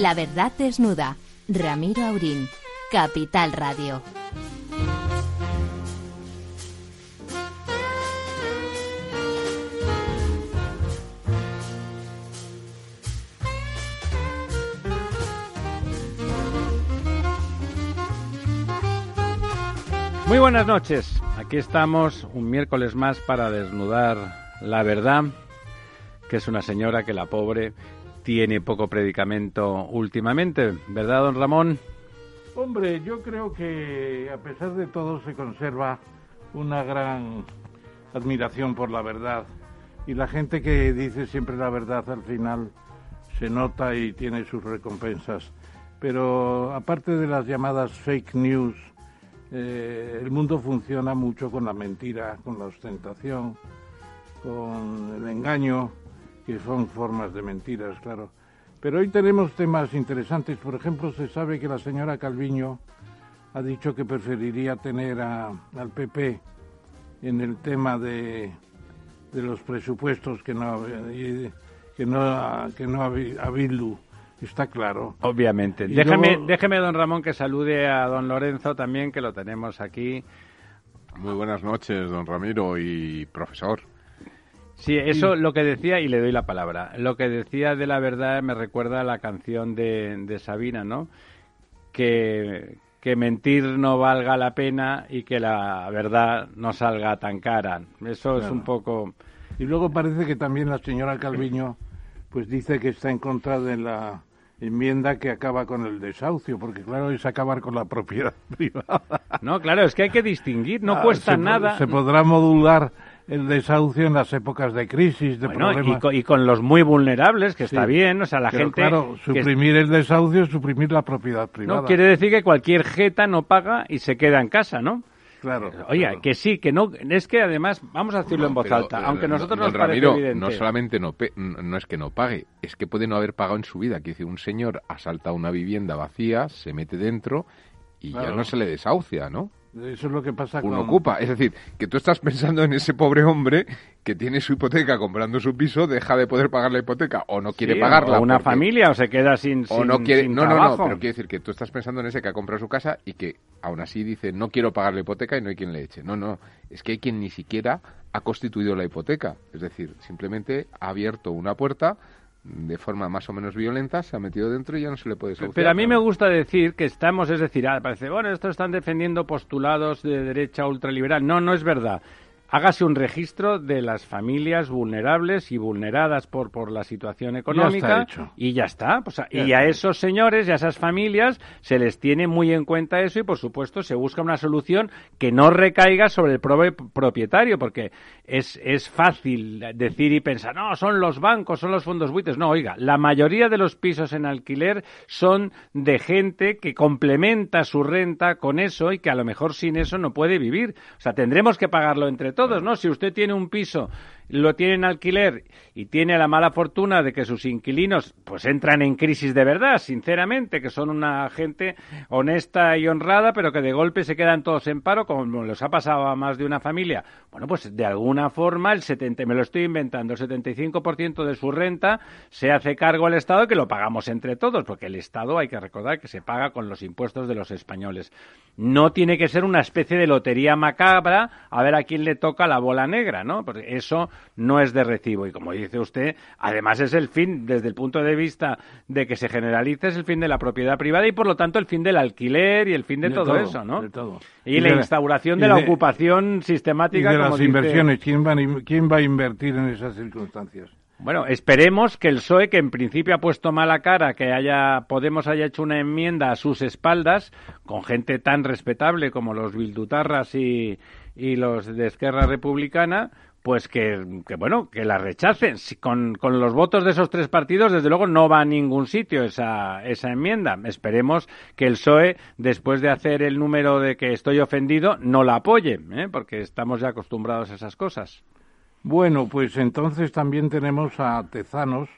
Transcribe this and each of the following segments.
La verdad desnuda. Ramiro Aurín. Capital Radio. Muy buenas noches. Aquí estamos un miércoles más para desnudar la verdad, que es una señora que la pobre tiene poco predicamento últimamente, ¿verdad, don Ramón? Hombre, yo creo que a pesar de todo se conserva una gran admiración por la verdad y la gente que dice siempre la verdad al final se nota y tiene sus recompensas. Pero aparte de las llamadas fake news, eh, el mundo funciona mucho con la mentira, con la ostentación, con el engaño, que son formas de mentiras, claro. Pero hoy tenemos temas interesantes. Por ejemplo, se sabe que la señora Calviño ha dicho que preferiría tener al PP en el tema de, de los presupuestos que no, que no, que no a Bildu. Está claro. Obviamente. déjeme, déjeme, don Ramón, que salude a don Lorenzo también, que lo tenemos aquí. Muy buenas noches, don Ramiro y profesor. Sí, eso lo que decía, y le doy la palabra, lo que decía de la verdad me recuerda a la canción de, de Sabina, ¿no? Que, que mentir no valga la pena y que la verdad no salga tan cara. Eso es un poco... Y luego parece que también la señora Calviño pues dice que está en contra de la enmienda que acaba con el desahucio, porque claro, es acabar con la propiedad privada. No, claro, es que hay que distinguir, no ah, cuesta nada. Se podrá modular el desahucio en las épocas de crisis, de problemas. Y con, los muy vulnerables, que está bien, o sea, la gente... claro, suprimir el desahucio es suprimir la propiedad privada. No, quiere decir que cualquier jeta no paga y se queda en casa, ¿no? Claro. Oye, que sí, que no, es que además, vamos a decirlo en voz alta, aunque nosotros nos Ramiro, evidente. no solamente no, no es que no pague, es que puede no haber pagado en su vida. Que dice, un señor asalta una vivienda vacía, se mete dentro y ya no se le desahucia, ¿no? Eso es lo que pasa Uno ocupa. Es decir, que tú estás pensando en ese pobre hombre que tiene su hipoteca comprando su piso, deja de poder pagar la hipoteca o no quiere pagarla. O una familia o se queda sin, o no quiere, no, no, no, pero quiere decir que tú estás pensando en ese que ha comprado su casa y que aún así dice no quiero pagar la hipoteca y no hay quien le eche. No, no, es que hay quien ni siquiera ha constituido la hipoteca. Es decir, simplemente ha abierto una puerta de forma más o menos violenta, se ha metido dentro y ya no se le puede solucionar. Pero a mí me gusta decir que estamos, es decir, ah, parece, bueno, estos están defendiendo postulados de derecha ultraliberal. No, no es verdad hágase un registro de las familias vulnerables y vulneradas por, por la situación económica y ya está. y a esos señores y a esas familias se les tiene muy en cuenta eso y, por supuesto, se busca una solución que no recaiga sobre el propietario, porque es, es fácil decir y pensar, no, son los bancos, son los fondos buitres. No, oiga, la mayoría de los pisos en alquiler son de gente que complementa su renta con eso y que a lo mejor sin eso no puede vivir. O sea, tendremos que pagarlo entre todos, ¿no? Si usted tiene un piso lo tiene en alquiler y tiene la mala fortuna de que sus inquilinos pues entran en crisis de verdad, sinceramente, que son una gente honesta y honrada, pero que de golpe se quedan todos en paro, como les ha pasado a más de una familia. Bueno, pues de alguna forma el 70, me lo estoy inventando, el 75% de su renta se hace cargo al Estado que lo pagamos entre todos, porque el Estado hay que recordar que se paga con los impuestos de los españoles. No tiene que ser una especie de lotería macabra a ver a quién le toca la bola negra, ¿no? Porque eso no es de recibo. Y como dice usted, además es el fin, desde el punto de vista de que se generalice, es el fin de la propiedad privada y por lo tanto el fin del alquiler y el fin de, todo, eso, ¿no? Y, la instauración de, la ocupación sistemática. de las inversiones, ¿quién va, ¿quién va a invertir en esas circunstancias? Bueno, esperemos que el PSOE, que en principio ha puesto mala cara, que haya Podemos haya hecho una enmienda a sus espaldas, con gente tan respetable como los Bildutarras y, y los de Esquerra Republicana, pues que, bueno, que la rechacen. con, con, los votos de esos tres partidos, desde luego, no va a ningún sitio esa, esa enmienda. Esperemos que el PSOE, después de hacer el número de que estoy ofendido, no la apoye, ¿eh? porque estamos ya acostumbrados a esas cosas. Bueno, pues entonces también tenemos a Tezanos,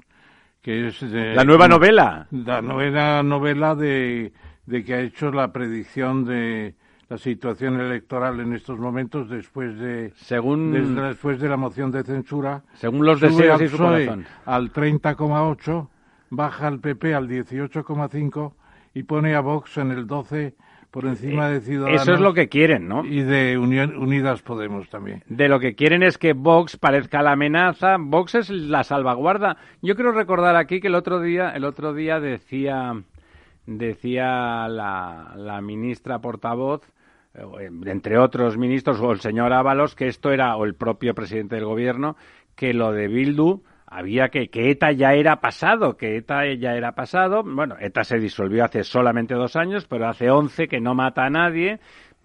que es... la nueva novela. La nueva novela de, de que ha hecho la predicción de la situación electoral en estos momentos después de según después de la moción de censura según los deseos y su corazón al 30,8 baja al PP al 18,5 y pone a Vox en el 12 por encima de Ciudadanos. Eso es lo que quieren, ¿no? Y de Unidas Podemos también. De lo que quieren es que Vox parezca la amenaza. Vox es la salvaguarda. Yo quiero recordar aquí que el otro día, el otro día decía, decía la, la ministra portavoz, eh, entre otros ministros, o el señor Ábalos, que esto era, o el propio presidente del gobierno, que lo de Bildu había que, que ETA ya era pasado, que ETA ya era pasado. Bueno, ETA se disolvió hace solamente dos años, pero hace once que no mata a nadie.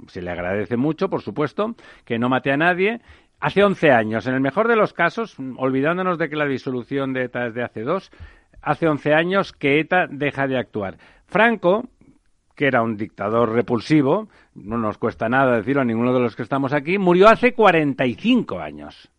Se le agradece mucho, por supuesto, que no mate a nadie. Hace once años, en el mejor de los casos, olvidándonos de que la disolución de ETA es de hace dos, hace once años que ETA deja de actuar. Franco, que era un dictador repulsivo, no nos cuesta nada decirlo a ninguno de los que estamos aquí, murió hace 45 años.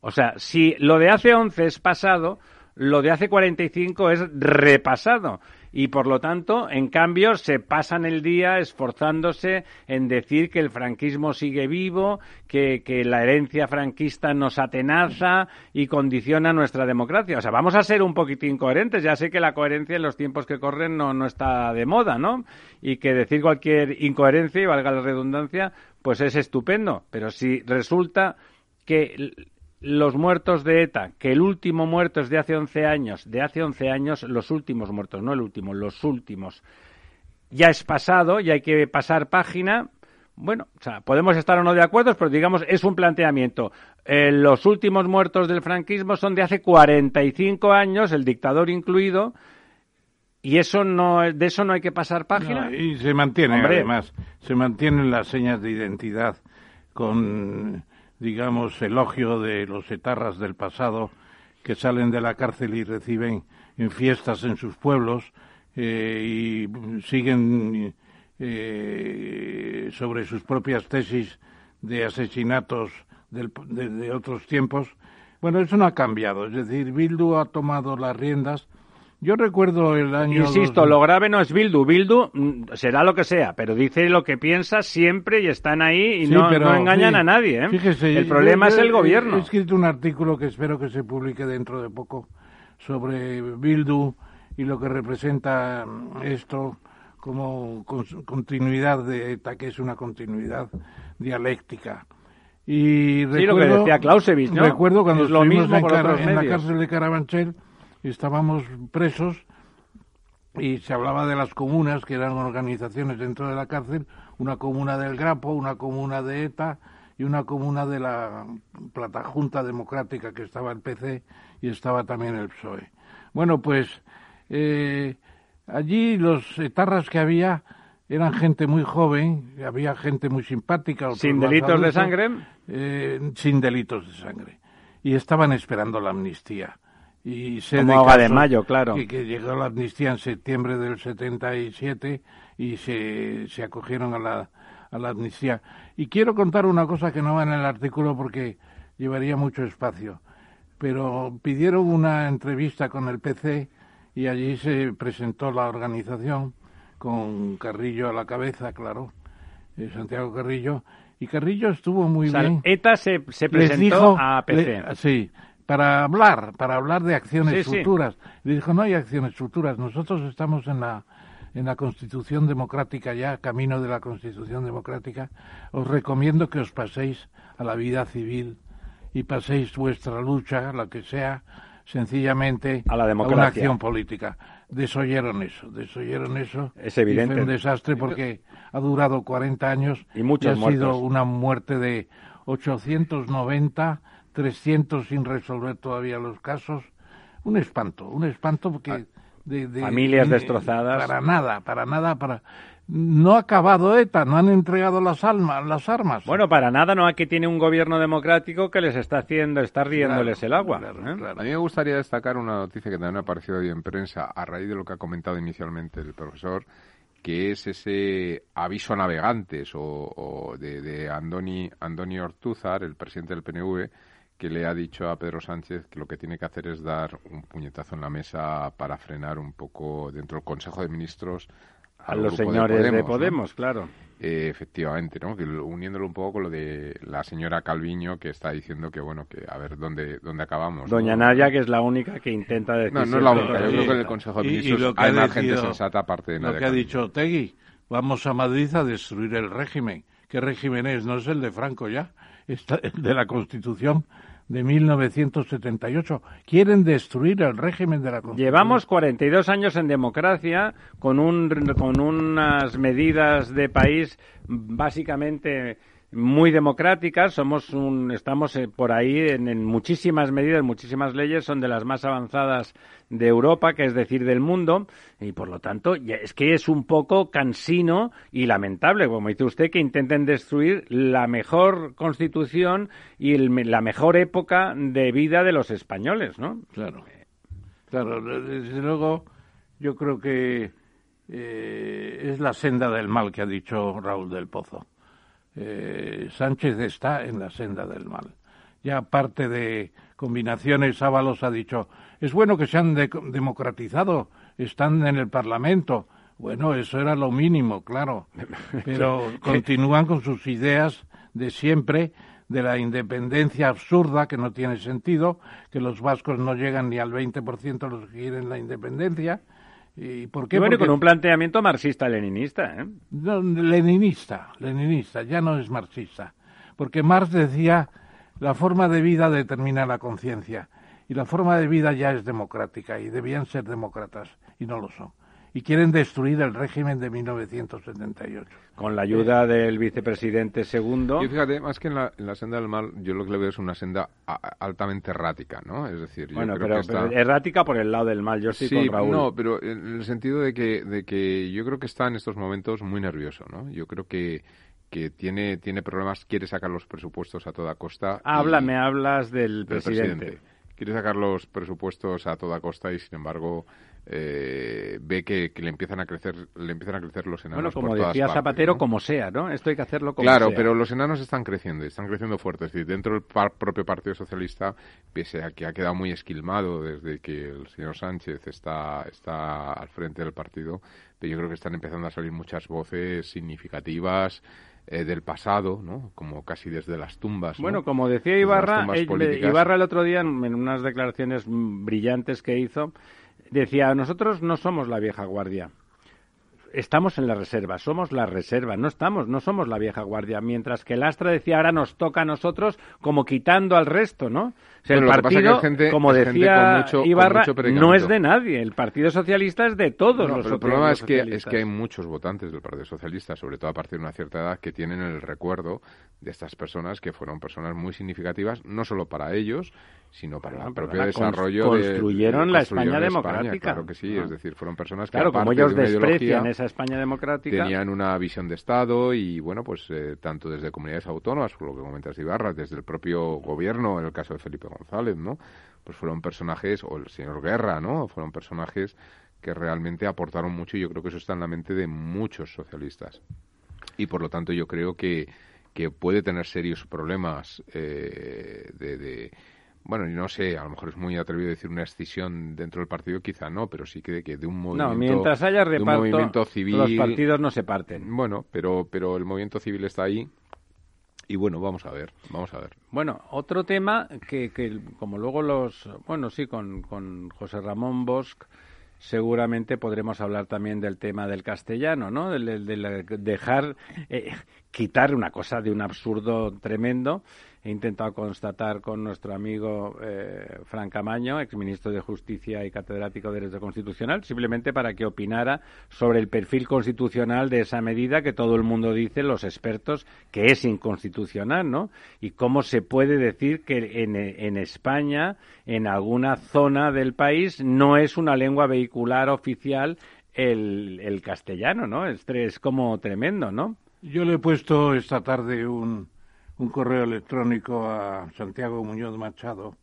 O sea, si lo de hace 11 es pasado, lo de hace 45 es repasado. Y por lo tanto, en cambio, se pasan el día esforzándose en decir que el franquismo sigue vivo, que, la herencia franquista nos atenaza y condiciona nuestra democracia. O sea, vamos a ser un poquitín coherentes. Ya sé que la coherencia en los tiempos que corren no, no está de moda, ¿no? Y que decir cualquier incoherencia, y valga la redundancia, pues es estupendo. Pero si resulta que los muertos de ETA, que el último muerto es de hace 11 años, de hace 11 años, los últimos muertos, no el último, los últimos, ya es pasado, ya hay que pasar página. Bueno, o sea, podemos estar o no de acuerdo, pero digamos, es un planteamiento. Eh, los últimos muertos del franquismo son de hace 45 años, el dictador incluido, y eso no, de eso no hay que pasar página. y se mantiene, además, se mantienen las señas de identidad con digamos, elogio de los etarras del pasado que salen de la cárcel y reciben en fiestas en sus pueblos eh, y siguen eh, sobre sus propias tesis de asesinatos de, otros tiempos. Bueno, eso no ha cambiado. Es decir, Bildu ha tomado las riendas yo recuerdo el año. Insisto, lo grave no es Bildu. Bildu mm, será lo que sea, pero dice lo que piensa siempre y están ahí y no, engañan a nadie. ¿eh? Fíjese, el problema es el gobierno. He escrito un artículo que espero que se publique dentro de poco sobre Bildu y lo que representa esto como continuidad de ETA, que es una continuidad dialéctica. Y sí, lo que decía Clausewitz, ¿no? Recuerdo cuando estuvimos en, en la cárcel de Carabanchel estábamos presos y se hablaba de las comunas, que eran organizaciones dentro de la cárcel, una comuna del Grapo, una comuna de ETA y una comuna de la Plata Junta Democrática, que estaba el PC y estaba también el PSOE. Bueno, pues eh, allí los etarras que había eran gente muy joven, había gente muy simpática. ¿Sin delitos de sangre? Eh, sin delitos de sangre. Y estaban esperando la amnistía. Y se Como de, de mayo, claro. Que, que, llegó la amnistía en septiembre del 77 y se, se acogieron a la, a la amnistía. Y quiero contar una cosa que no va en el artículo porque llevaría mucho espacio. Pero pidieron una entrevista con el PC y allí se presentó la organización con Carrillo a la cabeza, claro, eh, Santiago Carrillo. Y Carrillo estuvo muy bien. ETA se, se presentó a PC. sí, para hablar, para hablar de acciones futuras. Y dijo, no hay acciones futuras, nosotros estamos en la, en la Constitución Democrática ya, camino de la Constitución Democrática. Os recomiendo que os paséis a la vida civil y paséis vuestra lucha, lo que sea, sencillamente a, la una acción política. Desoyeron eso, desoyeron eso. Es evidente. fue un desastre porque ha durado 40 años y, muchos ha sido una muerte de 890 300 sin resolver todavía los casos. Un espanto, un espanto porque... Ah, de, familias destrozadas. Para nada, para nada, para... No ha acabado ETA, no han entregado las, almas, las armas. Bueno, para nada, no aquí tiene un gobierno democrático que les está haciendo, está riéndoles el agua. ¿eh? A mí me gustaría destacar una noticia que también ha aparecido hoy en prensa a raíz de lo que ha comentado inicialmente el profesor, que es ese aviso a navegantes o, de, de Andoni, Andoni Ortúzar, el presidente del PNV, que le ha dicho a Pedro Sánchez que lo que tiene que hacer es dar un puñetazo en la mesa para frenar un poco dentro del Consejo de Ministros a los señores de Podemos, claro. Eh, efectivamente, ¿no? Que uniéndolo un poco con lo de la señora Calviño que está diciendo que bueno, que a ver dónde dónde acabamos. Doña Naya que es la única que intenta decir. No, no es la única. Yo creo que en el Consejo de Ministros hay más gente sensata aparte de Lo que ha dicho Tegui, vamos a Madrid a destruir el régimen. ¿Qué régimen es? No es el de Franco ya, es el de la Constitución de 1978. Quieren destruir el régimen de la Constitución. Llevamos 42 años en democracia con, un, con unas medidas de país básicamente muy democráticas, somos un, estamos eh, por ahí en, muchísimas medidas, muchísimas leyes, son de las más avanzadas de Europa, que es decir, del mundo, y por lo tanto es que es un poco cansino y lamentable, como dice usted, que intenten destruir la mejor constitución y la mejor época de vida de los españoles, ¿no? Claro, claro, desde luego yo creo que eh, es la senda del mal que ha dicho Raúl del Pozo eh, Sánchez está en la senda del mal. Ya aparte de combinaciones, Ábalos ha dicho, es bueno que se han democratizado, están en el Parlamento. Bueno, eso era lo mínimo, claro, pero continúan con sus ideas de siempre de la independencia absurda que no tiene sentido, que los vascos no llegan ni al 20% de los que quieren la independencia, ¿Y por qué? con un planteamiento marxista-leninista. ¿eh? leninista, leninista, ya no es marxista. Porque Marx decía, la forma de vida determina la conciencia. Y la forma de vida ya es democrática y debían ser demócratas y no lo son y quieren destruir el régimen de 1978. Con la ayuda del vicepresidente segundo. Y fíjate, más que en la, senda del mal, yo lo que le veo es una senda altamente errática, ¿no? Es decir, yo bueno, creo pero, que errática por el lado del mal, yo sí, con Raúl. No, pero en el sentido de que, de que yo creo que está en estos momentos muy nervioso, ¿no? Yo creo que que tiene, tiene problemas, quiere sacar los presupuestos a toda costa. Háblame, hablas del, presidente. Quiere sacar los presupuestos a toda costa y, sin embargo, eh, ve que, le empiezan a crecer le empiezan a crecer los enanos bueno como decía Zapatero como sea no esto hay que hacerlo como claro pero los enanos están creciendo están creciendo fuertes. Y dentro del propio Partido Socialista pese a que ha quedado muy esquilmado desde que el señor Sánchez está está al frente del partido pero yo creo que están empezando a salir muchas voces significativas eh, del pasado, ¿no? Como casi desde las tumbas. Bueno, como decía Ibarra, Ibarra el otro día en unas declaraciones brillantes que hizo, decía, nosotros no somos la vieja guardia. Estamos en la reserva, somos la reserva, no estamos, no somos la vieja guardia. Mientras que el Astra decía, ahora nos toca a nosotros como quitando al resto, ¿no? el partido, como decía Ibarra, no es de nadie. El Partido Socialista es de todos los El problema es que, es que hay muchos votantes del Partido Socialista, sobre todo a partir de una cierta edad, que tienen el recuerdo de estas personas que fueron personas muy significativas, no solo para ellos, sino para el propio desarrollo construyeron la España democrática claro que sí es decir fueron personas que claro como ellos desprecian esa España democrática tenían una visión de Estado y bueno pues eh, tanto desde comunidades autónomas por lo que comentas Ibarra desde el propio gobierno en el caso de Felipe González, ¿no? Pues fueron personajes, o el señor Guerra, ¿no? Fueron personajes que realmente aportaron mucho y yo creo que eso está en la mente de muchos socialistas. Y por lo tanto yo creo que, que puede tener serios problemas eh, de, bueno, no sé, a lo mejor es muy atrevido decir una escisión dentro del partido, quizá no, pero sí que de, que de un movimiento, no, mientras haya reparto, civil, los partidos no se parten. Bueno, pero, pero el movimiento civil está ahí y bueno, vamos a ver, vamos a ver. Bueno, otro tema que, que como luego los, bueno, sí, con, con José Ramón Bosch seguramente podremos hablar también del tema del castellano, ¿no? De, dejar, eh, quitar una cosa de un absurdo tremendo he intentado constatar con nuestro amigo eh, Fran Camaño, exministro de Justicia y catedrático de Derecho Constitucional, simplemente para que opinara sobre el perfil constitucional de esa medida que todo el mundo dice, los expertos, que es inconstitucional, ¿no? Y cómo se puede decir que en, en España, en alguna zona del país, no es una lengua vehicular oficial el, el castellano, ¿no? Es, es como tremendo, ¿no? Yo le he puesto esta tarde un, un correo electrónico a Santiago Muñoz Machado,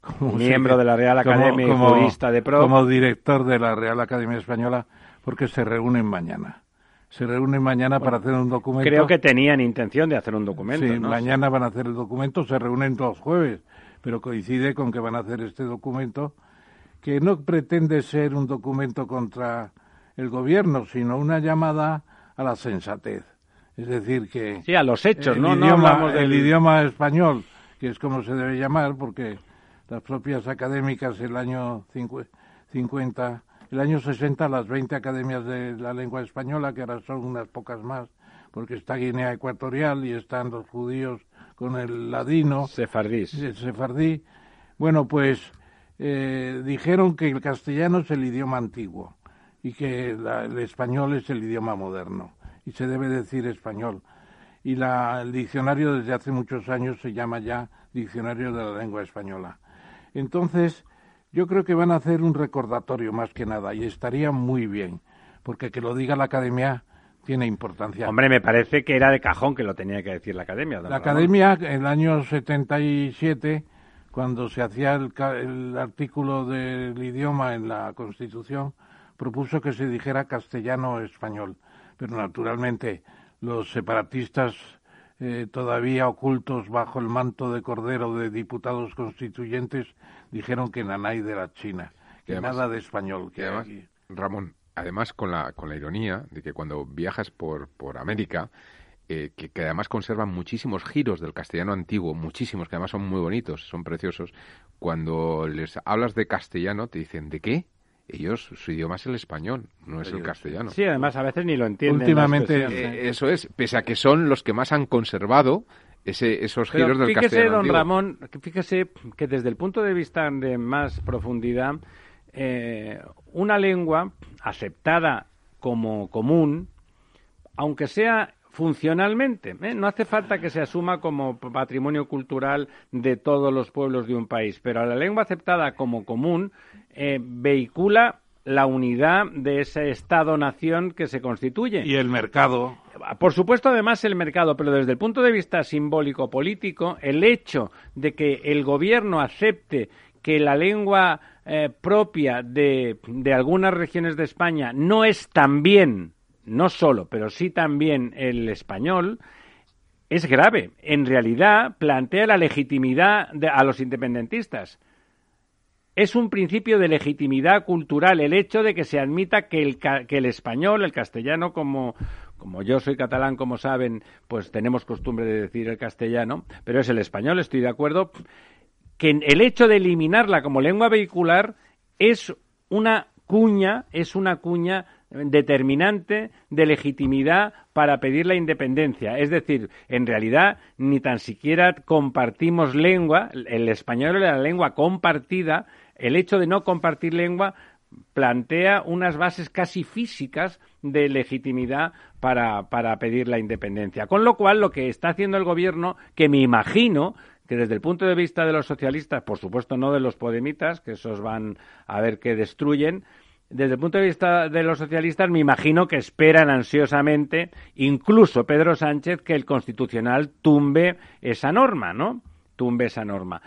como miembro de la Real Academia como, de Pro. Como director de la Real Academia Española, porque se reúnen mañana. Se reúnen mañana para hacer un documento. Creo que tenían intención de hacer un documento. Sí, mañana van a hacer el documento, se reúnen dos jueves, pero coincide con que van a hacer este documento, que no pretende ser un documento contra el gobierno, sino una llamada a la sensatez. Es decir, que... Sí, a los hechos, el ¿no? Idioma, no hablamos del... El idioma español, que es como se debe llamar, porque las propias académicas el año 50, el año 60, las 20 academias de la lengua española, que ahora son unas pocas más, porque está Guinea Ecuatorial y están los judíos con el ladino. Sefardís. El sefardí. Bueno, pues eh, dijeron que el castellano es el idioma antiguo y que el español es el idioma moderno y se debe decir español. Y la, el diccionario desde hace muchos años se llama ya Diccionario de la Lengua Española. Entonces, yo creo que van a hacer un recordatorio más que nada y estaría muy bien, porque que lo diga la Academia tiene importancia. Hombre, me parece que era de cajón que lo tenía que decir la Academia. La Academia, en el año 77, cuando se hacía el, el artículo del idioma en la Constitución, propuso que se dijera castellano-español. Pero naturalmente los separatistas eh, todavía ocultos bajo el manto de cordero de diputados constituyentes dijeron que nanay de la China, que nada de español. Que además, Ramón, además con la, con la ironía de que cuando viajas por, por América, eh, que, que, además conservan muchísimos giros del castellano antiguo, muchísimos, que además son muy bonitos, son preciosos, cuando les hablas de castellano te dicen, ¿de qué? Ellos su idioma es el español, no es el castellano. Sí, además a veces ni lo entienden. Últimamente eh, eso es, pese a que son los que más han conservado ese, esos giros del fíjese, castellano. don antiguo. Ramón, fíjese que desde el punto de vista de más profundidad, eh, una lengua aceptada como común, aunque sea funcionalmente. ¿eh? No hace falta que se asuma como patrimonio cultural de todos los pueblos de un país, pero la lengua aceptada como común eh, vehicula la unidad de ese Estado-nación que se constituye. Y el mercado. Por supuesto, además, el mercado, pero desde el punto de vista simbólico-político, el hecho de que el gobierno acepte que la lengua eh, propia de, de algunas regiones de España no es también no solo, pero sí también el español, es grave. En realidad plantea la legitimidad de, a los independentistas. Es un principio de legitimidad cultural el hecho de que se admita que el, que el español, el castellano, como, como yo soy catalán, como saben, pues tenemos costumbre de decir el castellano, pero es el español, estoy de acuerdo, que el hecho de eliminarla como lengua vehicular es una cuña, es una cuña determinante de legitimidad para pedir la independencia. Es decir, en realidad ni tan siquiera compartimos lengua, el español es la lengua compartida, el hecho de no compartir lengua plantea unas bases casi físicas de legitimidad para, para pedir la independencia. Con lo cual, lo que está haciendo el gobierno, que me imagino que desde el punto de vista de los socialistas, por supuesto no de los podemitas, que esos van a ver que destruyen, desde el punto de vista de los socialistas, me imagino que esperan ansiosamente, incluso Pedro Sánchez, que el Constitucional tumbe esa norma, ¿no? Tumbe esa norma.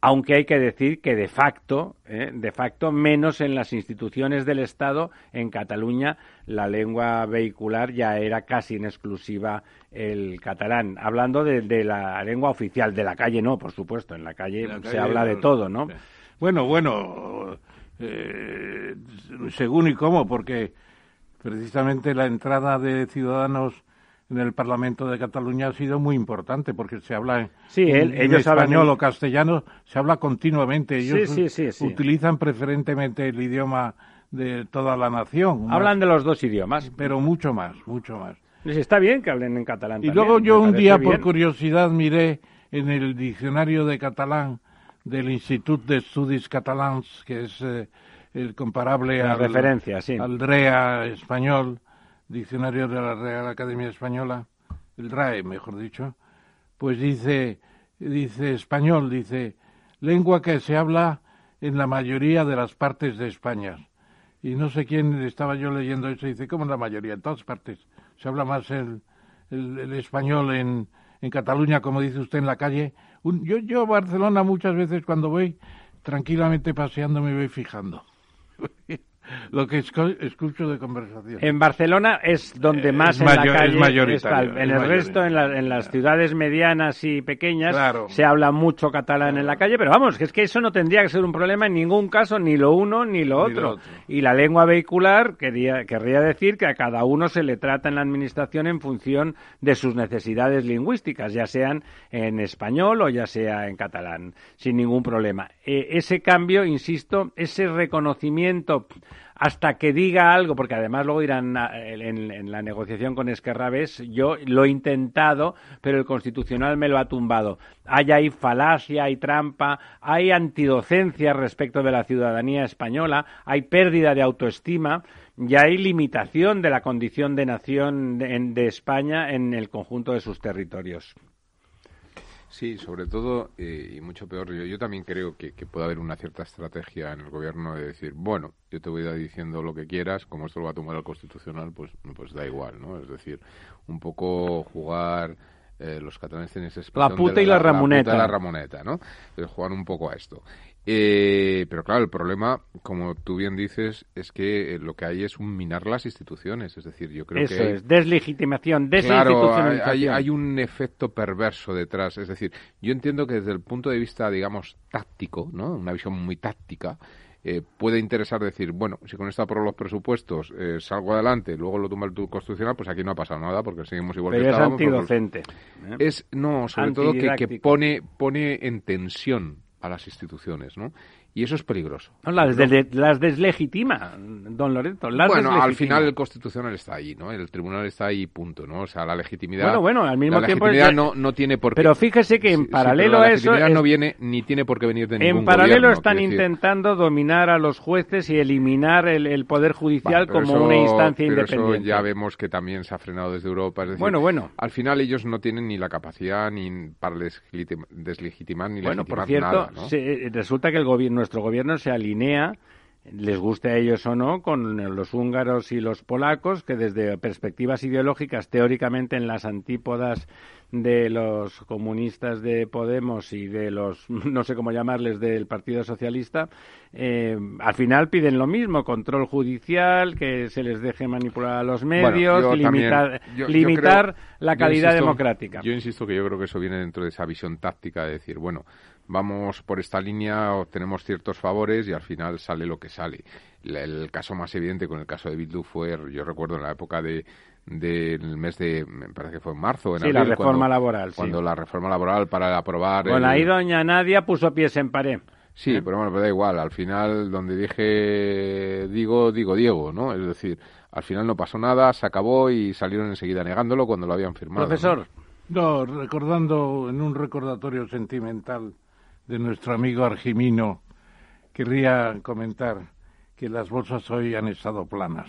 Aunque hay que decir que de facto, ¿eh? de facto, menos en las instituciones del Estado, en Cataluña, la lengua vehicular ya era casi en exclusiva el catalán. Hablando de, de la lengua oficial, de la calle no, por supuesto, en la calle, la se habla de todo, ¿no? Bueno, bueno, eh, según y cómo, porque precisamente la entrada de ciudadanos en el Parlamento de Cataluña ha sido muy importante porque se habla en, Sí, él- en ellos español hablan- o castellano, se habla continuamente. Ellos Sí, sí, sí, sí. utilizan preferentemente el idioma de toda la nación. más- Hablan de los dos idiomas. pero mucho más, mucho más. Les está bien que hablen en catalán. Y también, luego yo un día, por curiosidad, miré en el diccionario de catalán del Institut d'Estudis Catalans, que es eh, el comparable La al, referencia, sí. al DREA español, diccionario de la Real Academia Española, el RAE, mejor dicho, pues dice, dice español, dice, lengua que se habla en la mayoría de las partes de España. Y no sé quién estaba yo leyendo eso, dice, ¿cómo en la mayoría? En todas partes. Se habla más el, el, el español en, en Cataluña, como dice usted, en la calle. Un- yo, yo a Barcelona muchas veces cuando voy, tranquilamente paseando me voy fijando. Lo que escucho de conversación. En Barcelona es donde más en la calle está. En el resto, en, en, las ciudades medianas y pequeñas, se habla mucho catalán en la calle, pero vamos, que es que eso no tendría que ser un problema en ningún caso, ni lo uno ni lo, otro. Y la lengua vehicular quería, querría decir que a cada uno se le trata en la administración en función de sus necesidades lingüísticas, ya sean en español o ya sea en catalán, sin ningún problema. E, ese cambio, insisto, ese reconocimiento hasta que diga algo, porque además luego dirán en, la negociación con Esquerrabés, yo lo he intentado, pero el Constitucional me lo ha tumbado. Hay ahí falacia, hay trampa, hay antidocencia respecto de la ciudadanía española, hay pérdida de autoestima y hay limitación de la condición de nación de España en el conjunto de sus territorios. Sí, sobre todo, eh, y mucho peor, yo, yo también creo que, puede haber una cierta estrategia en el gobierno de decir, bueno, yo te voy a ir diciendo lo que quieras, como esto lo va a tomar el Constitucional, pues, pues da igual, ¿no? Es decir, un poco jugar... Eh, los catalanes tienen ese La puta y la, ramoneta. La, la ramoneta, ¿no? jugar un poco a esto. Eh, pero claro, el problema, como tú bien dices, es que eh, lo que hay es un minar las instituciones. Es decir, yo creo Eso que. es, deslegitimación, desinstitucionalización. Claro, hay, hay, un efecto perverso detrás. Es decir, yo entiendo que desde el punto de vista, digamos, táctico, ¿no? Una visión muy táctica. Eh, puede interesar decir, bueno, si con esto apruebo los presupuestos eh, salgo adelante, luego lo tumba el Constitucional, pues aquí no ha pasado nada porque seguimos igual Pero que es antidocente. Es, no, sobre todo que, que, pone, pone en tensión a las instituciones, ¿no? Y eso es peligroso. las, deslegitima, don Lorenzo. bueno, al final el constitucional está ahí, ¿no? El tribunal está ahí, punto, ¿no? O sea, la legitimidad. Bueno, bueno, al mismo la tiempo. Legitimidad no, no tiene por qué. Pero fíjese que en paralelo a eso. La no viene ni tiene por qué venir de ningún En paralelo están intentando dominar a los jueces y eliminar el, poder judicial como una instancia pero independiente. Eso ya vemos que también se ha frenado desde Europa. Es decir, bueno, bueno. Al final ellos no tienen ni la capacidad ni para deslegitimar ni bueno, por cierto, nada, ¿no? resulta que el gobierno, nuestro gobierno se alinea les guste a ellos o no, con los húngaros y los polacos, que desde perspectivas ideológicas, teóricamente en las antípodas de los comunistas de Podemos y de los, no sé cómo llamarles, del Partido Socialista, eh, al final piden lo mismo, control judicial, que se les deje manipular a los medios, limitar, limitar la calidad democrática. Yo insisto que yo creo que eso viene dentro de esa visión táctica de decir, bueno, vamos por esta línea, obtenemos ciertos favores y al final sale lo que sale. El, caso más evidente con el caso de Bildu fue, yo recuerdo en la época de del mes de, me parece que fue en marzo, en sí, la reforma laboral, cuando la reforma laboral para aprobar. Bueno, ahí doña Nadia puso pies en pared. Sí, ¿Eh? pero bueno, pero da igual. Al final, donde dije digo, digo Diego, ¿no? Es decir, al final no pasó nada, se acabó y salieron enseguida negándolo cuando lo habían firmado. Profesor. no recordando en un recordatorio sentimental de nuestro amigo Argimino, querría comentar que las bolsas hoy han estado planas,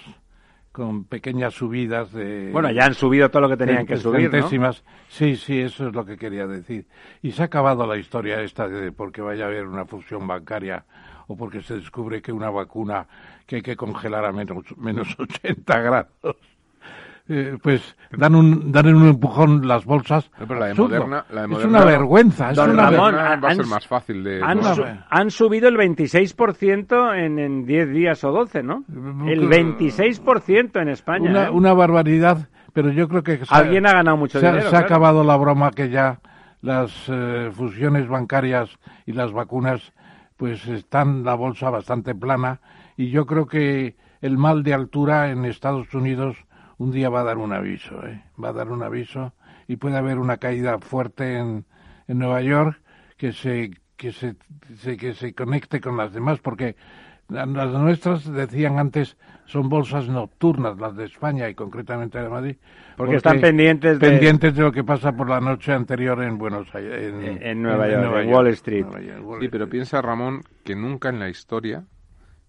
con pequeñas subidas de... Bueno, ya han subido todo lo que tenían que subir, ¿no? Sí, sí, eso es lo que quería decir. Y se ha acabado la historia esta de porque vaya a haber una fusión bancaria o porque se descubre que una vacuna que hay que congelar a menos, menos 80 grados eh, pues dan un dan un empujón las bolsas. pero la de Moderna, es una vergüenza. Es una Ramón, va a ser más fácil de. Han, subido el 26% en, en 10 días o 12, ¿no? El 26% en España. Una, ¿eh? una barbaridad, pero yo creo que. Alguien ha, ganado mucho se, dinero. Se ha acabado la broma que ya las eh, fusiones bancarias y las vacunas, pues están la bolsa bastante plana y yo creo que el mal de altura en Estados Unidos un día va a dar un aviso, ¿eh? va a dar un aviso y puede haber una caída fuerte en, en Nueva York que se que se, que se conecte con las demás porque las nuestras decían antes son bolsas nocturnas las de España y concretamente de Madrid porque, están pendientes de... pendientes de lo que pasa por la noche anterior en Buenos Aires en, Nueva, York, en Wall Street sí pero piensa Ramón que nunca en la historia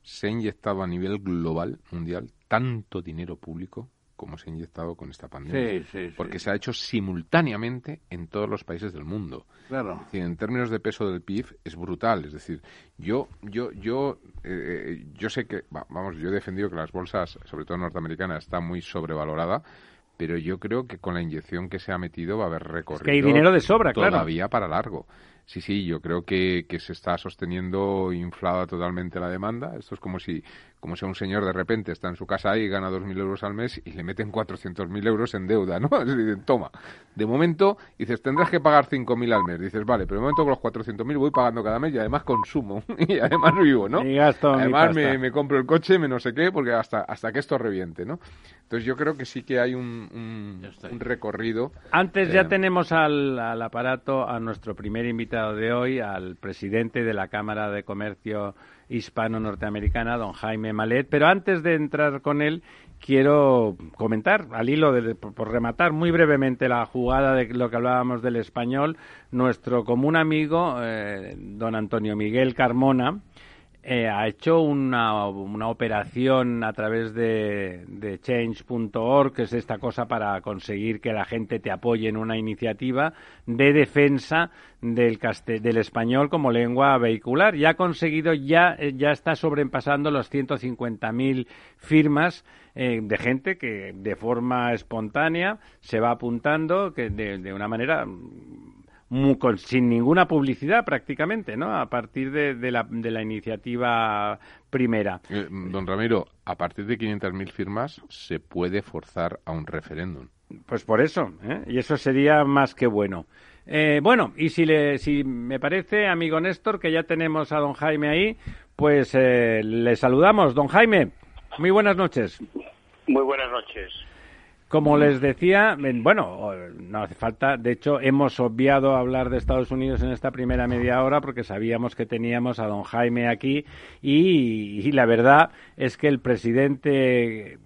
se ha inyectado a nivel global mundial tanto dinero público como se ha inyectado con esta pandemia. porque se ha hecho simultáneamente en todos los países del mundo. Claro. en términos de peso del PIB es brutal. Es decir, yo, yo, yo, eh, yo sé que, vamos, yo he defendido que las bolsas, sobre todo norteamericanas, están muy sobrevalorada pero yo creo que con la inyección que se ha metido va a haber recorrido que hay dinero de sobra, todavía para largo. Sí, sí, yo creo que, que se está sosteniendo inflada totalmente la demanda. Esto es como si como si un señor de repente está en su casa y gana 2.000 euros al mes y le meten 400.000 euros en deuda, ¿no? Es decir, toma, de momento dices, tendrás que pagar 5.000 al mes. Dices, vale, pero de momento con los 400.000 voy pagando cada mes y además consumo y además vivo, ¿no? Y gasto además me, me, compro el coche, me no sé qué, porque hasta, hasta que esto reviente, ¿no? Entonces yo creo que sí que hay un, un, recorrido. Antes ya eh, tenemos al, al aparato a nuestro primer invitado de hoy, al presidente de la Cámara de Comercio hispano-norteamericana, don Jaime Malet. Pero antes de entrar con él, quiero comentar, al hilo de, por rematar muy brevemente la jugada de lo que hablábamos del español, nuestro común amigo, eh, don Antonio Miguel Carmona, eh, ha hecho una, una, operación a través de, de change.org, que es esta cosa para conseguir que la gente te apoye en una iniciativa de defensa del, del español como lengua vehicular. Y ha conseguido, ya, eh, ya está sobrepasando los 150.000 firmas eh, de gente que de forma espontánea se va apuntando que de, de una manera sin ninguna publicidad prácticamente, ¿no? A partir de, la, de la, iniciativa primera. Eh, don Ramiro, a partir de 500.000 firmas se puede forzar a un referéndum. Pues por eso, ¿eh? y eso sería más que bueno. Eh, bueno, y si, le, si me parece, amigo Néstor, que ya tenemos a don Jaime ahí, pues le saludamos. Don Jaime, muy buenas noches. Muy buenas noches. Como les decía, bueno, no hace falta, de hecho hemos obviado hablar de Estados Unidos en esta primera media hora porque sabíamos que teníamos a don Jaime aquí y, la verdad es que el presidente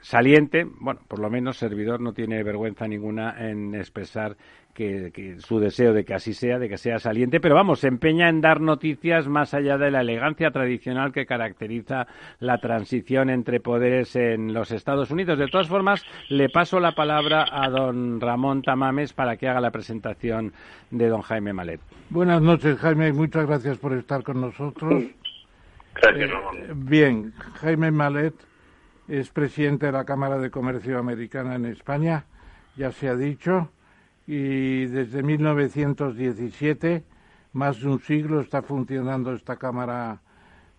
saliente, bueno, por lo menos servidor no tiene vergüenza ninguna en expresar que, su deseo de que así sea, de que sea saliente, pero vamos, se empeña en dar noticias más allá de la elegancia tradicional que caracteriza la transición entre poderes en los Estados Unidos. De todas formas, le paso la palabra a don Ramón Tamames para que haga la presentación de don Jaime Malet. Buenas noches, Jaime, muchas gracias por estar con nosotros. Gracias, Ramón. Eh, bien, Jaime Malet es presidente de la Cámara de Comercio Americana en España, ya se ha dicho y desde 1917, más de un siglo, está funcionando esta Cámara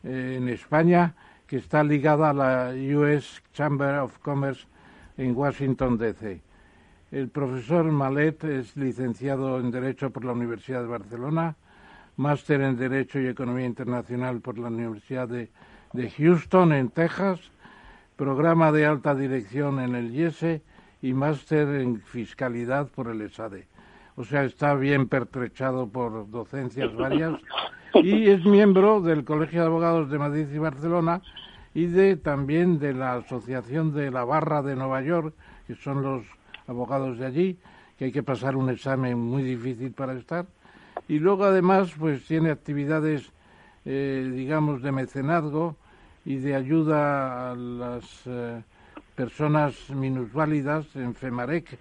eh, en España, que está ligada a la US Chamber of Commerce en Washington, D.C. El profesor Malet es licenciado en Derecho por la Universidad de Barcelona, máster en Derecho y Economía Internacional por la Universidad de, de Houston, en Texas, programa de alta dirección en el IESE y máster en fiscalidad por el ESADE. O sea, está bien pertrechado por docencias varias y es miembro del Colegio de Abogados de Madrid y Barcelona y de también de la Asociación de la Barra de Nueva York, que son los abogados de allí, que hay que pasar un examen muy difícil para estar. Y luego además pues tiene actividades, eh, digamos, de mecenazgo y de ayuda a las eh, personas minusválidas en FEMAREC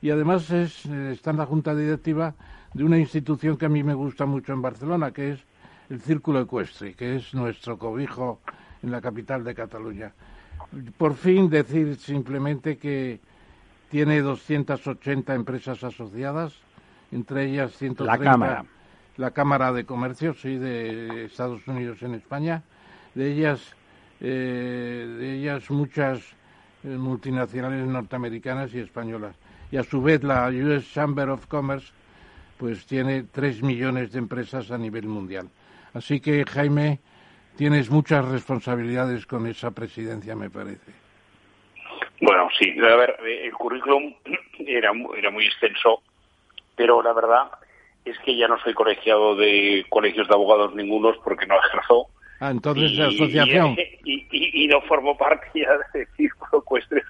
y además es, eh, está en la junta directiva de una institución que a mí me gusta mucho en Barcelona, que es el Círculo Ecuestre, que es nuestro cobijo en la capital de Cataluña. Por fin decir simplemente que tiene 280 empresas asociadas, entre ellas 130 la Cámara. La Cámara de Comercio, sí, de Estados Unidos en España. De ellas, eh, de ellas muchas multinacionales norteamericanas y españolas. Y a su vez la US Chamber of Commerce pues tiene tres millones de empresas a nivel mundial. Así que, Jaime, tienes muchas responsabilidades con esa presidencia, me parece. Bueno, sí, a ver, el currículum era, era muy extenso, pero la verdad es que ya no soy colegiado de colegios de abogados ningunos porque no ejerzo Ah, entonces la asociación. Y, no formo parte ya del círculo ecuestre.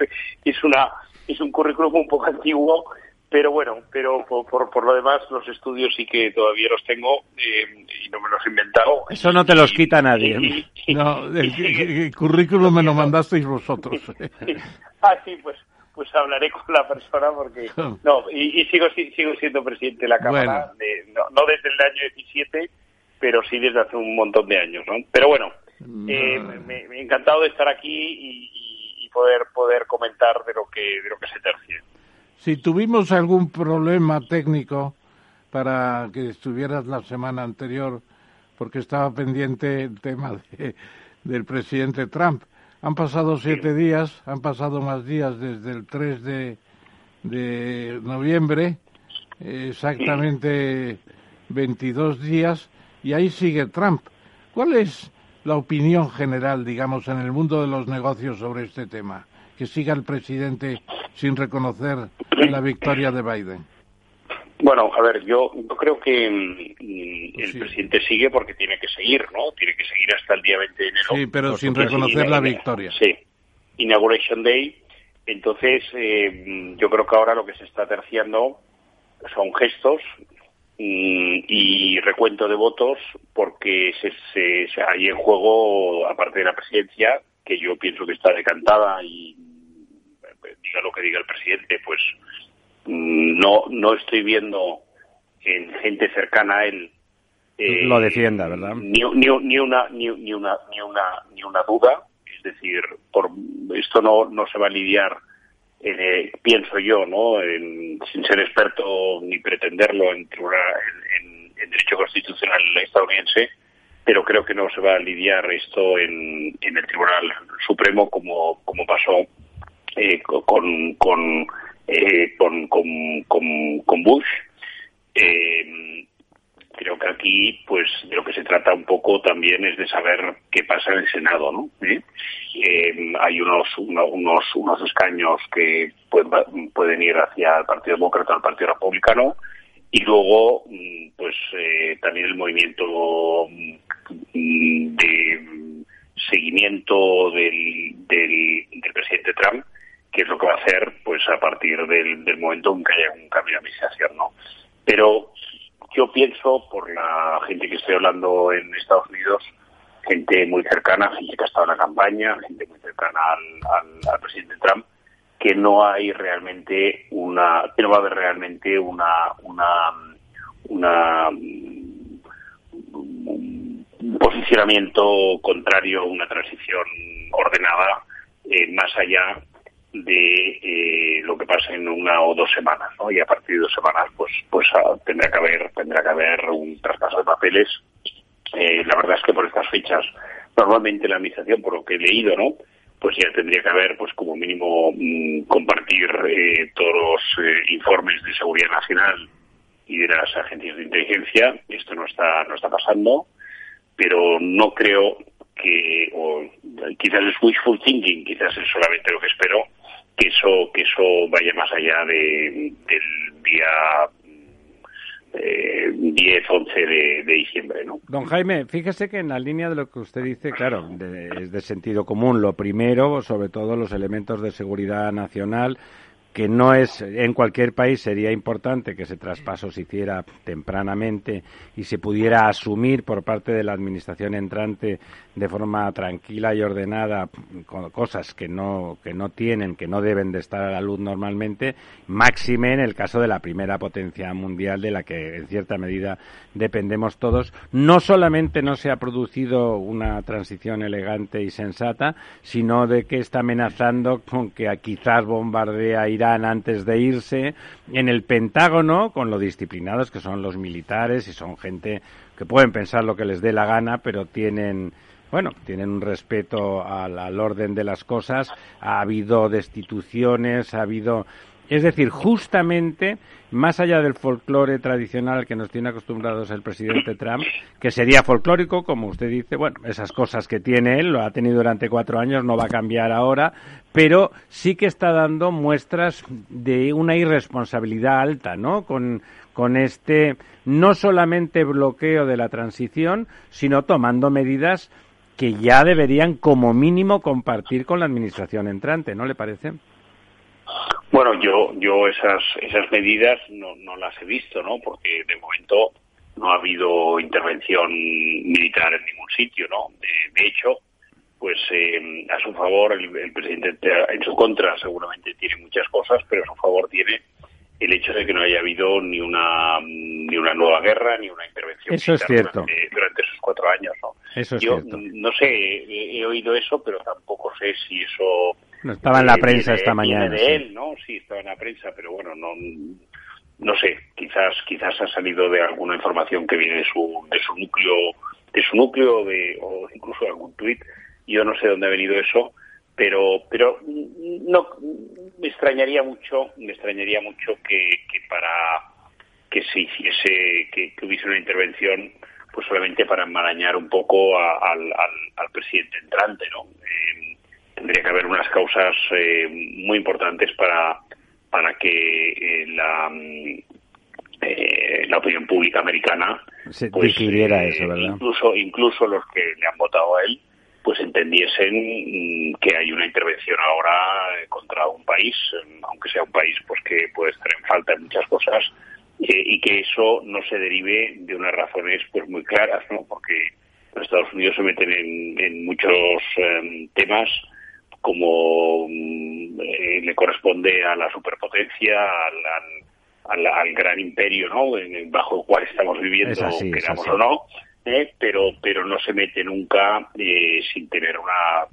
Es, una, es un currículum un poco antiguo, pero bueno, pero por, por, lo demás los estudios sí que todavía los tengo eh, y no me los he inventado. Eso no te los quita nadie. no, el, currículum me lo mandasteis vosotros. ah, sí, pues pues hablaré con la persona porque no y, sigo sigo siendo presidente de la cámara no, no desde el año 17 pero sí desde hace un montón de años, ¿no? Pero bueno, eh, me, he encantado de estar aquí y, poder poder comentar de lo que de lo que se tercie. Si tuvimos algún problema técnico para que estuvieras la semana anterior, porque estaba pendiente el tema del presidente Trump. Han pasado siete días, han pasado más días desde el 3 de, de noviembre, exactamente 22 días, y ahí sigue Trump. ¿Cuál es la opinión general, digamos, en el mundo de los negocios sobre este tema? Que siga el presidente sin reconocer la victoria de Biden. Bueno, a ver, yo, creo que mm, el presidente sigue porque tiene que seguir, ¿no? Tiene que seguir hasta el día 20 de enero. Sí, pero sin reconocer la victoria. Sí, Inauguration Day. Entonces, eh, yo creo que ahora lo que se está terciando son gestos y recuento de votos porque se, se, hay en juego, aparte de la presidencia, que yo pienso que está decantada y diga lo que diga el presidente, pues Mm, no no estoy viendo en gente cercana a él eh, lo defienda, ¿verdad? Ni, ni, ni, una ni, ni, una ni una ni una duda, es decir, por esto no no se va a lidiar eh, pienso yo, ¿no? sin ser experto ni pretenderlo en, en, en, derecho constitucional estadounidense, pero creo que no se va a lidiar esto en, en el Tribunal Supremo como, como pasó eh, con, con eh, con, con, con, Bush. Eh, creo que aquí, pues, de lo que se trata un poco también es de saber qué pasa en el Senado, ¿no? ¿Eh? hay unos, unos, unos escaños que pueden, ir hacia el Partido Demócrata o el Partido Republicano y luego, mm, pues, también el movimiento mm, de seguimiento del, del, del presidente Trump qué es lo que va a hacer pues a partir del, del momento en que haya un cambio de administración, ¿no? Pero yo pienso, por la gente que estoy hablando en Estados Unidos, gente muy cercana, gente que ha estado en la campaña, gente muy cercana al, presidente Trump, que no hay realmente una, que no va a haber realmente una, una, una un posicionamiento contrario, una transición ordenada, eh, más allá de eh, lo que pasa en una o dos semanas, ¿no? Y a partir de dos semanas, pues, pues ah, tendrá que haber, tendrá que haber un traspaso de papeles. Eh, la verdad es que por estas fechas, normalmente la administración, por lo que he leído, ¿no? Pues ya tendría que haber, pues como mínimo, mm, compartir eh, todos los informes de seguridad nacional y de las agencias de inteligencia. Esto no está, no está pasando, pero no creo que, o quizás es wishful thinking, quizás es solamente lo que espero, que eso que eso vaya más allá de, del día eh, 10, 11 de, diciembre, ¿no? Don Jaime, fíjese que en la línea de lo que usted dice, claro, es de sentido común. Lo primero, sobre todo los elementos de seguridad nacional, que no es en cualquier país sería importante que ese traspaso se hiciera tempranamente y se pudiera asumir por parte de la administración entrante de forma tranquila y ordenada cosas que no que no tienen que no deben de estar a la luz normalmente máxime en el caso de la primera potencia mundial de la que en cierta medida dependemos todos. No solamente no se ha producido una transición elegante y sensata sino de que está amenazando con que quizás bombardea Irán antes de irse, en el Pentágono, con lo disciplinados que son los militares y son gente que pueden pensar lo que les dé la gana, pero tienen bueno, tienen un respeto al, al, orden de las cosas, ha habido destituciones, ha habido es decir, justamente más allá del folclore tradicional que nos tiene acostumbrados el presidente Trump, que sería folclórico, como usted dice, bueno, esas cosas que tiene él, lo ha tenido durante cuatro años, no va a cambiar ahora, pero sí que está dando muestras de una irresponsabilidad alta, ¿no? Con, con este no solamente bloqueo de la transición, sino tomando medidas que ya deberían como mínimo compartir con la administración entrante, ¿no le parece? Bueno, yo, yo esas, esas medidas no, no las he visto, ¿no? Porque de momento no ha habido intervención militar en ningún sitio, ¿no? De, hecho, pues eh, a su favor el, presidente en su contra seguramente tiene muchas cosas, pero a su favor tiene el hecho de que no haya habido ni una ni una nueva guerra ni una intervención eso es cierto. Durante, esos cuatro años, ¿no? Eso es Yo cierto. no sé, he, he, oído eso, pero tampoco sé si eso no, estaba en la prensa esta mañana. de él, ¿no? Sí, estaba en la prensa, pero bueno, no no sé, quizás quizás ha salido de alguna información que viene de su, de su núcleo, de su núcleo de, o incluso de algún tuit. Yo no sé dónde ha venido eso, pero pero no me extrañaría mucho, me extrañaría mucho que, que para que se hiciese, que, hubiese una intervención pues solamente para enmarañar un poco al, al, presidente entrante, ¿no? Eh, tendría que haber unas causas eh, muy importantes para para que eh, la eh, la opinión pública americana se pues, decidiera eso, ¿verdad? Incluso incluso los que le han votado a él pues entendiesen mm, que hay una intervención ahora contra un país, aunque sea un país pues que puede estar en falta en muchas cosas, y que eso no se derive de unas razones pues muy claras, ¿no? Porque los Estados Unidos se meten en, muchos em, temas como mm, eh, le corresponde a la superpotencia, al, al, gran imperio, ¿no? bajo el cual estamos viviendo, queramos o no, ¿eh? pero pero no se mete nunca eh, sin tener una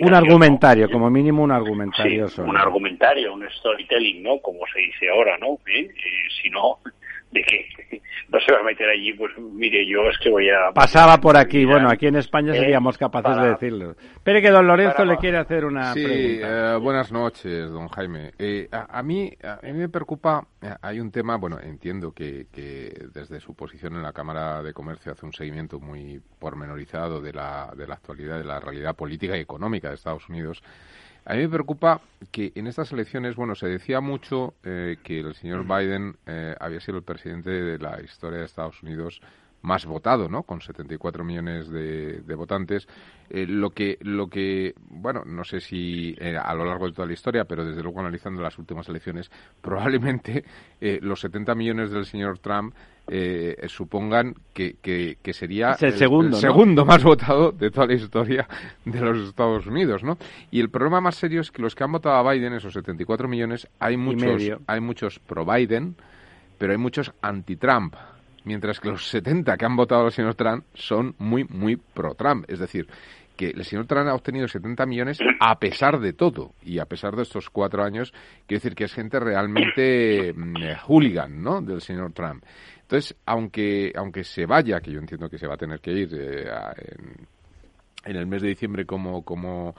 un argumentario, como mínimo un argumentario. un argumentario, un storytelling, ¿no? Como se dice ahora, ¿no? Eh si no, de que no se va a meter allí, pues mire, yo es que voy a... Pasaba por aquí, bueno, aquí en España ¿Eh? seríamos capaces de decirlo. Espere que don Lorenzo le quiere hacer una sí, pregunta. Eh, buenas noches, don Jaime. Eh, a, mí, a mí me preocupa, hay un tema, bueno, entiendo que, que desde su posición en la Cámara de Comercio hace un seguimiento muy pormenorizado de la, de la actualidad, de la realidad política y económica de Estados Unidos, a mí me preocupa que en estas elecciones, bueno, se decía mucho eh, que el señor Biden eh, había sido el presidente de la historia de Estados Unidos más votado, ¿no? Con 74 millones de, votantes. Eh, lo que, lo que, bueno, no sé si a lo largo de toda la historia, pero desde luego analizando las últimas elecciones, probablemente los 70 millones del señor Trump eh, supongan que, que, sería el segundo, segundo más votado de toda la historia de los Estados Unidos, ¿no? Y el problema más serio es que los que han votado a Biden, esos 74 millones, hay muchos, hay muchos pro-Biden, pero hay muchos anti-Trump. Mientras que los 70 que han votado al señor Trump son muy, muy pro-Trump. Es decir, que el señor Trump ha obtenido 70 millones a pesar de todo y a pesar de estos cuatro años, quiero decir que es gente realmente mm, hooligan, ¿no? Del señor Trump. Entonces, aunque, aunque se vaya, que yo entiendo que se va a tener que ir eh, en, el mes de diciembre como, como,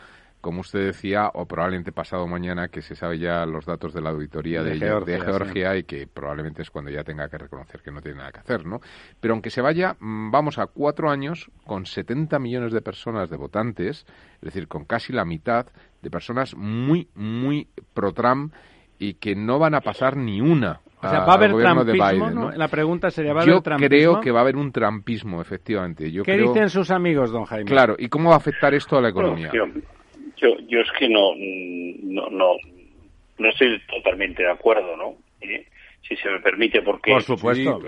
como usted decía, o probablemente pasado mañana, que se sabe ya los datos de la auditoría de, Georgia, y que probablemente es cuando ya tenga que reconocer que no tiene nada que hacer, ¿no? Pero aunque se vaya, mm, vamos a cuatro años con 70 millones de personas de votantes, es decir, con casi la mitad de personas muy, muy pro-Trump y que no van a pasar ni una o sea, ¿va a haber trampismo? La pregunta sería, ¿va a Yo haber trampismo? creo que va a haber un trampismo, efectivamente. Yo ¿Qué dicen sus amigos, don Jaime? Claro, ¿y cómo va a afectar esto a la economía? Yo, yo, es que no, no, no, no estoy totalmente de acuerdo, ¿no? ¿Eh? Si se me permite, porque... Por supuesto,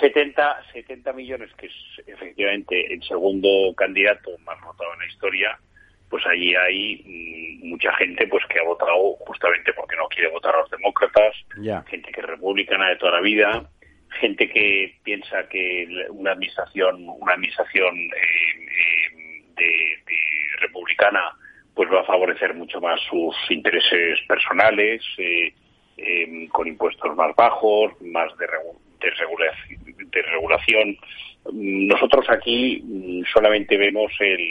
70, 70 millones, que es efectivamente el segundo candidato más votado en la historia, pues allí hay mm, mucha gente pues que ha votado justamente porque no quiere votar a los demócratas, gente que es republicana de toda la vida, gente que piensa que una administración, una administración eh, eh, de, republicana pues va a favorecer mucho más sus intereses personales, eh, con impuestos más bajos, más de, de regulación nosotros aquí mm, solamente vemos el,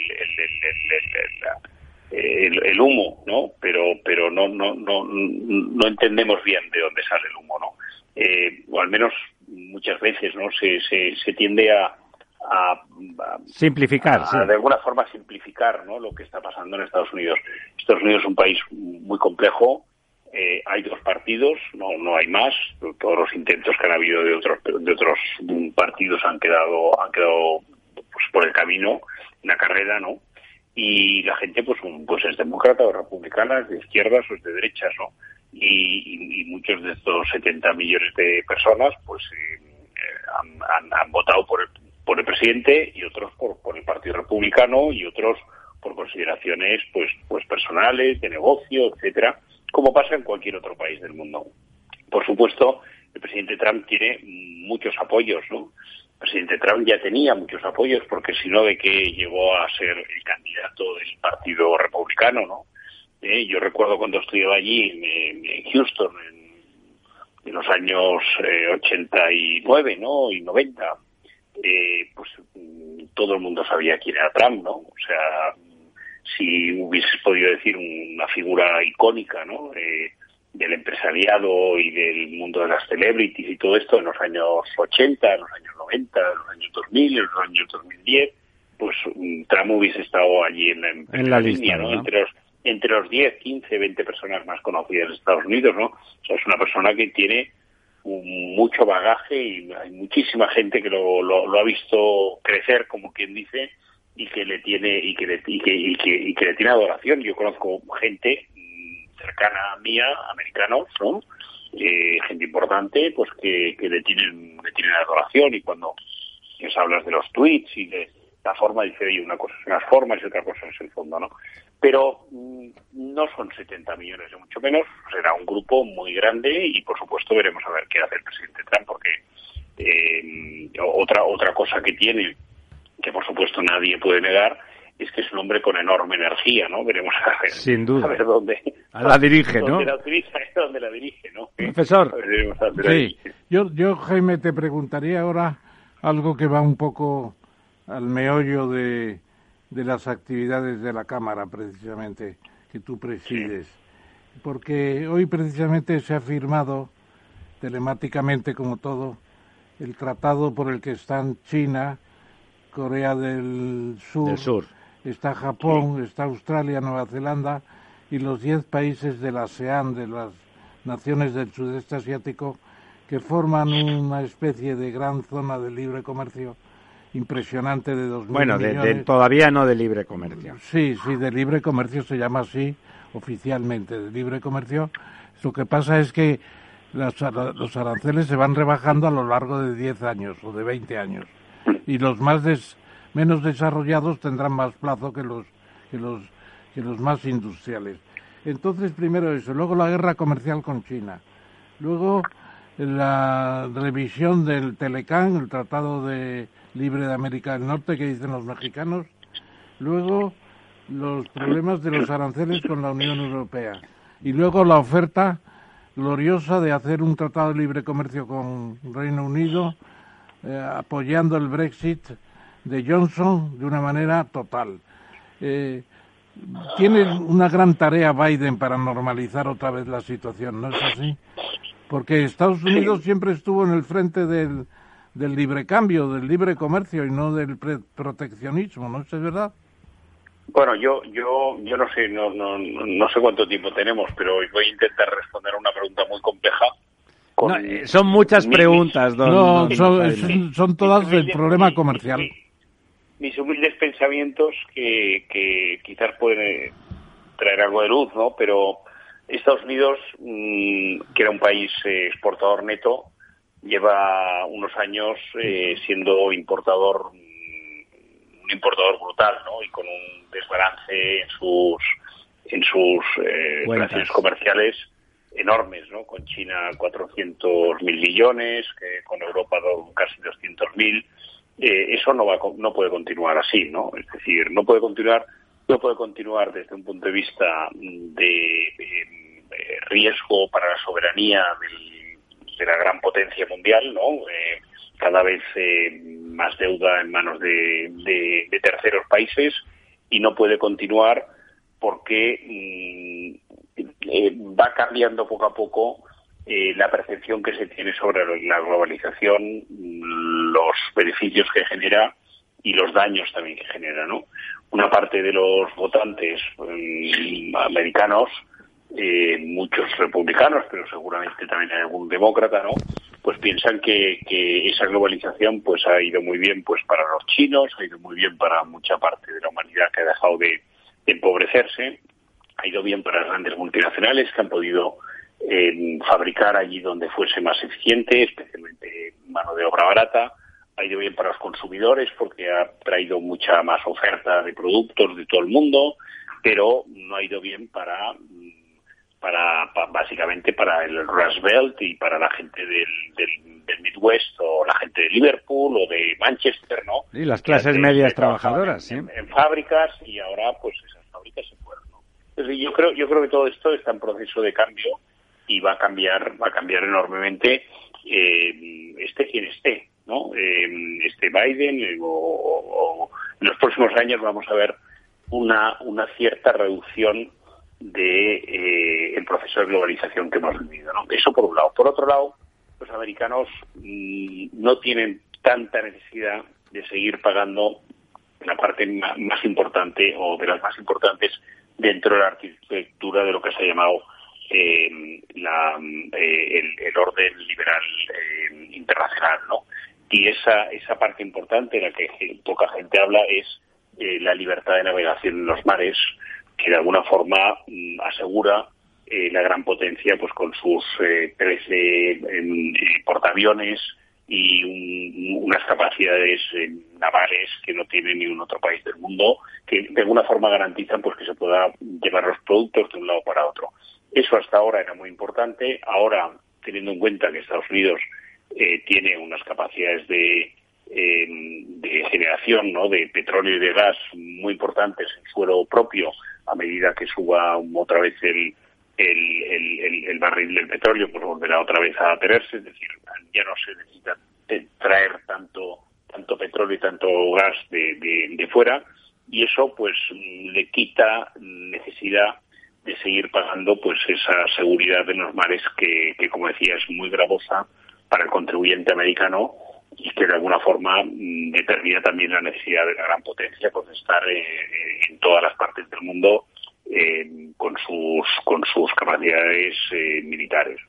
humo, ¿no? Pero, pero no, no, no, no entendemos bien de dónde sale el humo, ¿no? Eh, o al menos muchas veces, ¿no? Se, se tiende a, a, simplificar, de alguna forma simplificar, ¿no? Lo que está pasando en Estados Unidos. Estados Unidos es un país muy complejo, eh, hay dos partidos, no, no hay más. Todos los intentos que han habido de otros, de otros partidos han quedado, han quedado pues, por el camino, en la carrera, ¿no? Y la gente, pues, pues es demócrata o republicana, es de izquierdas o es de derechas, ¿no? Y, muchos de estos 70 millones de personas, pues, eh, han, han, votado por el, por el presidente y otros por, por el Partido Republicano y otros por consideraciones, pues, pues personales, de negocio, etcétera como pasa en cualquier otro país del mundo. Por supuesto, el presidente Trump tiene muchos apoyos, ¿no? El presidente Trump ya tenía muchos apoyos, porque si no, ¿de qué llegó a ser el candidato del Partido Republicano, ¿no? Eh, yo recuerdo cuando estudiaba allí en, Houston, en los años 89 ¿no? y 90, pues mm, todo el mundo sabía quién era Trump, ¿no? O sea, si hubieses podido decir una figura icónica, ¿no? del empresariado y del mundo de las celebrities y todo esto en los años 80, en los años 90, en los años 2000, en los años 2010, pues mm, Trump hubiese estado allí en, la, línea, ¿no? Entre los, entre los 10, 15, 20 personas más conocidas de Estados Unidos, ¿no? O sea, es una persona que tiene mucho bagaje y hay muchísima gente que lo, lo, ha visto crecer, como quien dice, y que le tiene y que le, y que, y que, y que le tiene adoración. Yo conozco gente cercana a mía, americanos, ¿no? Eh, gente importante, pues que, que le tienen le tienen adoración y cuando les hablas de los tweets y de la forma, dice, oye, una cosa son las formas y otra cosa es el fondo, ¿no? Pero mm, no son 70 millones, de mucho menos, será un grupo muy grande y, por supuesto, veremos a ver qué hace el presidente Trump, porque eh, otra, otra cosa que tiene, que por supuesto nadie puede negar, es que es un hombre con enorme energía, ¿no? Veremos a ver, Sin duda. A ver dónde la dirige, ¿no? Dónde la utiliza, dónde la dirige, ¿no? Profesor. Sí. Yo, yo, Jaime, te preguntaría ahora algo que va un poco al meollo de, de las actividades de la Cámara, precisamente, que tú presides. Porque hoy precisamente se ha firmado, telemáticamente como todo, el tratado por el que están China, Corea del Sur, del Sur. está Japón, está Australia, Nueva Zelanda y los 10 países de la ASEAN, de las naciones del sudeste asiático, que forman una especie de gran zona de libre comercio impresionante de dos bueno, de, todavía no de libre comercio. Sí, sí, de libre comercio se llama así oficialmente, de libre comercio. Lo que pasa es que los aranceles se van rebajando a lo largo de 10 años o de 20 años y los más des, menos desarrollados tendrán más plazo que los, que los, que los más industriales. Entonces, primero eso, luego la guerra comercial con China, luego la revisión del Telecán, el Tratado de Libre de América del Norte que dicen los mexicanos, luego los problemas de los aranceles con la Unión Europea y luego la oferta gloriosa de hacer un tratado de libre comercio con Reino Unido, eh, apoyando el Brexit de Johnson de una manera total. Eh, tiene una gran tarea Biden para normalizar otra vez la situación, ¿no es así? Porque Estados Unidos siempre estuvo en el frente del, del libre cambio, del libre comercio y no del proteccionismo, ¿no es verdad? Bueno, yo yo yo no sé no, no, no sé cuánto tiempo tenemos, pero voy a intentar responder a una pregunta muy compleja eh, son muchas preguntas, don, No, son, todas del problema comercial. Mis, humildes pensamientos que, que quizás pueden traer algo de luz, ¿no? Pero Estados Unidos, mm, que era un país eh, exportador neto, lleva unos años eh, siendo importador, mm, un importador brutal, ¿no? Y con un desbalance en sus en sus relaciones comerciales enormes, ¿no? Con China 400 mil millones, con Europa casi 200 mil. Eh, eso no va no puede continuar así, ¿no? Es decir, no puede continuar no puede continuar desde un punto de vista de, riesgo para la soberanía de la gran potencia mundial, ¿no? Eh, cada vez eh, más deuda en manos de, de, terceros países y no puede continuar porque mm, eh, va cambiando poco a poco eh, la percepción que se tiene sobre la globalización, los beneficios que genera y los daños también que genera, ¿no? Una parte de los votantes mm, americanos, eh, muchos republicanos, pero seguramente también hay algún demócrata, ¿no? Pues piensan que, esa globalización pues ha ido muy bien pues para los chinos, ha ido muy bien para mucha parte de la humanidad que ha dejado de empobrecerse ha ido bien para las grandes multinacionales que han podido eh, fabricar allí donde fuese más eficiente, especialmente mano de obra barata. Ha ido bien para los consumidores porque ha traído mucha más oferta de productos de todo el mundo, pero no ha ido bien para, para, básicamente para el Rust Belt y para la gente del, del, Midwest o la gente de Liverpool o de Manchester, ¿no? Y las clases medias trabajadoras, en, en, fábricas y ahora pues esas fábricas se fueron yo creo, yo creo que todo esto está en proceso de cambio y va a cambiar, va a cambiar enormemente eh, esté quien esté, ¿no? Eh, este Biden eh, o, en los próximos años vamos a ver una, una cierta reducción de eh, el proceso de globalización que hemos vivido, ¿no? Eso por un lado. Por otro lado, los americanos mm, no tienen tanta necesidad de seguir pagando la parte más importante o de las más importantes dentro de la arquitectura de lo que se ha llamado eh, la, eh, el, orden liberal eh, internacional, ¿no? Y esa, esa parte importante en la que poca gente habla es la libertad de navegación en los mares, que de alguna forma mm, asegura la gran potencia pues con sus 13 portaaviones y unas capacidades navales que no tiene ni un otro país del mundo, que de alguna forma garantizan pues que se pueda llevar los productos de un lado para otro. Eso hasta ahora era muy importante. Ahora, teniendo en cuenta que Estados Unidos eh, tiene unas capacidades de, em, generación ¿no? de petróleo y de gas muy importantes en suelo propio, a medida que suba otra vez el, el, el, barril del petróleo, pues volverá otra vez a tenerse, es decir, ya no se necesita traer tanto tanto petróleo y tanto gas de, de, de fuera, y eso pues le quita necesidad de seguir pagando pues esa seguridad de los mares que, como decía, es muy gravosa para el contribuyente americano y que de alguna forma mm, determina también la necesidad de la gran potencia pues, estar eh, en todas las partes del mundo eh, con sus con sus capacidades eh, militares.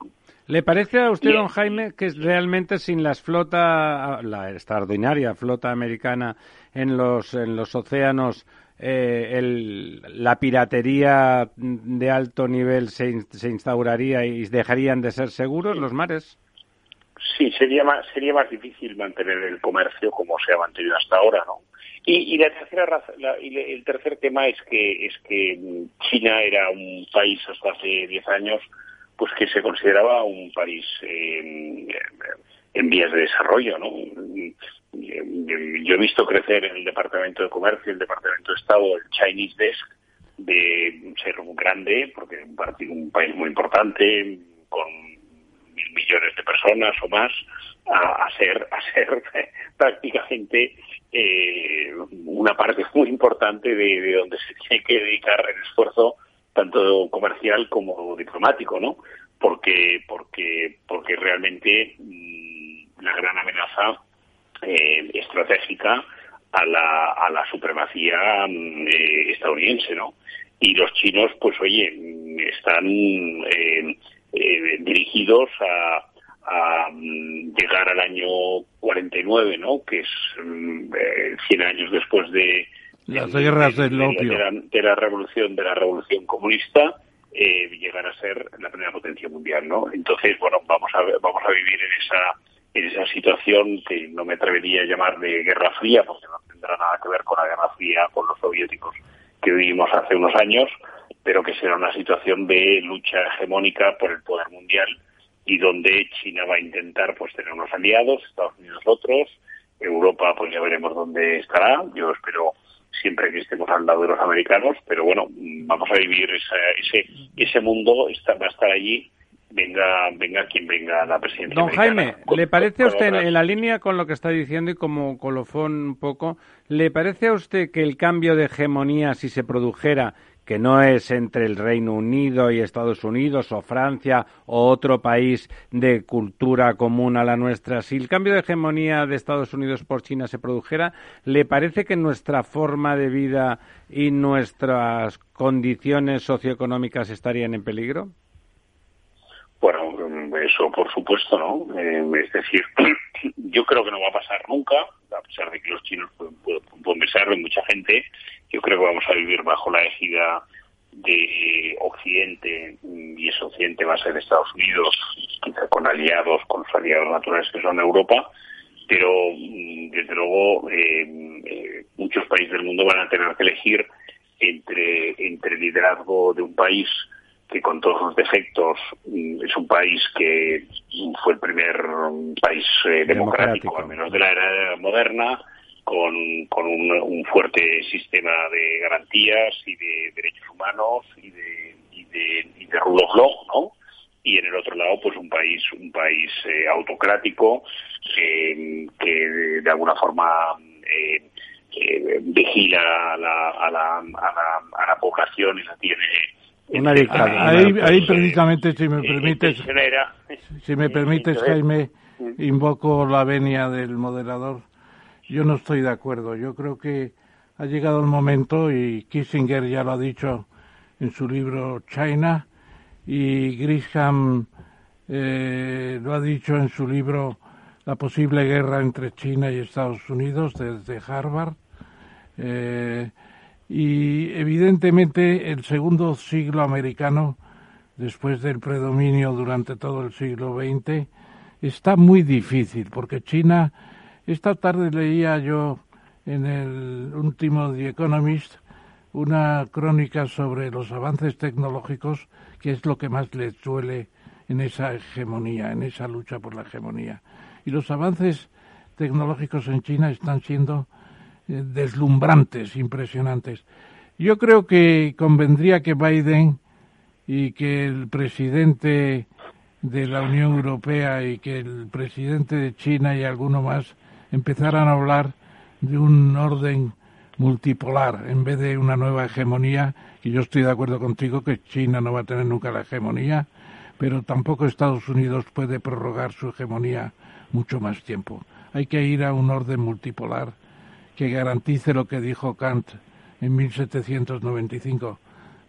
¿Le parece a usted, don Jaime, que realmente sin las flota, la extraordinaria flota americana en los, en los océanos, eh, el, la piratería de alto nivel se, se, instauraría y dejarían de ser seguros los mares? Sí, sería más, sería más difícil mantener el comercio como se ha mantenido hasta ahora, ¿no? Y, la tercera y el tercer tema es que es que China era un país hasta hace 10 años pues que se consideraba un país eh, en vías de desarrollo, ¿no? Yo he visto crecer en el Departamento de Comercio, el Departamento de Estado, el Chinese Desk, de ser un grande, porque es un país muy importante, con mil millones de personas o más, a, ser, a ser prácticamente eh, una parte muy importante de, de, donde se tiene que dedicar el esfuerzo tanto comercial como diplomático, ¿no? Porque, porque, porque realmente mm, la gran amenaza eh, estratégica a la, a la supremacía mm, eh, estadounidense, ¿no? Y los chinos, pues oye, mm, están dirigidos a, a llegar al año 49, ¿no? Que es 100 años después de, las guerras del De, la, revolución de la revolución comunista eh, llegar a ser la primera potencia mundial no entonces bueno vamos a vamos a vivir en esa en esa situación que no me atrevería a llamar de guerra fría porque no tendrá nada que ver con la guerra fría con los soviéticos que vivimos hace unos años pero que será una situación de lucha hegemónica por el poder mundial y donde China va a intentar pues tener unos aliados Estados Unidos otros Europa pues ya veremos dónde estará yo espero siempre que estemos al lado de los americanos, pero bueno, vamos a vivir ese, ese mundo, está, va a estar allí, venga, venga quien venga a la presidencia. Don Jaime, ¿le parece a usted, en la línea con lo que está diciendo y como colofón un poco, ¿le parece a usted que el cambio de hegemonía, si se produjera, que no es entre el Reino Unido y Estados Unidos o Francia o otro país de cultura común a la nuestra, si el cambio de hegemonía de Estados Unidos por China se produjera, ¿le parece que nuestra forma de vida y nuestras condiciones socioeconómicas estarían en peligro? Bueno, eso por supuesto, ¿no? Eh, es decir, yo creo que no va a pasar nunca, a pesar de que los chinos pueden, pueden pensarlo, mucha gente, yo creo que vamos a vivir bajo la égida de Occidente, y ese Occidente va a ser Estados Unidos, con aliados, con los aliados naturales que son Europa, pero mm, desde luego eh, eh, muchos países del mundo van a tener que elegir entre, entre el liderazgo de un país que con todos sus defectos mm, es un país que fue el primer país eh, democrático, al menos de la era moderna, con, con un, fuerte sistema de garantías y de derechos humanos y de, y de, y de rule of law, ¿no? y en el otro lado pues un país un país eh, autocrático que de, alguna forma eh, eh, vigila a la, a, la, a, la, población y la tiene una dictadura. Ahí, ahí precisamente, si me permites, si me permites, Jaime, invoco la venia del moderador. Yo no estoy de acuerdo. Yo creo que ha llegado el momento, y Kissinger ya lo ha dicho en su libro China, y Grisham eh, lo ha dicho en su libro La posible guerra entre China y Estados Unidos desde Harvard. Eh, y evidentemente el segundo siglo americano, después del predominio durante todo el siglo XX, está muy difícil, porque China, esta tarde leía yo en el último The Economist una crónica sobre los avances tecnológicos, que es lo que más le suele en esa hegemonía, en esa lucha por la hegemonía. Y los avances tecnológicos en China están siendo deslumbrantes, impresionantes. Yo creo que convendría que Biden y que el presidente de la Unión Europea y que el presidente de China y alguno más empezaran a hablar de un orden multipolar en vez de una nueva hegemonía, y yo estoy de acuerdo contigo que China no va a tener nunca la hegemonía, pero tampoco Estados Unidos puede prorrogar su hegemonía mucho más tiempo. Hay que ir a un orden multipolar que garantice lo que dijo Kant en 1795,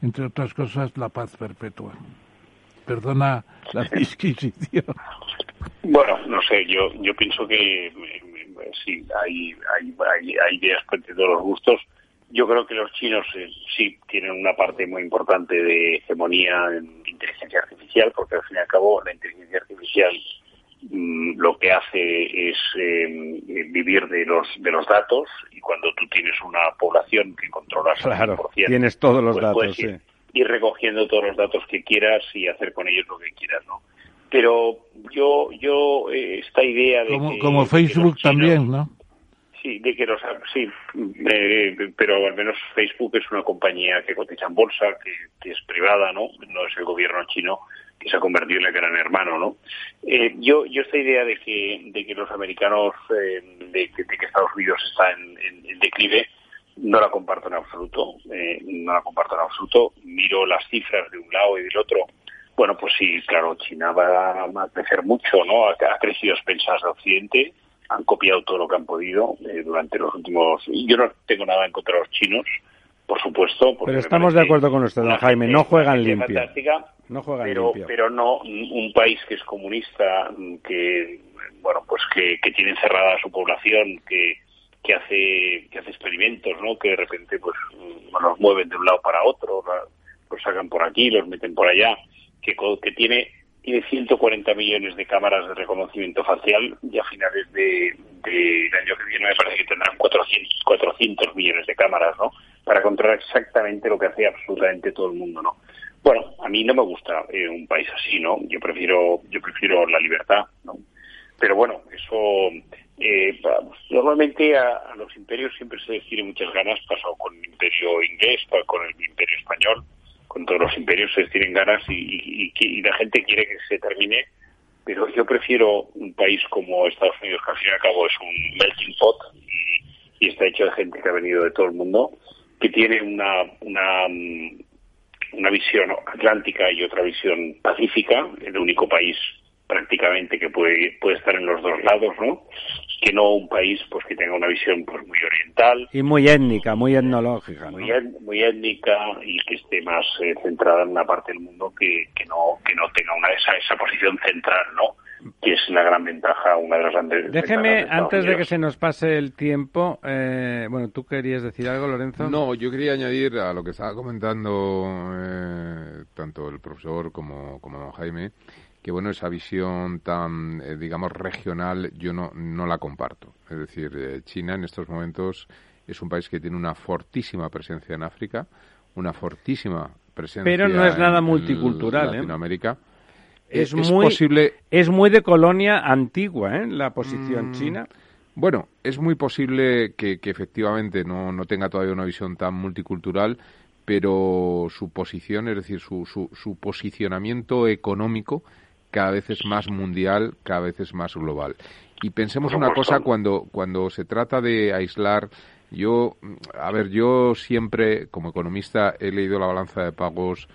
entre otras cosas, la paz perpetua. Perdona la disquisición. Bueno, no sé, yo, yo pienso que sí, hay, hay, hay, ideas de todos los gustos. Yo creo que los chinos eh, sí tienen una parte muy importante de hegemonía en inteligencia artificial, porque al fin y al cabo la inteligencia artificial lo que hace es em, vivir de los de los datos y cuando tú tienes una población que controlas claro, tienes todos los pues datos, ir recogiendo todos los datos que quieras y hacer con ellos lo que quieras, ¿no? pero yo yo eh, esta idea de como, como Facebook también no sí de que los sí eh, pero al menos Facebook es una compañía que cotiza en bolsa que, es privada no no es el gobierno chino que se ha convertido en el gran hermano no eh, yo yo esta idea de que de que los americanos de, que Estados Unidos está en, declive no la comparto en absoluto, no la comparto en absoluto. Miro las cifras de un lado y del otro bueno, pues sí, claro, China va a crecer mucho, ¿no? Ha, crecido a expensas de Occidente, han copiado todo lo que han podido eh, durante los últimos... Yo no tengo nada en contra de los chinos, por supuesto. Pero estamos de acuerdo con usted, don Jaime, no juegan limpio. No juegan pero, Pero no un país que es comunista, que bueno, pues que, tiene encerrada a su población, que, que hace que hace experimentos, ¿no? Que de repente pues los mueven de un lado para otro, los sacan por aquí, los meten por allá que, que tiene tiene 140 millones de cámaras de reconocimiento facial y a finales del de, año que viene me parece que tendrán 400, 400 millones de cámaras, ¿no? Para controlar exactamente lo que hace absolutamente todo el mundo, ¿no? Bueno, a mí no me gusta eh, un país así, ¿no? Yo prefiero, yo prefiero la libertad, ¿no? Pero bueno, eso eh, normalmente a, a, los imperios siempre se les tiene muchas ganas, pasó con el imperio inglés, con el imperio español, con todos los imperios se tienen ganas y, la gente quiere que se termine, pero yo prefiero un país como Estados Unidos, que al fin y al cabo es un melting pot y, está hecho de gente que ha venido de todo el mundo, que tiene una, una, una visión atlántica y otra visión pacífica, el único país prácticamente que puede, puede estar en los dos lados, ¿no? Que no un país pues que tenga una visión pues muy oriental y muy étnica, muy etnológica, muy, muy étnica y que esté más eh, centrada en una parte del mundo que, que no que no tenga una esa esa posición central, ¿no? que es la gran ventaja, una de las grandes Déjeme, antes de que se nos pase el tiempo, eh, bueno, ¿tú querías decir algo, Lorenzo? No, yo quería añadir a lo que estaba comentando eh, tanto el profesor como, como don Jaime, que bueno, esa visión tan, eh, digamos, regional yo no, no la comparto. Es decir, eh, China en estos momentos es un país que tiene una fortísima presencia en África, una fortísima presencia Pero no es nada multicultural, en ¿eh? Latinoamérica. Es, muy, posible... es muy de colonia antigua, ¿eh? La posición mm, china. Bueno, es muy posible que, que efectivamente no, no tenga todavía una visión tan multicultural, pero su posición, es decir, su, su, su posicionamiento económico cada vez es más mundial, cada vez es más global. Y pensemos una cosa cuando, cuando se trata de aislar yo, a ver, yo siempre, como economista, he leído la balanza de pagos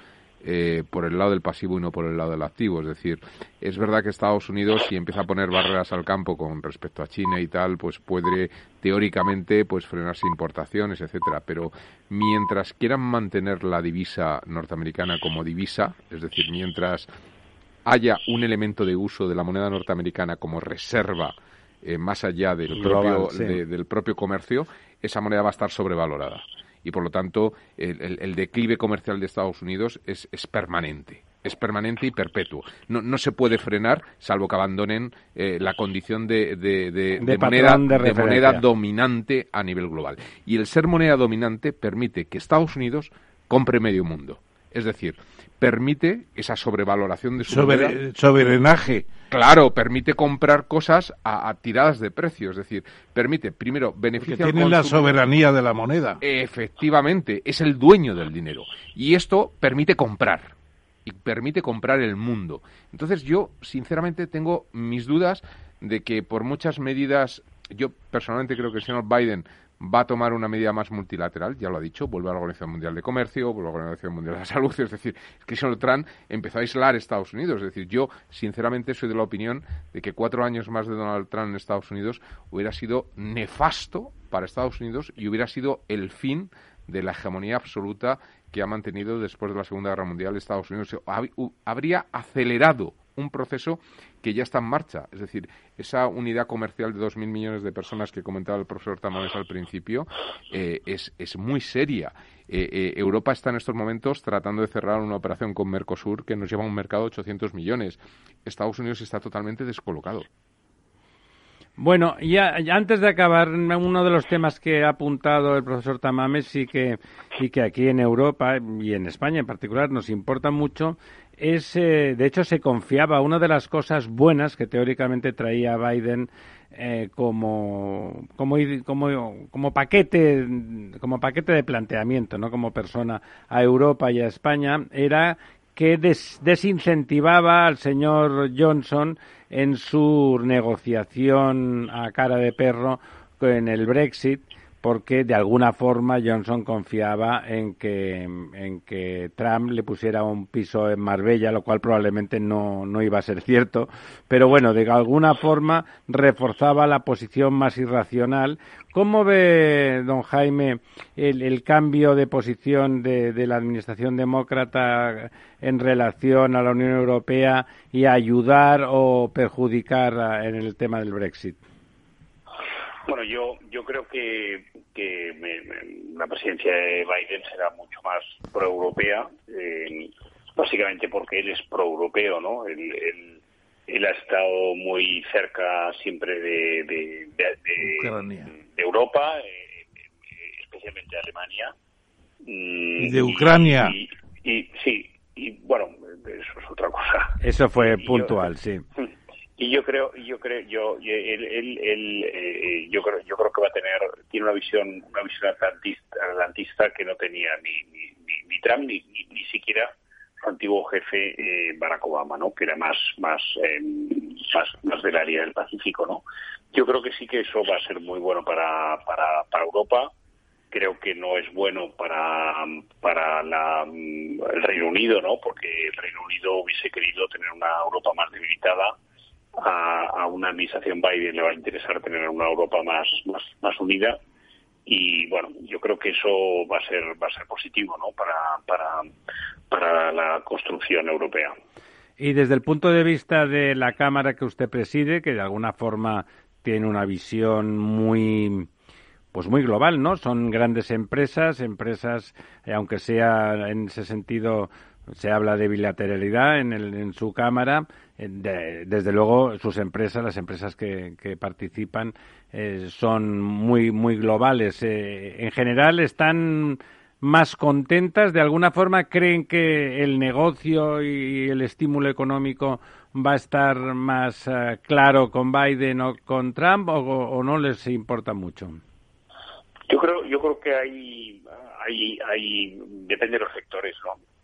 eh, por el lado del pasivo y no por el lado del activo. Es decir, es verdad que Estados Unidos, si empieza a poner barreras al campo con respecto a China y tal, pues puede teóricamente pues frenarse importaciones, etcétera. Pero mientras quieran mantener la divisa norteamericana como divisa, es decir, mientras haya un elemento de uso de la moneda norteamericana como reserva eh, más allá del propio, del propio comercio, esa moneda va a estar sobrevalorada. Y por lo tanto, el, declive comercial de Estados Unidos es, permanente es permanente y perpetuo. No, no, se puede frenar, salvo que abandonen eh, la condición de, de, moneda, de, moneda, dominante a nivel global. Y el ser moneda dominante permite que Estados Unidos compre medio mundo. Es decir, permite esa sobrevaloración de su Sobre, Sobrenaje. Claro, permite comprar cosas a, tiradas de precio, es decir, permite primero beneficiar tiene la soberanía de la moneda. Efectivamente, es el dueño del dinero y esto permite comprar y permite comprar el mundo. Entonces yo, sinceramente, tengo mis dudas de que por muchas medidas, yo personalmente creo que el señor Biden va a tomar una medida más multilateral, ya lo ha dicho, vuelve a la Organización Mundial de Comercio, vuelve a la Organización Mundial de la Salud, es decir, que señor Trump empezó a aislar Estados Unidos, es decir, yo sinceramente soy de la opinión de que cuatro años más de Donald Trump en Estados Unidos hubiera sido nefasto para Estados Unidos y hubiera sido el fin de la hegemonía absoluta que ha mantenido después de la Segunda Guerra Mundial Estados Unidos. Habría acelerado un proceso que ya está en marcha. Es decir, esa unidad comercial de 2.000 millones de personas que comentaba el profesor Tamames al principio eh, es, es, muy seria. Eh, eh, Europa está en estos momentos tratando de cerrar una operación con Mercosur que nos lleva a un mercado de 800 millones. Estados Unidos está totalmente descolocado. Bueno, ya, antes de acabar, uno de los temas que ha apuntado el profesor Tamames y que, y que aquí en Europa y en España en particular nos importa mucho es, eh, de hecho, se confiaba. Una de las cosas buenas que teóricamente traía Biden eh, como, como, como, como, paquete, como paquete de planteamiento, no como persona a Europa y a España, era que desincentivaba al señor Johnson en su negociación a cara de perro en el Brexit porque de alguna forma Johnson confiaba en que, en que Trump le pusiera un piso en Marbella, lo cual probablemente no, no iba a ser cierto, pero bueno, de alguna forma reforzaba la posición más irracional. ¿Cómo ve, don Jaime, el, el cambio de posición de, de la Administración demócrata en relación a la Unión Europea y ayudar o perjudicar en el tema del Brexit? Bueno, yo yo creo que, que la presidencia de Biden será mucho más proeuropea, eh, básicamente porque él es proeuropeo, ¿no? Él, él, ha estado muy cerca siempre de, de, de, Europa, eh, especialmente de Alemania. Y de Ucrania. Y, sí, y bueno, eso es otra cosa. Eso fue puntual, sí. y yo creo yo creo yo él, él, él eh, yo creo yo creo que va a tener tiene una visión una visión atlantista, atlantista que no tenía ni ni, ni, Trump ni, ni, siquiera su antiguo jefe eh, Barack Obama no que era más más, eh, más más del área del Pacífico no yo creo que sí que eso va a ser muy bueno para para, para Europa. Creo que no es bueno para para la, el Reino Unido no porque el Reino Unido hubiese querido tener una Europa más debilitada a, una administración Biden le va a interesar tener una Europa más, más, más unida. Y bueno yo creo que eso va a ser va a ser positivo no para para para la construcción europea. Y desde el punto de vista de la cámara que usted preside que de alguna forma tiene una visión muy pues muy global no son grandes empresas empresas eh, aunque sea en ese sentido se habla de bilateralidad en, el, en su cámara desde luego sus empresas, las empresas que, participan, eh, son muy, muy globales. Eh, en general están más contentas, de alguna forma creen que el negocio y el estímulo económico va a estar más eh, claro con Biden o con Trump o, no les importa mucho. Yo creo, yo creo que hay, hay, hay, depende de los sectores, ¿no?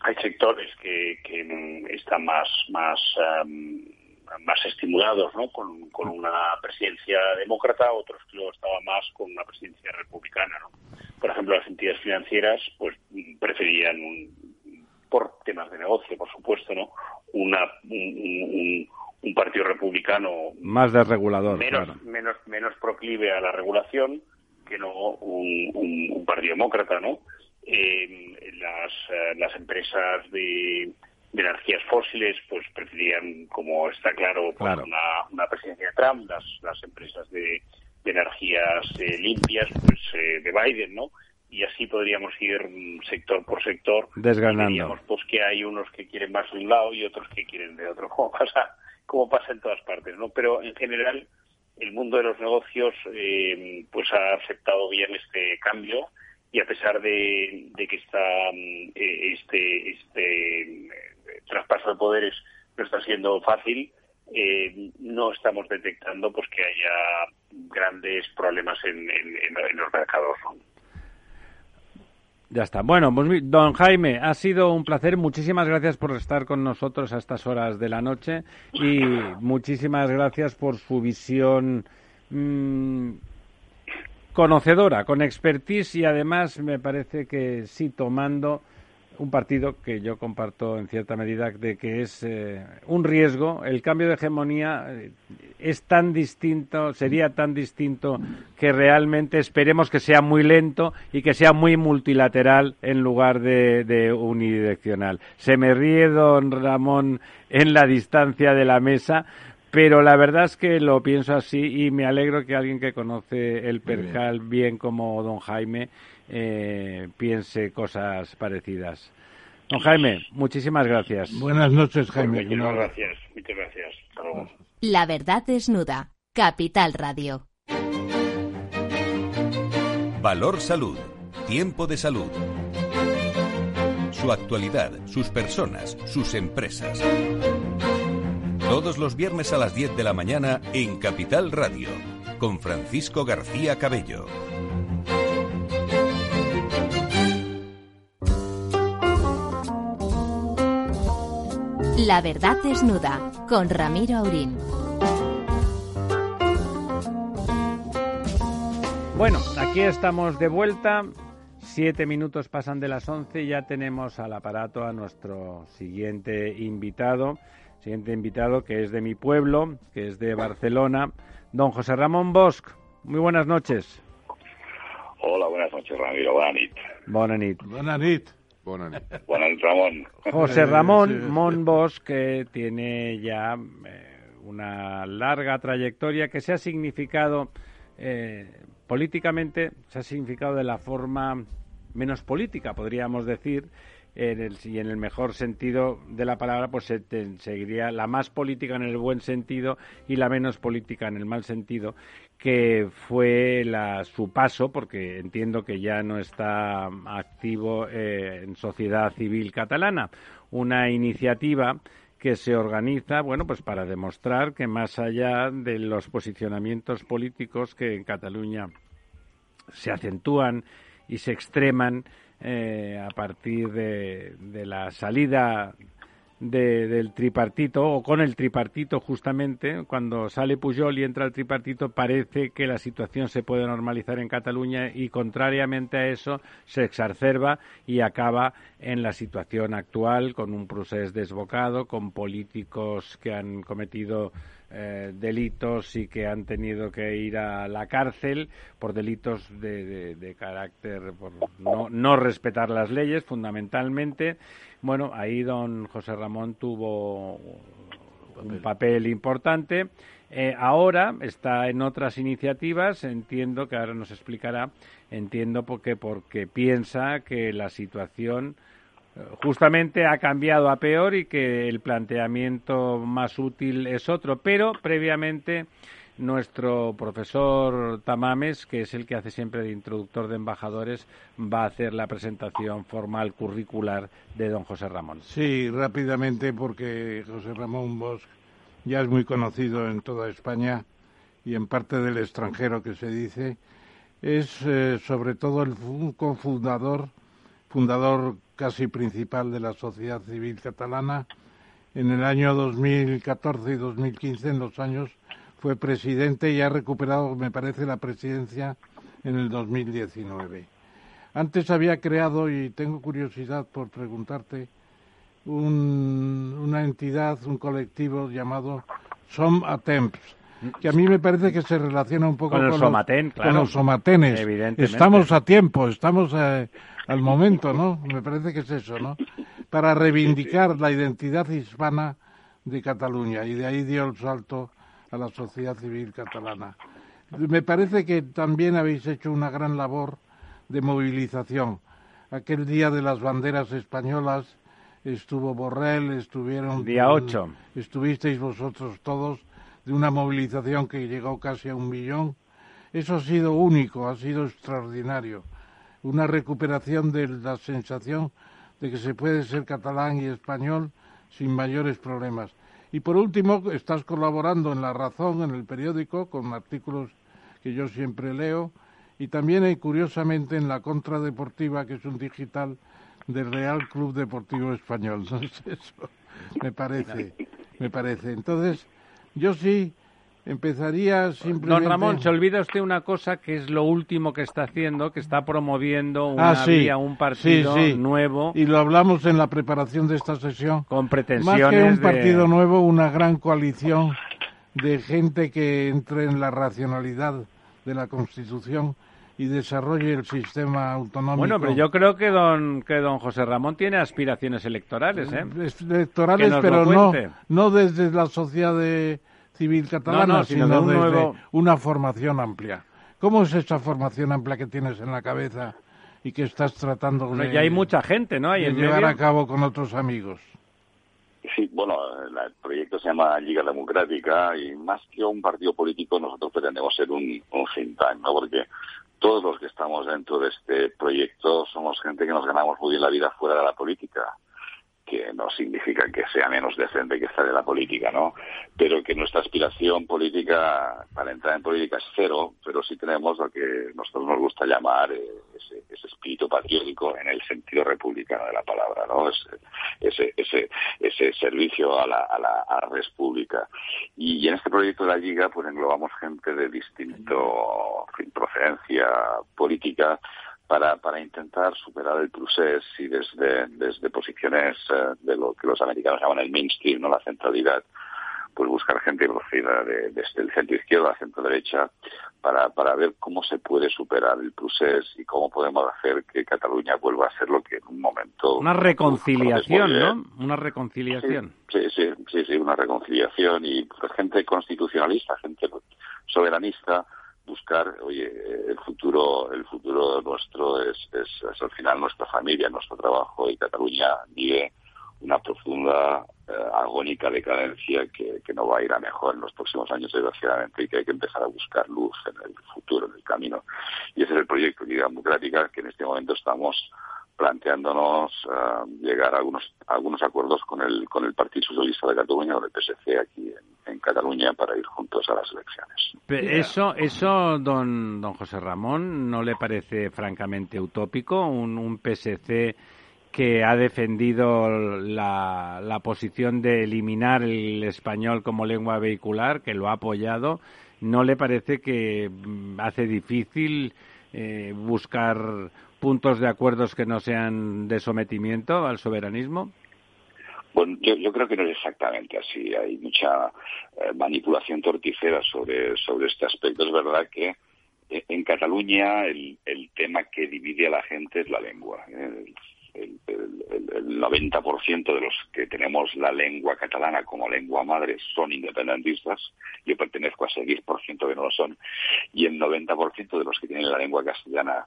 Hay sectores que, que están más, más, más estimulados, ¿no? Con, con, una presidencia demócrata, otros que lo estaban más con una presidencia republicana, ¿no? Por ejemplo, las entidades financieras, pues preferían por temas de negocio, por supuesto, ¿no? Una, un, un partido republicano más desregulador, menos, menos, menos proclive a la regulación que no un, partido demócrata, ¿no? Eh, las, eh, las empresas de, energías fósiles pues preferían, como está claro, pues, Una, una, presidencia de Trump, las, las empresas de, energías eh, limpias pues de Biden, ¿no? Y así podríamos ir mm, sector por sector. Desgranando. pues que hay unos que quieren más de un lado y otros que quieren de otro, como pasa, como pasa en todas partes, ¿no? Pero en general el mundo de los negocios eh, pues ha aceptado bien este cambio y a pesar de, que mm, eh, este este eh, traspaso de poderes no está siendo fácil no estamos detectando pues que haya grandes problemas en, en los mercados ya está. Bueno, pues, don Jaime, ha sido un placer. Muchísimas gracias por estar con nosotros a estas horas de la noche y muchísimas gracias por su visión mm, conocedora, con expertise y además me parece que sí tomando un partido que yo comparto en cierta medida de que es eh, un riesgo. El cambio de hegemonía eh, es tan distinto, sería tan distinto que realmente esperemos que sea muy lento y que sea muy multilateral en lugar de, de unidireccional. Se me ríe don Ramón en la distancia de la mesa, pero la verdad es que lo pienso así y me alegro que alguien que conoce el percal bien como don Jaime eh, piense cosas parecidas. Don Jaime, muchísimas gracias. Buenas noches, Jaime. Muchas gracias. Muchas gracias. La verdad desnuda. Capital Radio. Valor Salud. Tiempo de salud. Su actualidad, sus personas, sus empresas. Todos los viernes a las 10 de la mañana en Capital Radio, con Francisco García Cabello. La verdad desnuda con Ramiro Aurín. Bueno, aquí estamos de vuelta. Siete minutos pasan de las once y ya tenemos al aparato a nuestro siguiente invitado. Siguiente invitado que es de mi pueblo, que es de Barcelona, don José Ramón Bosch. Muy buenas noches. Hola, buenas noches, Ramiro. Buenas noches. Buenas noches. Buenas noches. Buenas Ramón. José Ramón Monbos, que tiene ya eh, una larga trayectoria que se ha significado eh, políticamente, se ha significado de la forma menos política, podríamos decir, en el, y en el mejor sentido de la palabra, pues se seguiría la más política en el buen sentido y la menos política en el mal sentido, que fue la, su paso, porque entiendo que ya no está activo eh, en sociedad civil catalana, una iniciativa que se organiza, bueno, pues para demostrar que más allá de los posicionamientos políticos que en Cataluña se acentúan y se extreman eh, a partir de, de la salida del tripartito o con el tripartito justamente cuando sale Pujol y entra el tripartito parece que la situación se puede normalizar en Cataluña y contrariamente a eso se exacerba y acaba en la situación actual con un proceso desbocado con políticos que han cometido eh, delitos y que han tenido que ir a la cárcel por delitos de, carácter por no, no respetar las leyes fundamentalmente. Bueno, ahí don José Ramón tuvo un papel. importante. Eh, ahora está en otras iniciativas, entiendo que ahora nos explicará, entiendo porque, porque piensa que la situación justamente ha cambiado a peor y que el planteamiento más útil es otro, pero previamente nuestro profesor Tamames, que es el que hace siempre de introductor de embajadores, va a hacer la presentación formal curricular de don José Ramón. Sí, rápidamente, porque José Ramón Bosch ya es muy conocido en toda España y en parte del extranjero que se dice. es eh, sobre todo el cofundador, fundador casi principal de la sociedad civil catalana. En el año 2014 y 2015, en los años, fue presidente y ha recuperado, me parece, la presidencia en el 2019. Antes había creado, y tengo curiosidad por preguntarte, una entidad, un colectivo llamado Som Attempts, que a mí me parece que se relaciona un poco con, los, con los somatenes. Estamos a tiempo, estamos eh, al momento, ¿no? Me parece que es eso, ¿no? Para reivindicar la identidad hispana de Cataluña y de ahí dio el salto a la sociedad civil catalana. Me parece que también habéis hecho una gran labor de movilización. Aquel día de las banderas españolas estuvo Borrell, estuvieron... Día 8. Estuvisteis vosotros todos de una movilización que llegó casi a un millón. Eso ha sido único, ha sido extraordinario. Una recuperación de la sensación de que se puede ser catalán y español sin mayores problemas. Y por último, estás colaborando en La Razón, en el periódico, con artículos que yo siempre leo, y también, hay, curiosamente, en La Contradeportiva, que es un digital del Real Club Deportivo Español. eso me parece, me parece. Entonces, yo sí empezaría simplemente... Don Ramón, se olvida usted una cosa que es lo último que está haciendo, que está promoviendo una ah, vía, un partido nuevo. Y lo hablamos en la preparación de esta sesión. Con pretensiones Más que un partido nuevo, una gran coalición de gente que entre en la racionalidad de la Constitución y desarrolle el sistema autonómico. Bueno, pero yo creo que don que don José Ramón tiene aspiraciones electorales, ¿eh? Electorales, pero no no desde la sociedad civil catalana, sino, desde una formación amplia. ¿Cómo es esa formación amplia que tienes en la cabeza y que estás tratando de, ya hay mucha gente, ¿no? Hay llevar a cabo con otros amigos? Sí, bueno, el proyecto se llama Liga Democrática y más que un partido político nosotros pretendemos ser un, un think tank, ¿no? Porque todos los que estamos dentro de este proyecto somos gente que nos ganamos muy bien la vida fuera de la política que no significa que sea menos decente que estar en la política, ¿no? Pero que nuestra aspiración política para entrar en política es cero, pero sí tenemos lo que nosotros nos gusta llamar eh, ese, espíritu patriótico en el sentido republicano de la palabra, ¿no? Ese, ese, ese, servicio a la, a la, a res pública. Y, en este proyecto de la Liga, pues englobamos gente de distinto procedencia política, para, para intentar superar el procés y desde, desde posiciones eh, de lo que los americanos llaman el mainstream, no la centralidad, pues buscar gente procedida de, desde el centro izquierdo a centro derecha para, para ver cómo se puede superar el procés y cómo podemos hacer que Cataluña vuelva a ser lo que en un momento... Una reconciliación, ¿no? Una reconciliación. Sí, sí, sí, sí, una reconciliación y pues, gente constitucionalista, gente soberanista, buscar, oye, el futuro, el futuro nuestro es, es, al final nuestra familia, nuestro trabajo y Cataluña vive una profunda, eh, agónica decadencia que, que, no va a ir a mejor en los próximos años, desgraciadamente, y que hay que empezar a buscar luz en el futuro, en el camino. Y ese es el proyecto de Democrática que en este momento estamos planteándonos uh, llegar a algunos, algunos acuerdos con el, con el Partido Socialista de Cataluña, con el PSC aquí en, en Cataluña, para ir juntos a las elecciones. Eso, eso don, don José Ramón, ¿no le parece francamente utópico? Un, un PSC que ha defendido la, la posición de eliminar el español como lengua vehicular, que lo ha apoyado, ¿no le parece que mm, hace difícil eh, buscar puntos de acuerdos que no sean de sometimiento al soberanismo? Bueno, yo, creo que no es exactamente así. Hay mucha eh, manipulación torticera sobre, sobre este aspecto. Es verdad que eh, en Cataluña el, tema que divide a la gente es la lengua. ¿eh? El, el, el, 90% de los que tenemos la lengua catalana como lengua madre son independentistas. Yo pertenezco a ese 10% que no lo son. Y el 90% de los que tienen la lengua castellana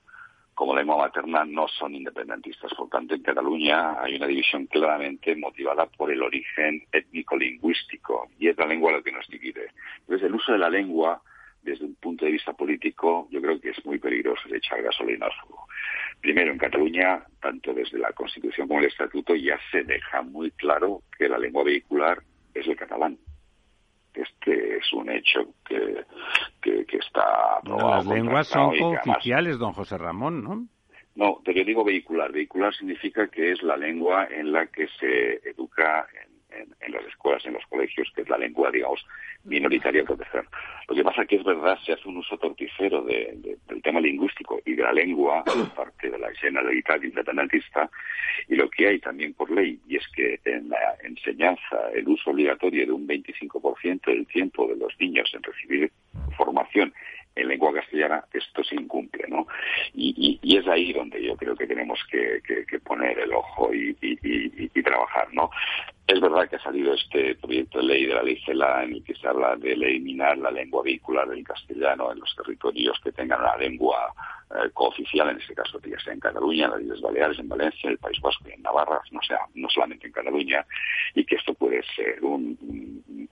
como lengua materna no son independentistas. Por tanto, en Cataluña hay una división claramente motivada por el origen étnico-lingüístico y es la lengua la que nos divide. Entonces, el uso de la lengua desde un punto de vista político, yo creo que es muy peligroso de echar gasolina al fuego. Primero, en Cataluña, tanto desde la Constitución como el Estatuto, ya se deja muy claro que la lengua vehicular es el catalán este es un hecho que, que, está las lenguas son oficiales, don José Ramón, ¿no? No, pero yo digo vehicular. Vehicular significa que es la lengua en la que se educa en, las escuelas, en los colegios, que es la lengua, digamos, minoritaria proteger. Lo que pasa es que es verdad, se hace un uso torticero del tema lingüístico y de la lengua por parte de la generalidad independentista, y lo que hay también por ley, y es que en la enseñanza, el uso obligatorio de un 25% del tiempo de los niños en recibir formación en lengua castellana esto se incumple, ¿no? Y, es ahí donde yo creo que tenemos que, poner el ojo y, trabajar, ¿no? Es verdad que ha salido este proyecto de ley de la ley CELA en el que se habla de eliminar la lengua vehicular del castellano en los territorios que tengan una lengua eh, cooficial, en este caso ya sea en Cataluña, en las Islas Baleares, en Valencia, en el País Vasco y en Navarra, no sea, no solamente en Cataluña, y que esto puede ser un,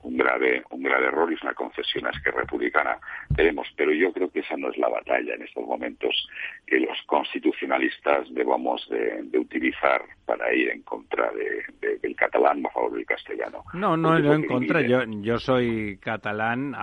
un, grave un grave error y es una concesión a que republicana tenemos. Pero yo creo que esa no es la batalla en estos momentos que los constitucionalistas debamos de, utilizar para ir en contra del catalán a favor del castellano. No, no, no en contra. Yo, yo soy catalán.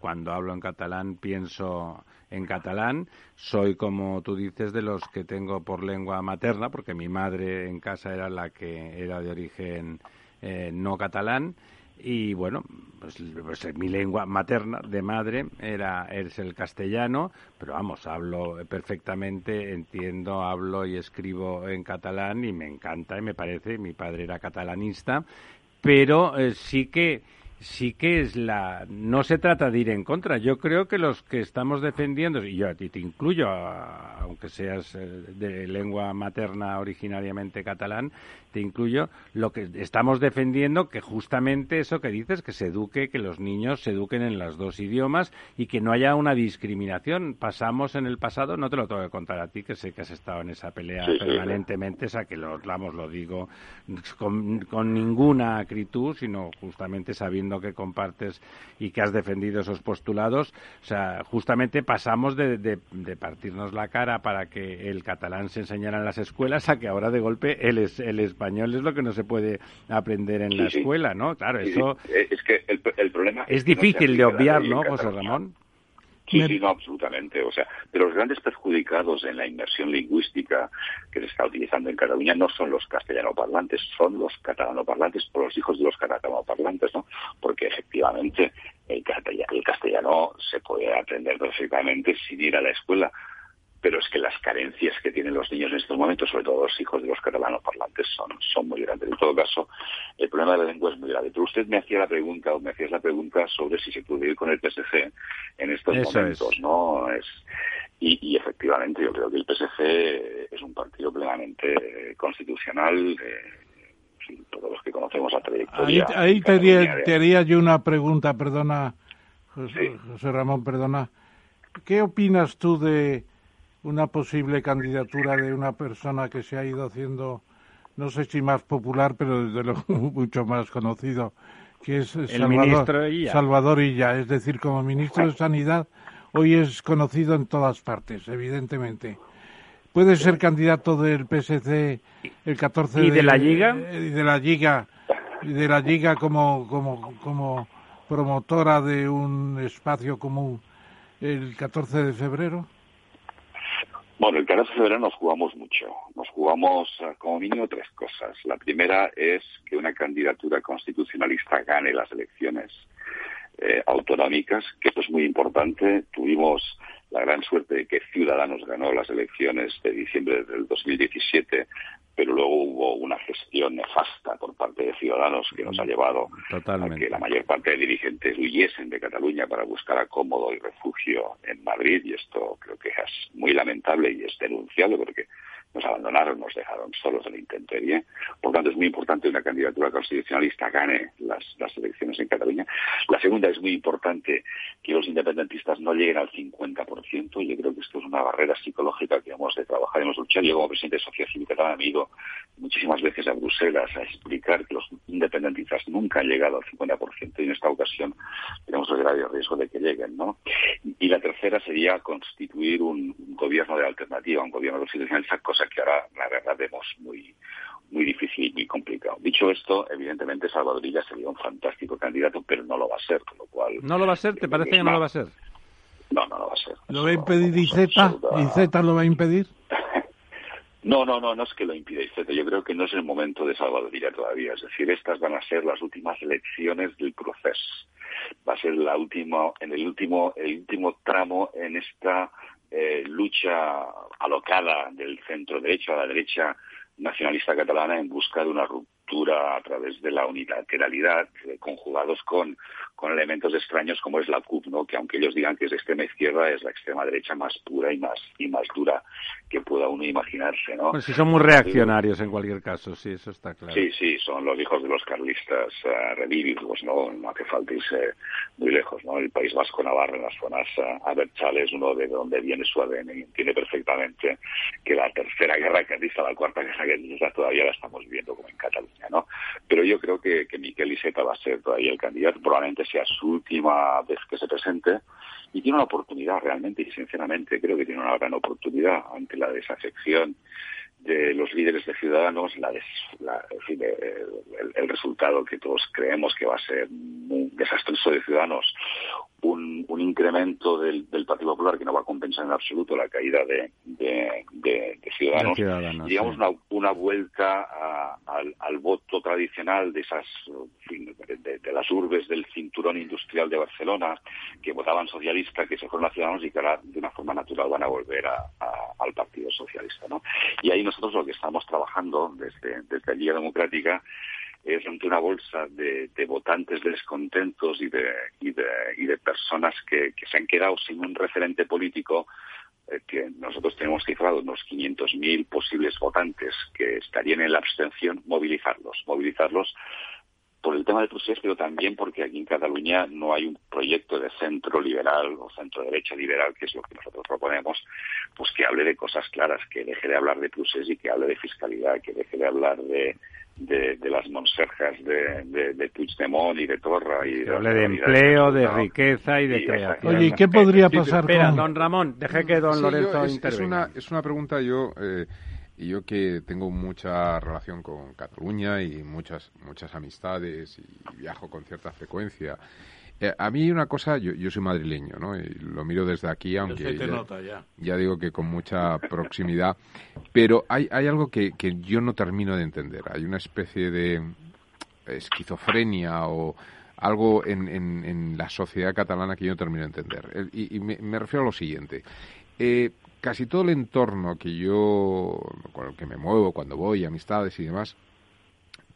cuando hablo en catalán pienso en catalán. Soy, como tú dices, de los que tengo por lengua materna, porque mi madre en casa era la que era de origen eh, no catalán. Y bueno, pues, pues, mi lengua materna de madre era es el castellano, pero vamos, hablo perfectamente, entiendo, hablo y escribo en catalán y me encanta y me parece, mi padre era catalanista, pero eh, sí que sí que es la no se trata de ir en contra. Yo creo que los que estamos defendiendo y yo a ti te incluyo aunque seas eh, de lengua materna originariamente catalán te incluyo lo que estamos defendiendo que justamente eso que dices que se eduque que los niños se eduquen en los dos idiomas y que no haya una discriminación pasamos en el pasado no te lo tengo que contar a ti que sé que has estado en esa pelea permanentemente esa que lo lo digo con, con ninguna acritud sino justamente sabiendo que compartes y que has defendido esos postulados. O sea, justamente pasamos de, partirnos la cara para que el catalán se enseñara en las escuelas a que ahora de golpe el, el español es lo que no se puede aprender en la escuela, ¿no? Claro, eso... Es que el, problema... Es, difícil de obviar, ¿no, José Ramón? Sí, sí, no, absolutamente. O sea, de los grandes perjudicados en la inversión lingüística que se está utilizando en Cataluña no son los castellanoparlantes, son los catalanoparlantes por los hijos de los catalanoparlantes, ¿no? Porque efectivamente el castellano se puede aprender perfectamente sin ir a la escuela pero es que las carencias que tienen los niños en estos momentos, sobre todo los hijos de los catalanos parlantes, son, son muy grandes. En todo caso, el problema de la lengua es muy grave. Pero usted me hacía la pregunta, o me hacías la pregunta sobre si se puede ir con el PSG en estos momentos, ¿no? Es, y, efectivamente, yo creo que el PSG es un partido plenamente constitucional. Eh, todos los que conocemos la trayectoria. Ahí, te, haría, yo una pregunta, perdona, José Ramón, perdona. ¿Qué opinas tú de una posible candidatura de una persona que se ha ido haciendo, no sé si más popular, pero desde luego mucho más conocido, que es Salvador, Salvador Illa. Es decir, como ministro de Sanidad, hoy es conocido en todas partes, evidentemente. Puede ser candidato del PSC el 14 ¿Y de, la Liga? Y de la Liga, y de la Liga como, como, como promotora de un espacio común el 14 de febrero. Bueno, el 14 de febrero nos jugamos mucho. Nos jugamos eh, como mínimo tres cosas. La primera es que una candidatura constitucionalista gane las elecciones eh, autonómicas, que esto es muy importante. Tuvimos la gran suerte de que Ciudadanos ganó las elecciones de diciembre del 2017 pero luego hubo una gestión nefasta por parte de Ciudadanos que nos ha llevado a que la mayor parte de dirigentes huyesen de Cataluña para buscar acomodo y refugio en Madrid y esto creo que es muy lamentable y es denunciable porque nos abandonaron, nos dejaron solos en la intemperie. Por tanto, es muy importante que una candidatura constitucionalista gane las, elecciones en Cataluña. La segunda es muy importante que los independentistas no lleguen al 50%. Yo creo que esto es una barrera psicológica que hemos de trabajar hemos de luchar. Yo como presidente de Sociedad Catalana me he ido muchísimas veces a Bruselas a explicar que los independentistas nunca han llegado al 50% y en esta ocasión tenemos el grave riesgo de que lleguen, ¿no? Y la tercera sería constituir un, gobierno de alternativa, un gobierno constitucional, esa cosa que ahora la verdad vemos muy muy difícil y muy complicado. Dicho esto, evidentemente Salvador Illa sería un fantástico candidato, pero no lo va a ser, con lo cual... ¿No lo va a ser? ¿Te parece que no lo va a ser? No, no lo va a ser. ¿Lo va a impedir IZ? ¿IZ lo va a impedir? No, no, no, no es que lo impida IZ. Yo creo que no es el momento de Salvador Illa todavía. Es decir, estas van a ser las últimas elecciones del proceso. Va a ser la última, en el último, el último tramo en esta eh, lucha alocada del centro derecho a la derecha nacionalista catalana en busca de una ruptura a través de la unilateralidad, eh, conjugados con, con elementos extraños como es la CUP, ¿no? que aunque ellos digan que es extrema izquierda, es la extrema derecha más pura y más, y más dura que pueda uno imaginarse. ¿no? Pues sí, son muy reaccionarios en cualquier caso, sí, eso está claro. Sí, sí, son los hijos de los carlistas uh, ¿no? no hace falta irse muy lejos. ¿no? El País Vasco Navarra, en las zonas uh, abertzales, uno de donde viene su ADN, entiende perfectamente que la tercera guerra carlista, la cuarta guerra carlista, todavía la estamos viendo como en Cataluña. ¿no? Pero yo creo que, que Miquel Iceta va a ser todavía el candidato, probablemente sea su última vez que se presente y tiene una oportunidad realmente y sinceramente creo que tiene una gran oportunidad ante la desafección de los líderes de Ciudadanos, la, el, resultado que todos creemos que va a ser muy desastroso de Ciudadanos, un, incremento del, Partido Popular que no va a compensar en absoluto la caída de, Ciudadanos, digamos una, vuelta al, voto tradicional de esas de, las urbes del cinturón industrial de Barcelona que votaban socialista, que se fueron a Ciudadanos y que ahora de una forma natural van a volver al Partido Socialista. ¿no? Y ahí nosotros lo que estamos trabajando desde, desde la Liga Democrática es ante una bolsa de, votantes descontentos y de, y de, y de personas que, se han quedado sin un referente político eh, que nosotros tenemos cifrado unos 500.000 posibles votantes que estarían en la abstención, movilizarlos, movilizarlos por el tema del proceso, pero también porque aquí en Cataluña no hay un proyecto de centro liberal o centro derecha liberal, que es lo que nosotros proponemos, pues que hable de cosas claras, que deje de hablar de pluses y que hable de fiscalidad, que deje de hablar de, de, las monserjas de, de, de Puigdemont y de Torra. Y de, hable de empleo, de riqueza y de creación. Oye, ¿qué podría pasar Espera, don Ramón, deje que don Lorenzo es, Es una, es una pregunta yo... Eh, y yo que tengo mucha relación con Cataluña y muchas muchas amistades y viajo con cierta frecuencia eh, a mí una cosa, yo, yo soy madrileño, ¿no? Y lo miro desde aquí, aunque ya, digo que con mucha proximidad, pero hay, hay algo que, que yo no termino de entender. Hay una especie de esquizofrenia o algo en, en, la sociedad catalana que yo no termino de entender. Y, me, refiero a lo siguiente. Eh, casi todo el entorno que yo, con el que me muevo cuando voy, amistades y demás,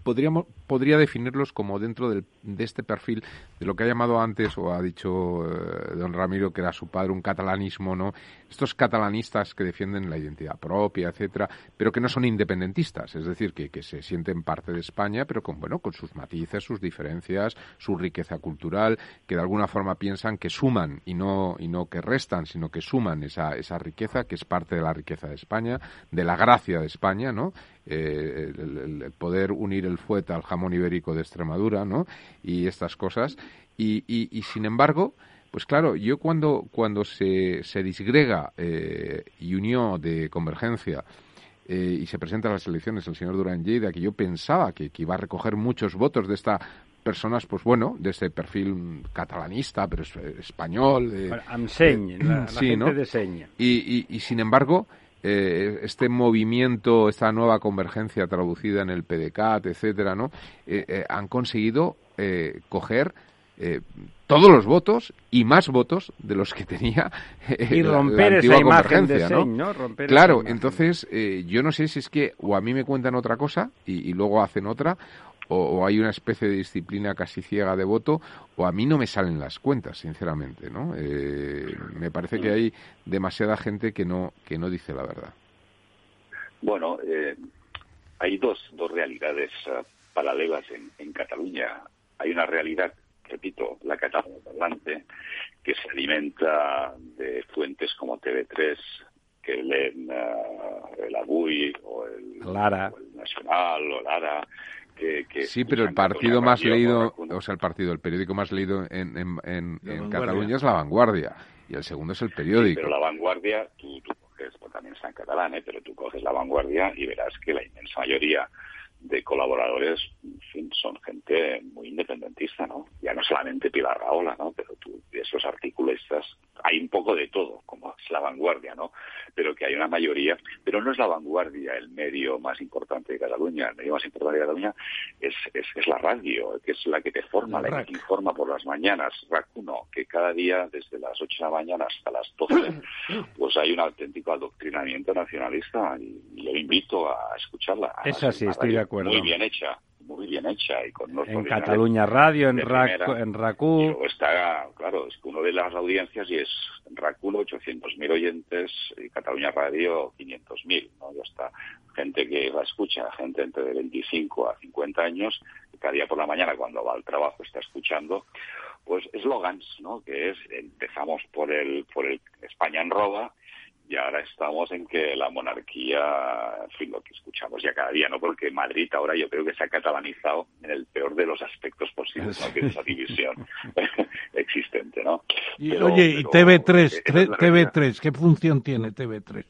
podríamos, podría definirlos como dentro del, de este perfil de lo que ha llamado antes o ha dicho eh, don Ramiro que era su padre un catalanismo, ¿no? Estos catalanistas que defienden la identidad propia, etcétera, pero que no son independentistas, es decir, que, que se sienten parte de España, pero con bueno, con sus matices, sus diferencias, su riqueza cultural, que de alguna forma piensan que suman y no y no que restan, sino que suman esa esa riqueza que es parte de la riqueza de España, de la gracia de España, ¿no? Eh, el, poder unir el fuete al jamón ibérico de Extremadura, ¿no? Y estas cosas. Y, y, sin embargo, pues claro, yo cuando, cuando se, se disgrega eh, y unió de convergencia eh, y se presenta a las elecciones el señor Durán Lleida, que yo pensaba que, iba a recoger muchos votos de esta personas, pues bueno, de ese perfil catalanista, pero español. La, gente de seña. Y, y, y, sin embargo, eh, este movimiento, esta nueva convergencia traducida en el PDCAT, etcétera, ¿no? Eh, eh, han conseguido coger todos los votos y más votos de los que tenía y romper esa imagen de ¿no? claro, entonces yo no sé si es que o a mí me cuentan otra cosa y luego hacen otra o, hay una especie de disciplina casi ciega de voto, o a mí no me salen las cuentas, sinceramente, ¿no? Eh, me parece que hay demasiada gente que no, que no dice la verdad. Bueno, eh, hay dos, dos realidades uh, paralelas en, en Cataluña. Hay una realidad repito, la Cataluña parlante, que se alimenta de fuentes como TV3, que leen el Agui o el, Lara. el Nacional o Lara. Que, que sí, pero el partido más leído, o sea, el partido, el periódico más leído en, en, en, Cataluña es La Vanguardia y el segundo es el periódico. pero La Vanguardia, tú, tú coges, pues también está en catalán, ¿eh? pero tú coges La Vanguardia y verás que la inmensa mayoría de colaboradores en fin, son gente muy independentista, ¿no? Ya no solamente Pilar Raola, ¿no? Pero tú, esos articulistas, hay un poco de todo, como es la vanguardia, ¿no? Pero que hay una mayoría, pero no es la vanguardia el medio más importante de Cataluña, el medio más importante de Cataluña es, es, es la radio, que es la que te forma, la, que te informa por las mañanas, RAC 1, que cada día desde las 8 de la mañana hasta las 12, pues hay un auténtico adoctrinamiento nacionalista y, yo invito a escucharla. Es así, estoy de acuerdo. Muy bien hecha muy bien hecha y con en Cataluña Radio, en, en RACU. Y está, claro, es uno de las audiencias y es RACU 800.000 oyentes y Cataluña Radio 500.000, ¿no? Ya está gente que la escucha, gente entre de 25 a 50 años, cada día por la mañana cuando va al trabajo está escuchando, pues eslogans, ¿no? Que es, empezamos por el, por el España en roba, y ahora estamos en que la monarquía, en fin, lo que escuchamos ya cada día, ¿no? Porque Madrid ahora yo creo que se ha catalanizado en el peor de los aspectos posibles, ¿no? Que es esa división existente, ¿no? Y, oye, ¿y TV3? TV3, ¿qué función tiene TV3?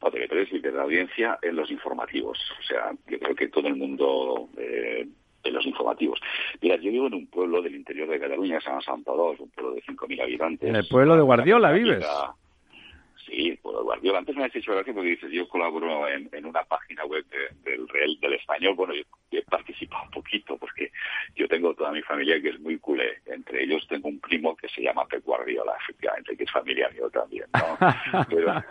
No, TV3 es la audiencia en los informativos. O sea, yo creo que todo el mundo... Eh, en los informativos. Mira, yo vivo en un pueblo del interior de Cataluña, se llama San es un pueblo de 5.000 habitantes. ¿En el pueblo de Guardiola vives? Sí, por Guardiola. Antes me has dicho que porque dices, yo colaboro en, una página web del Real del Español. Bueno, yo he participado un poquito porque yo tengo toda mi familia que es muy culé. Entre ellos tengo un primo que se llama Pep Guardiola, efectivamente, que es familia mío también, ¿no? Pero,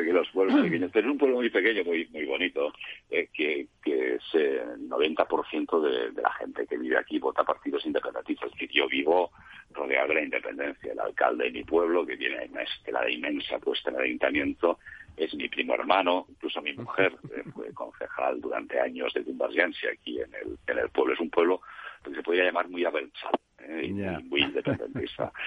los pueblos pequeños, pero es un pueblo muy pequeño, muy muy bonito, eh, que, que es el 90% de, de la gente que vive aquí vota partidos independentistas. Es decir, yo vivo rodeado de la independencia. El alcalde de mi pueblo, que tiene una estelada inmensa puesta en el ayuntamiento, es mi primo hermano, incluso mi mujer eh, fue concejal durante años de Dumbargiansi aquí en el, en el pueblo. Es un pueblo que se podría llamar muy avanzado eh, y muy independentista.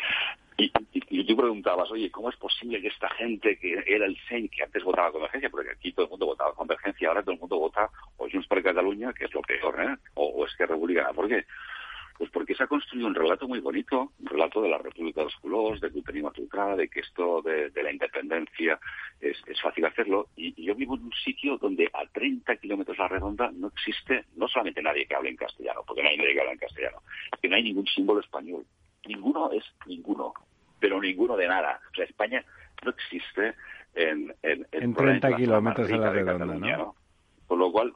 Y, y, tú preguntabas, oye, ¿cómo es posible que esta gente que era el CEN, que antes votaba Convergencia, porque aquí todo el mundo votaba Convergencia, ahora todo el mundo vota o Junts per Cataluña, que es lo peor, ¿eh? o, es que Republicana? ¿Por qué? Pues porque se ha construido un relato muy bonito, un relato de la República de los Colors, de Cultura y de que esto de, la independencia es, fácil hacerlo. Y, yo vivo en un sitio donde a 30 kilómetros a la redonda no existe no solamente nadie que hable en castellano, porque no hay nadie que hable en castellano, es que no hay ningún símbolo español. Ninguno es ninguno, pero ninguno de nada. O sea, España no existe en, en, en, 30 kilómetros a la redonda, ¿no? Con lo cual,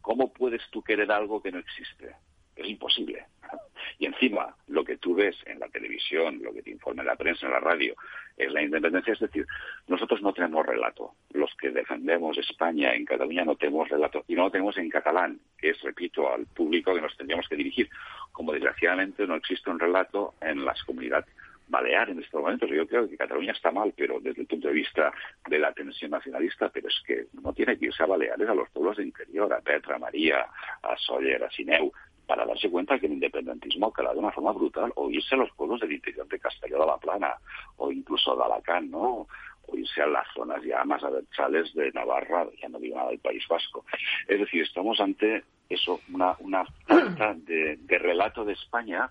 ¿cómo puedes tú querer algo que no existe? Es imposible. Y encima, lo que tú ves en la televisión, lo que te informa en la prensa, en la radio, es la independencia. Es decir, nosotros no tenemos relato. Los que defendemos España en Cataluña no tenemos relato. Y no lo tenemos en catalán, que es, repito, al público que nos tendríamos que dirigir. Como desgraciadamente no existe un relato en las comunidades balear en estos momentos. Yo creo que Cataluña está mal, pero desde el punto de vista de la tensión nacionalista, pero es que no tiene que irse a Baleares a los pueblos de interior, a Petra, a María, a Soller, a Sineu, para darse cuenta que el independentismo ha calado de una forma brutal, o irse a los pueblos del interior de Castelló de la Plana, o incluso de Alacant, ¿no? o irse a las zonas ya más abertzales de Navarra, ya no digo nada del País Vasco. Es decir, estamos ante eso, una, una falta de, relato de España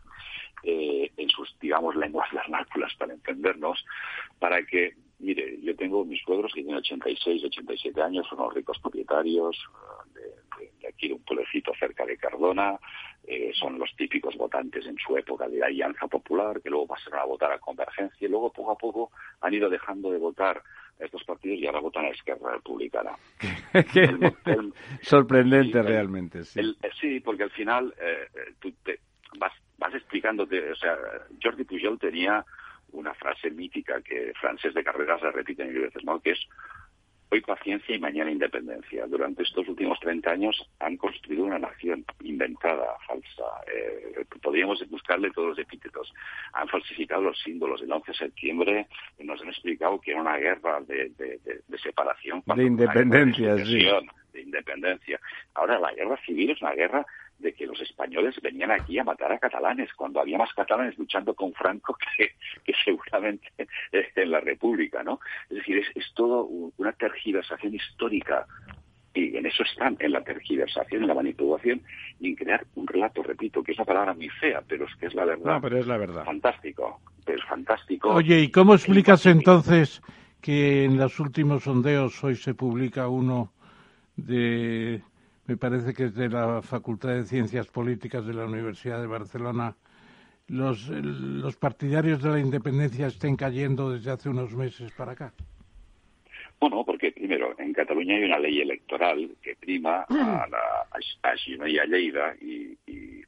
eh, en sus, digamos, lenguas vernáculas, para entendernos, para que, mire, yo tengo mis cuadros que tienen 86, 87 años, son unos ricos propietarios, de, aquí de un pueblecito cerca de Cardona, eh, son los típicos votantes en su época de la Alianza Popular, que luego pasaron a votar a Convergencia y luego poco a poco han ido dejando de votar a estos partidos y ahora votan a Esquerra Republicana. Sorprendente realmente, sí. Eh, sí, porque al final eh, tú te vas, vas explicándote, o sea, Jordi Pujol tenía una frase mítica que Francés de Carreras se repite mil veces, ¿no? que es Hoy paciencia y mañana independencia. Durante estos últimos 30 años han construido una nación inventada, falsa. Eh, podríamos buscarle todos los epítetos. Han falsificado los símbolos. El 11 de septiembre nos han explicado que era una guerra de, separación. De independencia, sí. De independencia. Ahora la guerra civil es una guerra de que los españoles venían aquí a matar a catalanes, cuando había más catalanes luchando con Franco que, que seguramente en la República, ¿no? Es decir, es, es todo una tergiversación histórica y en eso están, en la tergiversación, en la manipulación y en crear un relato, repito, que es una palabra muy fea, pero es que es la verdad. No, pero es la verdad. Fantástico, es fantástico. Oye, ¿y cómo explicas entonces que en los últimos sondeos hoy se publica uno de me parece que es de la Facultad de Ciencias Políticas de la Universidad de Barcelona, los, los partidarios de la independencia estén cayendo desde hace unos meses para acá. Bueno, porque primero, en Cataluña hay una ley electoral que prima a, mm. la, a Girona y a Lleida y,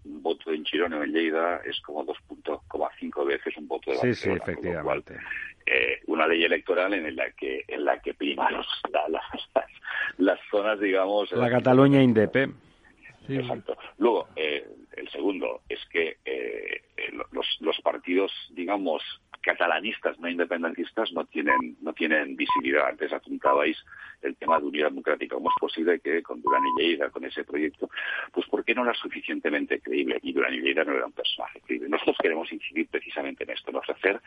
un voto en Girona o en Lleida es como 2.5 veces un voto de Barcelona. Sí, sí, efectivamente. eh, una ley electoral en la que en la que prima los, las, las, zonas, digamos... La Cataluña Indepe. Sí. Exacto. Luego, eh, el segundo es que eh, los, los partidos, digamos, catalanistas no independentistas no tienen no tienen visibilidad. Antes apuntabais el tema de unidad democrática. ¿Cómo es posible que con Durán y Lleida, con ese proyecto, pues ¿por qué no era suficientemente creíble? Y Durán y Lleida no era un personaje creíble. Nosotros queremos incidir precisamente en esto, en ofrecer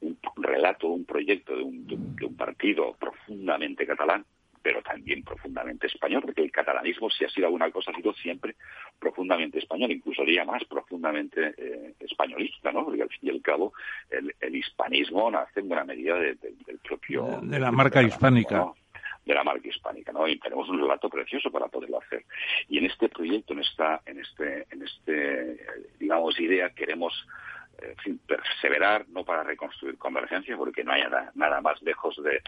un relato, un proyecto de un, de un partido profundamente catalán, pero también profundamente español, porque el catalanismo, si ha sido alguna cosa, ha sido siempre profundamente español, incluso diría más profundamente eh, españolista, ¿no? Porque al fin y al cabo el, hispanismo nace en buena medida del propio... De la marca hispánica. de la marca hispánica, ¿no? Y tenemos un relato precioso para poderlo hacer. Y en este proyecto, en esta, en este, en este, digamos, idea, queremos en perseverar, no para reconstruir convergencia, porque no hay nada, más lejos de,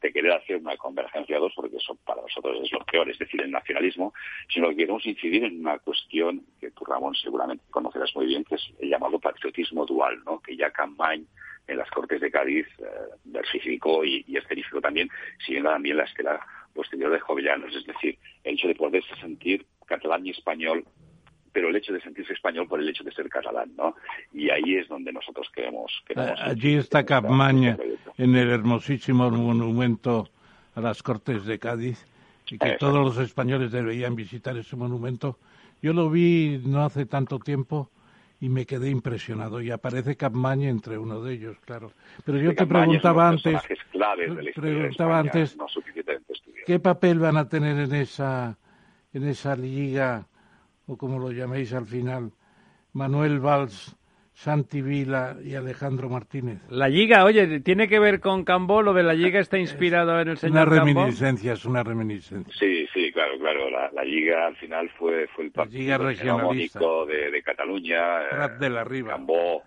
querer hacer una convergencia dos, porque eso para nosotros es lo peor, es decir, el nacionalismo, sino que queremos incidir en una cuestión que tú, Ramón, seguramente conocerás muy bien, que es el llamado patriotismo dual, ¿no? que ya Campañ en las Cortes de Cádiz eh, versificó y, y también, siguiendo también la estela posterior de Jovellanos, es decir, el hecho de poderse sentir catalán y español pero el hecho de sentirse español por el hecho de ser catalán, ¿no? Y ahí es donde nosotros queremos... Allí está Capmaña, en el hermosísimo monumento a las Cortes de Cádiz, y que todos los españoles deberían visitar ese monumento. Yo lo vi no hace tanto tiempo y me quedé impresionado. Y aparece Capmaña entre uno de ellos, claro. Pero yo te preguntaba antes, preguntaba antes, ¿qué papel van a tener en esa en esa liga o como lo llaméis al final, Manuel Valls, Santi Vila y Alejandro Martínez. La Liga, oye, ¿tiene que ver con Cambó? ¿Lo de la Liga está inspirado en el señor Una reminiscencia, es una reminiscencia. Sí, sí, claro, claro. La, Liga al final fue, fue el partido de, de Cataluña. Prat de la Riva. Cambó,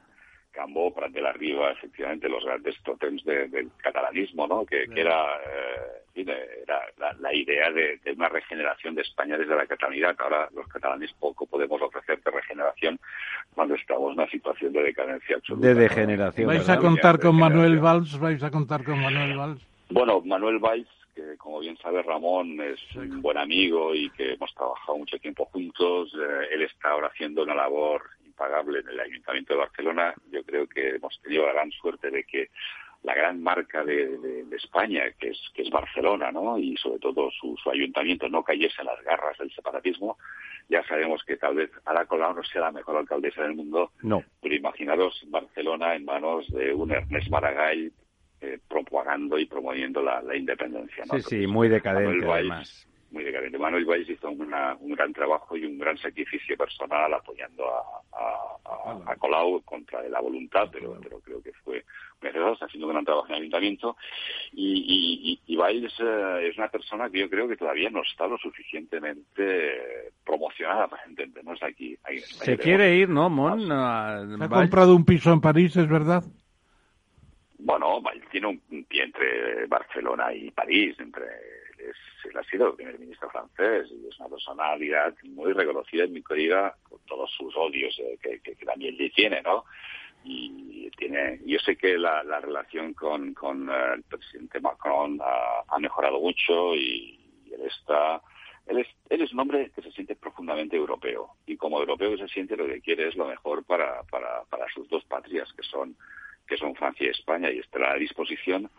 Cambó, Prat de la Riva, efectivamente, los grandes totems del catalanismo, ¿no? Que, era... Eh, era la, idea de, una regeneración de España desde la catalanidad. Ahora los catalanes poco podemos ofrecer de regeneración cuando estamos en una situación de decadencia absoluta. De degeneración. ¿Vais a contar con Manuel Valls? ¿Vais a contar con Manuel Valls? Bueno, Manuel Valls, que como bien sabe Ramón, es un buen amigo y que hemos trabajado mucho tiempo juntos. Eh, él está ahora haciendo una labor impagable en el Ayuntamiento de Barcelona. Yo creo que hemos tenido la gran suerte de que la gran marca de, España, que es, que es Barcelona, ¿no? Y sobre todo su, ayuntamiento no cayese en las garras del separatismo. Ya sabemos que tal vez Ada Colau no sea la mejor alcaldesa del mundo, no. pero imaginaros Barcelona en manos de un Ernest Maragall eh, propagando y promoviendo la, independencia. ¿no? Sí, sí, muy decadente además muy decadente. Manuel Valls hizo un gran trabajo y un gran sacrificio personal apoyando a, a, Colau contra la voluntad, pero, pero creo que fue está haciendo un gran trabajo en el ayuntamiento. Y, y, Valls eh, es una persona que yo creo que todavía no está lo suficientemente promocionada para entendernos aquí. Se quiere ir, ¿no, Mon? ha comprado un piso en París, ¿es verdad? Bueno, Valls tiene un pie entre Barcelona y París, entre él ha sido el primer ministro francés y es una personalidad muy reconocida y muy querida con todos sus odios eh, que, que, que, Daniel tiene, ¿no? Y tiene, yo sé que la, la relación con, eh, el presidente Macron ha, mejorado mucho y, él está, él es, él es un hombre que se siente profundamente europeo y como europeo que se siente lo que quiere es lo mejor para, para, para sus dos patrias que son que son Francia y España y estará a disposición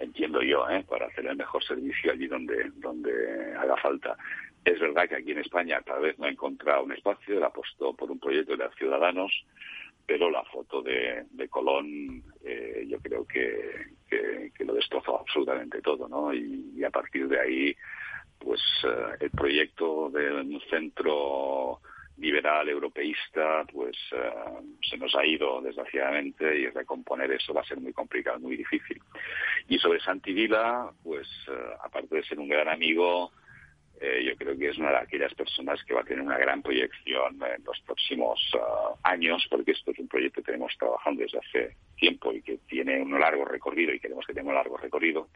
entiendo yo, ¿eh? para hacer el mejor servicio allí donde, donde haga falta. Es verdad que aquí en España tal vez no ha encontrado un espacio, él apostó por un proyecto de Ciudadanos, pero la foto de, Colón eh, yo creo que, lo destrozó absolutamente todo, ¿no? Y, a partir de ahí, pues eh, el proyecto de un centro liberal europeísta, pues eh, se nos ha ido desgraciadamente y recomponer eso va a ser muy complicado, muy difícil. Y sobre Santi Vila, pues aparte de ser un gran amigo, eh, yo creo que es una de aquellas personas que va a tener una gran proyección en los próximos uh, años, porque esto es un proyecto que tenemos trabajando desde hace tiempo y que tiene un largo recorrido y queremos que tenga un largo recorrido.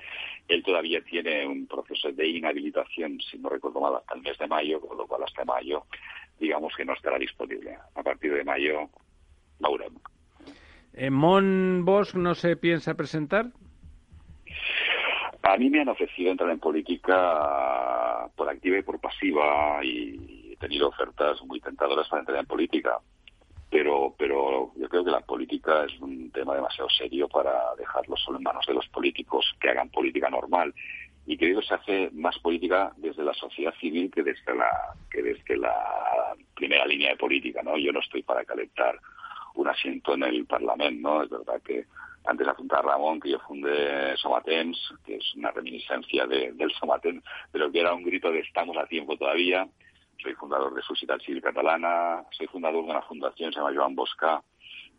Él todavía tiene un proceso de inhabilitación, si no recuerdo mal, hasta el mes de mayo, con lo cual hasta mayo, digamos que no estará disponible. A partir de mayo, Maurem. Eh, ¿Mon Bosch no se piensa presentar? A mí me han ofrecido entrar en política por activa y por pasiva y he tenido ofertas muy tentadoras para entrar en política. Pero, pero yo creo que la política es un tema demasiado serio para dejarlo solo en manos de los políticos que hagan política normal. Y creo que se hace más política desde la sociedad civil que desde la, que desde la primera línea de política, ¿no? Yo no estoy para calentar un asiento en el Parlamento, ¿no? Es verdad que antes apuntar Ramón que yo fundé Somatens, que es una reminiscencia del Somatens, pero que era un grito de estamos a tiempo todavía. Soy fundador de Sociedad Civil Catalana, soy fundador de una fundación que se llama Joan Bosca,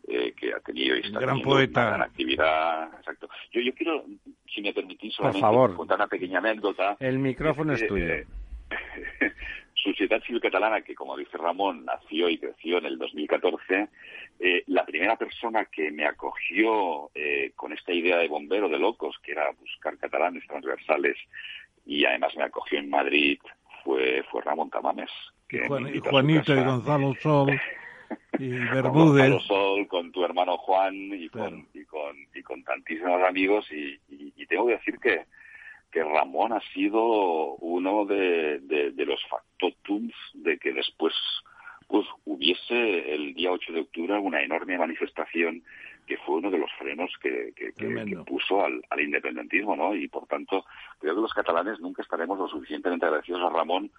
eh, que ha tenido y está gran poeta. una gran actividad. Exacto. Yo, yo quiero, si me permitís, solamente contar una pequeña anécdota. El micrófono es, tuyo. Eh, Sociedad Civil Catalana, que como dice Ramón, nació y creció en el 2014, eh, la primera persona que me acogió eh, con esta idea de bombero de locos, que era buscar catalanes transversales, y además me acogió en Madrid, fue, fue Ramón Tamames. y Juanito y Gonzalo Sol. Y Bermúdez. Con Sol, con tu hermano Juan y, con, y, con, y con tantísimos amigos. Y, y tengo que decir que, que Ramón ha sido uno de, los factotums de que después pues hubiese el día 8 de octubre una enorme manifestación que fue uno de los frenos que, puso al, independentismo, ¿no? Y por tanto, creo que los catalanes nunca estaremos lo suficientemente agradecidos a Ramón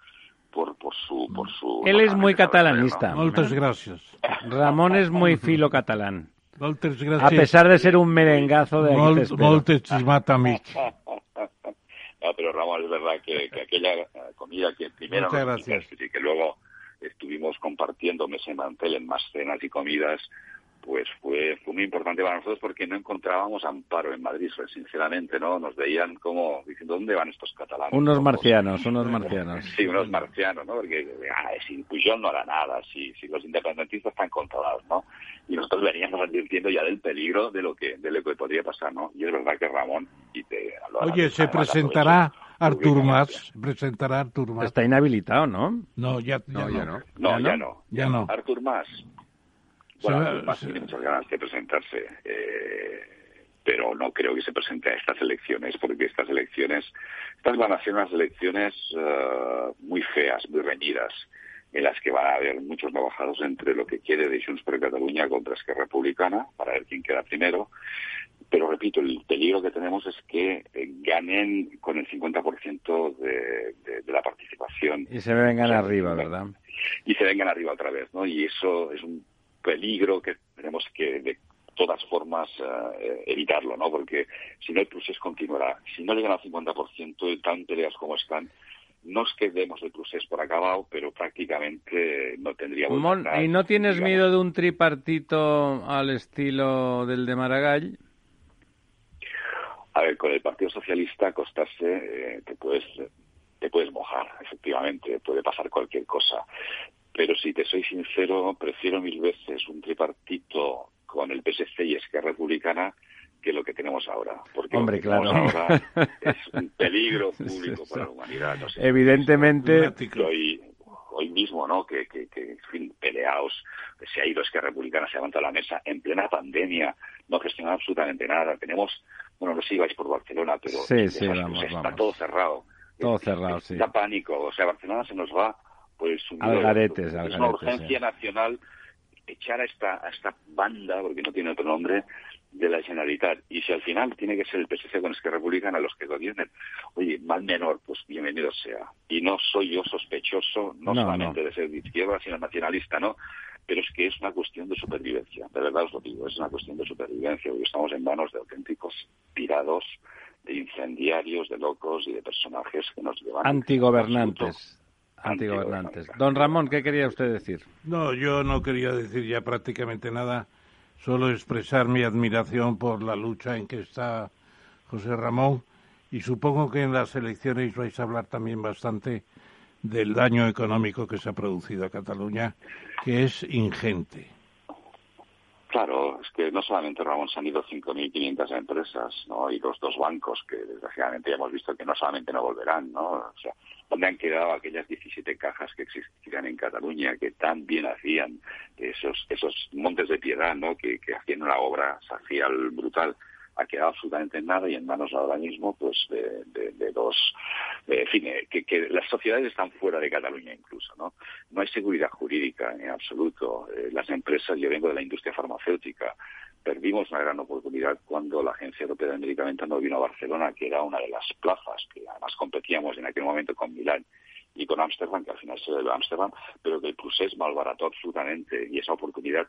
por, por su... Por su Él es muy catalanista. Muchas gracias. Ramón es muy filo catalán. A pesar de ser un merengazo de No, pero Ramón, es verdad que, aquella eh, comida que primero y que luego estuvimos compartiendo mes en mantel en más cenas y comidas, pues fue, fue muy importante para nosotros porque no encontrábamos amparo en Madrid, sinceramente, ¿no? Nos veían como diciendo, ¿dónde van estos catalanes? Unos marcianos, unos marcianos. Sí, unos marcianos, ¿no? Porque ah, si Pujol no hará nada, si, si los independentistas están controlados, ¿no? Y nosotros veníamos advirtiendo ya del peligro de lo que, de lo que podría pasar, ¿no? Y es verdad que Ramón... Y te, Oye, se presentará... Artur Mas, presentará Artur Mas. Está inhabilitado, ¿no? No, ya, no, ya no. No, ya no. Ya no. Artur Mas bueno, tiene muchas ganas de presentarse, eh, pero no creo que se presente a estas elecciones, porque estas elecciones, estas van a ser unas elecciones uh, muy feas, muy reñidas, en las que van a haber muchos trabajados entre lo que quiere de Junts per Cataluña contra Esquerra Republicana, para ver quién queda primero. Pero repito, el peligro que tenemos es que eh, ganen con el 50% de, de, de la participación. Y se vengan arriba, ¿verdad? Y se vengan arriba otra vez, ¿no? Y eso es un peligro que tenemos que de todas formas eh, evitarlo, ¿no? Porque si no el procés continuará. Si no llegan al 50% de tan peleas como están, no es que demos el procés por acabado, pero prácticamente no tendríamos... ¿Y no tienes miedo de un tripartito al estilo del de Maragall? A ver, con el Partido Socialista acostarse eh, te puedes te puedes mojar, efectivamente, puede pasar cualquier cosa. Pero si te soy sincero, prefiero mil veces un tripartito con el PSC y Esquerra Republicana que lo que tenemos ahora. Porque Hombre, claro. ahora es un peligro público para la humanidad. Evidentemente. Hoy, hoy mismo, ¿no? Que, que, que en fin, peleados, se ha ido Esquerra Republicana, se ha levantado la mesa en plena pandemia, no gestionado absolutamente nada. Tenemos, bueno, no sé si vais por Barcelona, pero está todo cerrado. Todo cerrado, sí. Está pánico, o sea, Barcelona se nos va pues Algaretes, es una urgencia nacional echar a esta, a esta banda, porque no tiene otro nombre, de la Generalitat. Y si al final tiene que ser el PSC con que Republican a los que gobiernen, oye, mal menor, pues bienvenido sea. Y no soy yo sospechoso, no, solamente de ser de izquierda, sino nacionalista, ¿no? Pero es que es una cuestión de supervivencia, de verdad os lo digo, es una cuestión de supervivencia, porque estamos en manos de auténticos tirados, de incendiarios, de locos y de personajes que nos llevan... Antigobernantes. Antigobernantes. Don Ramón, ¿qué quería usted decir? No, yo no quería decir ya prácticamente nada solo expresar mi admiración por la lucha en que está José Ramón y supongo que en las elecciones vais a hablar también bastante del daño económico que se ha producido a Cataluña, que es ingente. Claro, es que no solamente se han ido 5.500 empresas, ¿no? Y los dos bancos que desgraciadamente ya hemos visto que no solamente no volverán, ¿no? O sea, ¿dónde han quedado aquellas 17 cajas que existían en Cataluña que tan bien hacían esos esos montes de piedad, ¿no? Que, que hacían una obra sacial brutal ha quedado absolutamente nada y en manos ahora mismo pues de, de, dos en fin eh, que, que, las sociedades están fuera de Cataluña incluso no no hay seguridad jurídica en absoluto. Eh, las empresas yo vengo de la industria farmacéutica perdimos una gran oportunidad cuando la Agencia Europea de Medicamentos no vino a Barcelona que era una de las plazas que además competíamos en aquel momento con Milán y con Ámsterdam, que al final se debe a Ámsterdam, pero que el procés malbarató absolutamente y esa oportunidad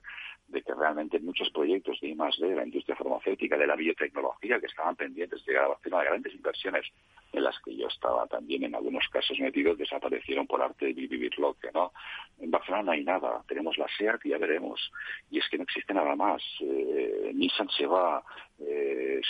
de que realmente muchos proyectos de I+D, de la industria farmacéutica, de la biotecnología, que estaban pendientes de llegar a Barcelona, de grandes inversiones en las que yo estaba también en algunos casos metidos, desaparecieron por arte de vivir lo que no. En Barcelona no hay nada, tenemos la SEAT y ya veremos. Y es que no existe nada más. Eh, Nissan se va, eh,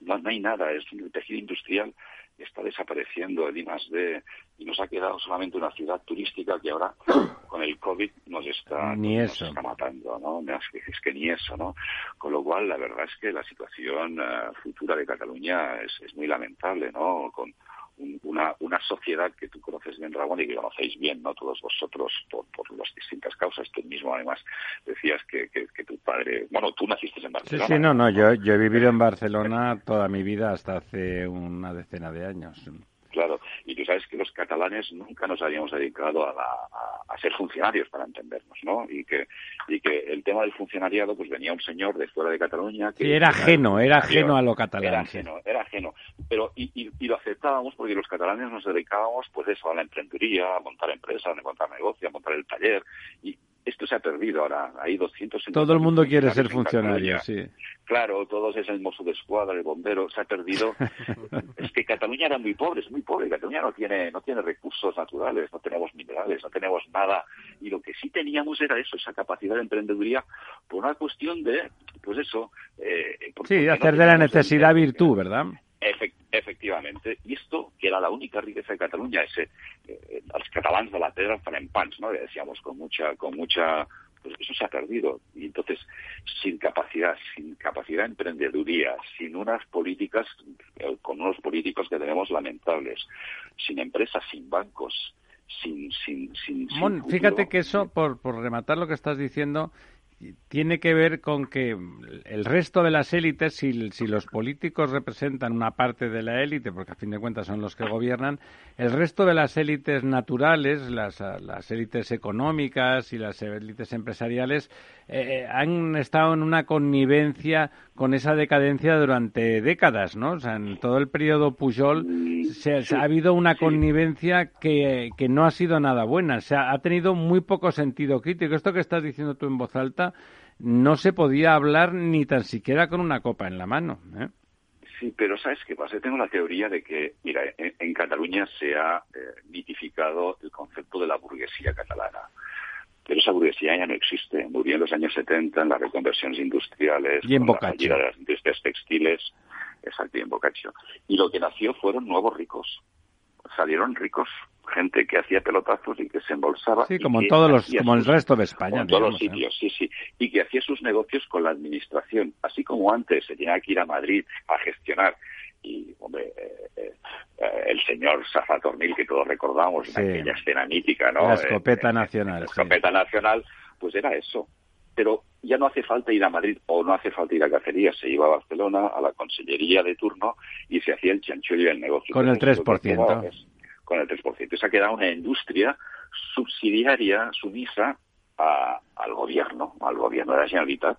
no, no hay nada, es un tejido industrial está desapareciendo el I+D y nos ha quedado solamente una ciudad turística que ahora con el COVID nos está, ni eso. está matando, ¿no? Es que, ni eso, ¿no? Con lo cual, la verdad es que la situación eh, futura de Cataluña es, es muy lamentable, ¿no? Con, una, una sociedad que tú conoces bien, Ramón, y que conocéis bien, ¿no? Todos vosotros, por, por las distintas causas. Tú mismo, además, decías que, que, tu padre... Bueno, tú naciste en Barcelona. Sí, sí, no, no. Yo, yo he vivido en Barcelona toda mi vida hasta hace una decena de años. Claro, y tú sabes que los catalanes nunca nos habíamos dedicado a, a, ser funcionarios para entendernos, ¿no? Y que, y que el tema del funcionariado, pues venía un señor de fuera de Cataluña que... Sí, era ajeno, era ajeno a lo catalán. Era ajeno, era ajeno. Pero, y, y, lo aceptábamos porque los catalanes nos dedicábamos, pues eso, a la emprendeduría, a montar empresas, a montar negocios, a montar el taller, y esto se ha perdido ahora. Hay 200... Todo el mundo quiere ser funcionario, sí. Claro, todos es el mozo de escuadra, el bombero, se ha perdido. es que Cataluña era muy pobre, es muy pobre. Cataluña no tiene, no tiene recursos naturales, no tenemos minerales, no tenemos nada. Y lo que sí teníamos era eso, esa capacidad de emprendeduría por una cuestión de, pues eso... Eh, sí, hacer de la necesidad virtud, ¿verdad? Efectivamente. Y esto, que era la única riqueza de Cataluña, ese, eh, los catalans de la pedra en pans, ¿no? decíamos con mucha, con mucha pues eso se ha perdido. Y entonces, sin capacidad, sin capacidad de emprendeduría, sin unas políticas, eh, con unos políticos que tenemos lamentables, sin empresas, sin bancos, sin... sin, sin, fíjate que eso, por, por rematar lo que estás diciendo, tiene que ver con que el resto de las élites, si, los políticos representan una parte de la élite, porque a fin de cuentas son los que gobiernan, el resto de las élites naturales, las élites económicas y las élites empresariales, eh, han estado en una connivencia con esa decadencia durante décadas, ¿no? O sea, en todo el periodo Pujol se, ha habido una connivencia que, que, no ha sido nada buena. O sea, ha tenido muy poco sentido crítico. Esto que estás diciendo tú en voz alta no se podía hablar ni tan siquiera con una copa en la mano. ¿eh? Sí, pero ¿sabes qué pasa? tengo la teoría de que, mira, en, Cataluña se ha eh, mitificado el concepto de la burguesía catalana. Pero esa burguesía ya no existe. Murió en los años 70 en las reconversiones industriales, y en la de las industrias textiles, exacto, y en Boccaccio. Y lo que nació fueron nuevos ricos. Salieron ricos gente que hacía pelotazos y que se embolsaba. Sí, como en todos los, como el resto de España. En todos los ¿eh? sitios, sí, sí. Y que hacía sus negocios con la administración. Así como antes se tenía que ir a Madrid a gestionar y, hombre, eh, eh, el señor Safatornil, que todos recordamos, en aquella escena mítica, ¿no? La escopeta nacional. La escopeta nacional, pues era eso. Pero ya no hace falta ir a Madrid o no hace falta ir a Cacerías, se iba a Barcelona, a la consellería de turno y se hacía el chanchullo y el negocio. Con el 3% con el 3%. Y se ha quedado una industria subsidiaria, sumisa, al gobierno, al gobierno de la Generalitat,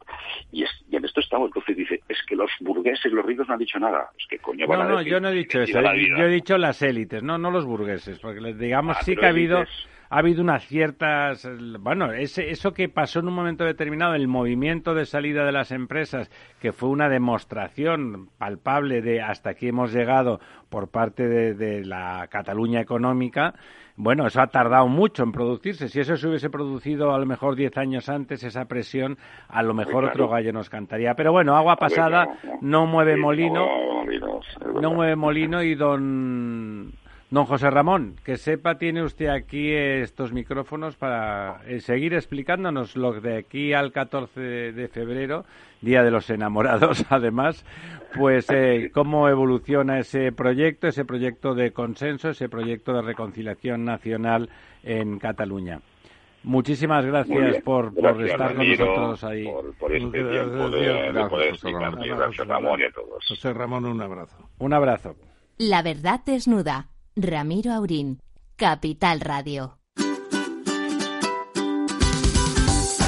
y, y en esto estamos. Entonces dice, es que los burgueses, los ricos no han dicho nada. Es que coño No, no, yo no he dicho eso. Yo he dicho las élites, no, no los burgueses, porque digamos ah, sí que ha habido ha habido unas ciertas, bueno, ese, eso que pasó en un momento determinado, el movimiento de salida de las empresas, que fue una demostración palpable de hasta aquí hemos llegado por parte de, la Cataluña económica, bueno, eso ha tardado mucho en producirse. Si eso se hubiese producido a lo mejor diez años antes, esa presión, a lo mejor otro gallo nos cantaría. Pero bueno, agua pasada no mueve molino, no mueve molino y don Don José Ramón, que sepa, tiene usted aquí estos micrófonos para eh, seguir explicándonos lo de aquí al 14 de febrero, Día de los Enamorados, además, pues eh, cómo evoluciona ese proyecto, ese proyecto de consenso, ese proyecto de reconciliación nacional en Cataluña. Muchísimas gracias por, estar con nosotros ahí. Por, este tiempo de, poder explicar. Gracias, Ramón, y a todos. José Ramón, un abrazo. Un abrazo. La verdad desnuda Ramiro Aurín, Capital Radio.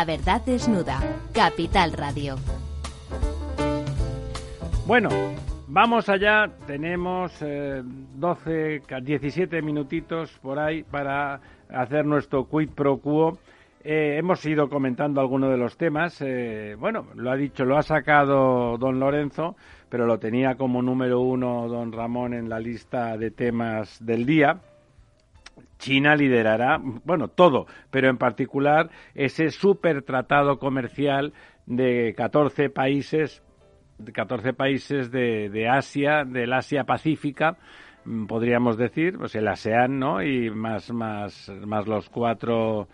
La verdad desnuda. Capital Radio. Bueno, vamos allá. Tenemos 12, 17 minutitos por ahí para hacer nuestro quid pro quo. Eh, hemos ido comentando algunos de los temas. Eh, bueno, lo ha dicho, lo ha sacado don Lorenzo, pero lo tenía como número uno don Ramón en la lista de temas del día. China liderará, bueno, todo, pero en particular ese super tratado comercial de 14 países, de 14 países de, de Asia, del Asia Pacífica, mm, podríamos decir, pues el ASEAN, ¿no? Y más, más, más los cuatro,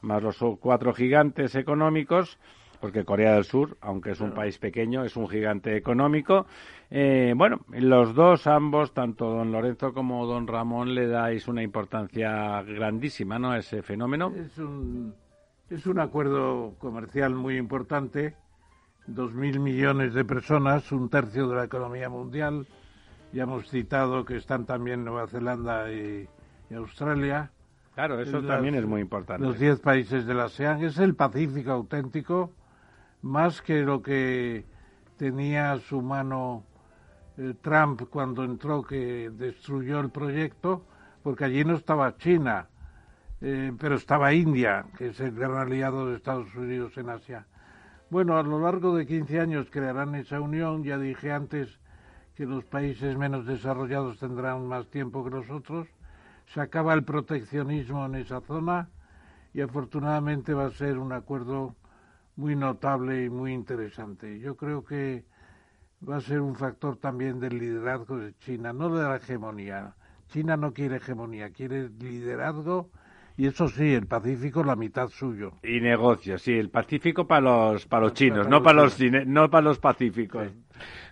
más los cuatro gigantes económicos, porque Corea del Sur, aunque es un país pequeño, es un gigante económico eh, bueno, los dos, ambos, tanto don Lorenzo como don Ramón, le dais una importancia grandísima ¿no? a ese fenómeno. Es un, es un acuerdo comercial muy importante. Dos mil millones de personas, un tercio de la economía mundial. Ya hemos citado que están también Nueva Zelanda y, Australia. Claro, eso también es muy importante. Los diez países de la ASEAN. Es el Pacífico auténtico, más que lo que tenía su mano Trump cuando entró que destruyó el proyecto, porque allí no estaba China, eh, pero estaba India, que es el gran aliado de Estados Unidos en Asia. Bueno, a lo largo de 15 años crearán esa unión, ya dije antes que los países menos desarrollados tendrán más tiempo que los otros, se acaba el proteccionismo en esa zona y afortunadamente va a ser un acuerdo muy notable y muy interesante. Yo creo que va a ser un factor también del liderazgo de China, no de la hegemonía. China no quiere hegemonía, quiere liderazgo y eso sí, el Pacífico la mitad suyo. Y negocios, sí, el Pacífico para los para los chinos, no para los no para los pacíficos.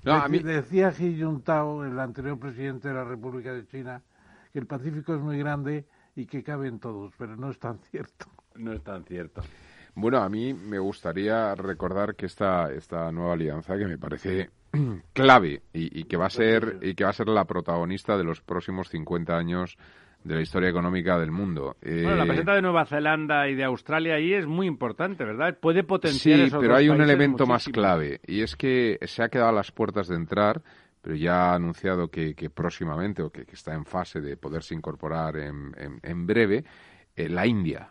No, a mí... Decía Xi Jinping, el anterior presidente de la República de China, que el Pacífico es muy grande y que caben todos, pero no es tan cierto. No es tan cierto. Bueno, a mí me gustaría recordar que esta, esta nueva alianza, que me parece clave y, que va a ser y que va a ser la protagonista de los próximos 50 años de la historia económica del mundo. Bueno, la eh, presencia de Nueva Zelanda y de Australia ahí es muy importante, ¿verdad? Puede potenciar Sí, pero hay un elemento más clave y es que se ha quedado a las puertas de entrar, pero ya ha anunciado que, próximamente o que, está en fase de poderse incorporar en, en, breve eh, la India.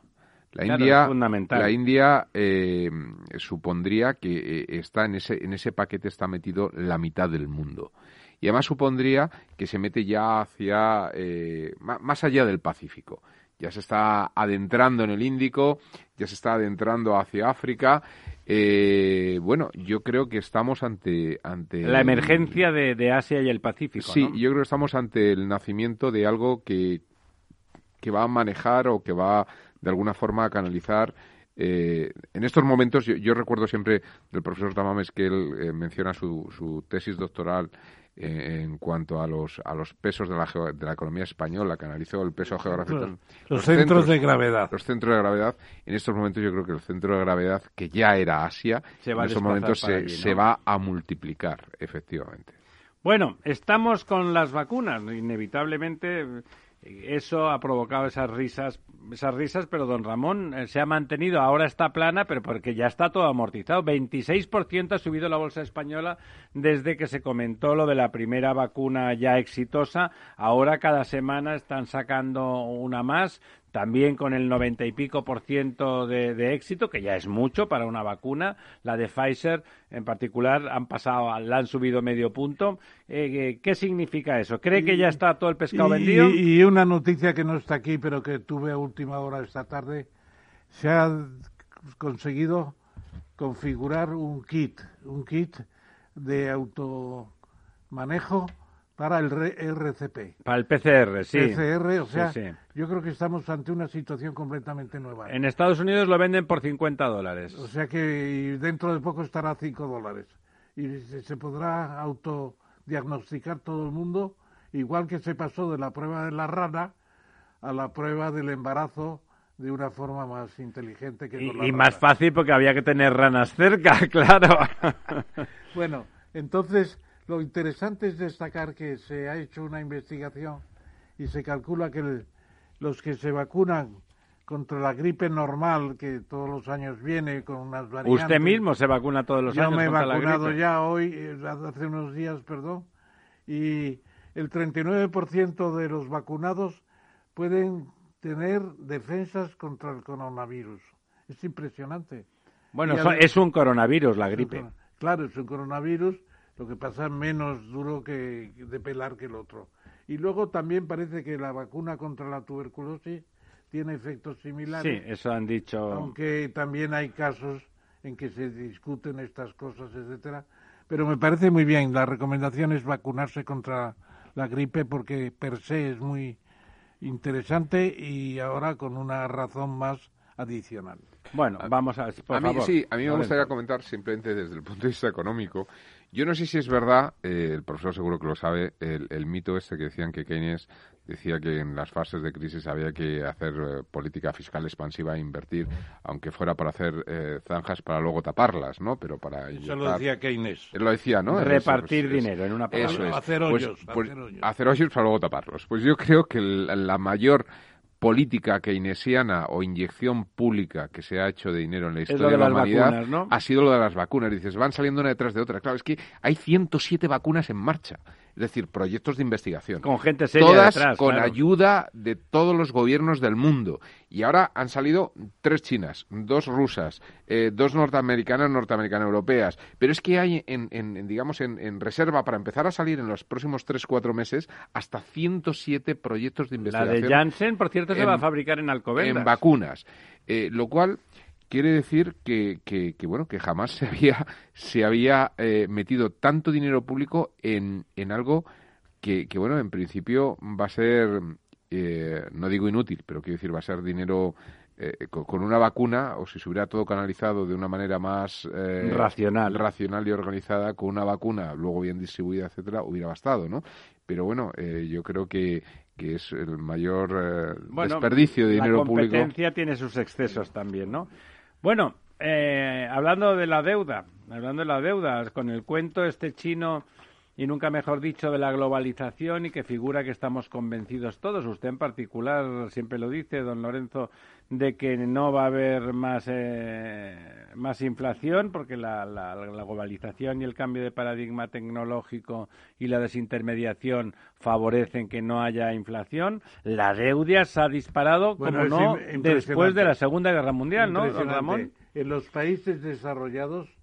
La India, la India eh, supondría que eh, está en ese, en ese paquete está metido la mitad del mundo. Y además supondría que se mete ya hacia, eh, más allá del Pacífico. ya se está adentrando en el Índico, ya se está adentrando hacia África. Eh, bueno, yo creo que estamos ante... ante la emergencia de, Asia y el Pacífico. Sí, yo creo que estamos ante el nacimiento de algo que, que va a manejar o que va de alguna forma a canalizar eh, en estos momentos, yo, recuerdo siempre del profesor Tamames que él eh, menciona su, su, tesis doctoral eh, en cuanto a los, a los pesos de la, de la economía española, que analizó el peso geográfico. Los, centros, de gravedad. Los centros de gravedad. En estos momentos yo creo que el centro de gravedad, que ya era Asia, en estos momentos se, se va a multiplicar, efectivamente. Bueno, estamos con las vacunas. Inevitablemente eso ha provocado esas risas, esas risas, pero don Ramón eh, se ha mantenido, ahora está plana, pero porque ya está todo amortizado. 26% ha subido la bolsa española desde que se comentó lo de la primera vacuna ya exitosa. Ahora cada semana están sacando una más también con el noventa y pico por ciento de, éxito, que ya es mucho para una vacuna. La de Pfizer, en particular, han pasado, la han subido medio punto. Eh, eh, ¿Qué significa eso? ¿Cree que ya está todo el pescado vendido? Y, una noticia que no está aquí, pero que tuve a última hora esta tarde, se ha conseguido configurar un kit, un kit de automanejo para el RCP. Para el PCR, sí. PCR, o sea, yo creo que estamos ante una situación completamente nueva. En Estados Unidos lo venden por 50 dólares. O sea que dentro de poco estará a 5 dólares. Y se podrá autodiagnosticar todo el mundo, igual que se pasó de la prueba de la rana a la prueba del embarazo de una forma más inteligente que y, y más fácil porque había que tener ranas cerca, claro. bueno, entonces lo interesante es destacar que se ha hecho una investigación y se calcula que los que se vacunan contra la gripe normal que todos los años viene con unas variantes. Usted mismo se vacuna todos los años. Yo me he vacunado ya hoy, eh, hace unos días, perdón, y el 39% de los vacunados pueden tener defensas contra el coronavirus. Es impresionante. Bueno, es un coronavirus la gripe. Claro, es un coronavirus lo que pasa es menos duro que de pelar que el otro. Y luego también parece que la vacuna contra la tuberculosis tiene efectos similares. Sí, eso han dicho. Aunque también hay casos en que se discuten estas cosas, etcétera. Pero me parece muy bien. La recomendación es vacunarse contra la gripe porque per se es muy interesante y ahora con una razón más adicional. Bueno, vamos a, por a mí, Sí, a mí me gustaría comentar simplemente desde el punto de vista económico yo no sé si es verdad, eh, el profesor seguro que lo sabe, el, mito este que decían que Keynes decía que en las fases de crisis había que hacer eh, política fiscal expansiva e invertir, aunque fuera para hacer eh, zanjas para luego taparlas, ¿no? Pero para Eso lo decía Keynes. Él lo decía, ¿no? Repartir dinero en una Eso es. Hacer pues, hoyos, pues, hacer hoyos. Hacer hoyos para luego taparlos. Pues yo creo que la mayor política keynesiana o inyección pública que se ha hecho de dinero en la historia de, la humanidad ha sido lo de las vacunas. Dices, van saliendo una detrás de otra. Claro, es que hay 107 vacunas en marcha es decir, proyectos de investigación. Con gente seria Todas con ayuda de todos los gobiernos del mundo. Y ahora han salido tres chinas, dos rusas, eh, dos norteamericanas, norteamericanas europeas. Pero es que hay, en, digamos, en, reserva para empezar a salir en los próximos tres, cuatro meses hasta 107 proyectos de investigación. La de Janssen, por cierto, se va a fabricar en Alcobendas. En vacunas. Eh, lo cual quiere decir que, que, bueno que jamás se había se había eh, metido tanto dinero público en, en algo que, que, bueno en principio va a ser eh, no digo inútil pero quiero decir va a ser dinero eh, con, una vacuna o si se hubiera todo canalizado de una manera más racional racional y organizada con una vacuna luego bien distribuida etcétera hubiera bastado no pero bueno yo creo que que es el mayor desperdicio de dinero público. La competencia tiene sus excesos también, ¿no? Bueno, eh, hablando de la deuda, hablando de la deuda, con el cuento este chino y nunca mejor dicho de la globalización y que figura que estamos convencidos todos, usted en particular siempre lo dice, don Lorenzo, de que no va a haber más, eh, más inflación porque la, la, globalización y el cambio de paradigma tecnológico y la desintermediación favorecen que no haya inflación. La deuda se ha disparado, como no, después de la Segunda Guerra Mundial, ¿no, don Ramón? En los países desarrollados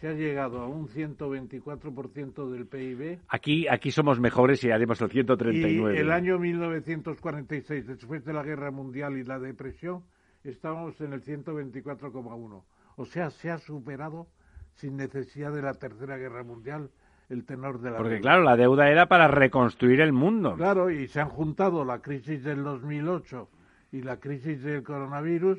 se ha llegado a un 124% del PIB. Aquí, aquí somos mejores y haremos el 139. Y el año 1946, después de la Guerra Mundial y la depresión, estábamos en el 124,1. O sea, se ha superado sin necesidad de la Tercera Guerra Mundial el tenor de la Porque claro, la deuda era para reconstruir el mundo. Claro, y se han juntado la crisis del 2008 y la crisis del coronavirus,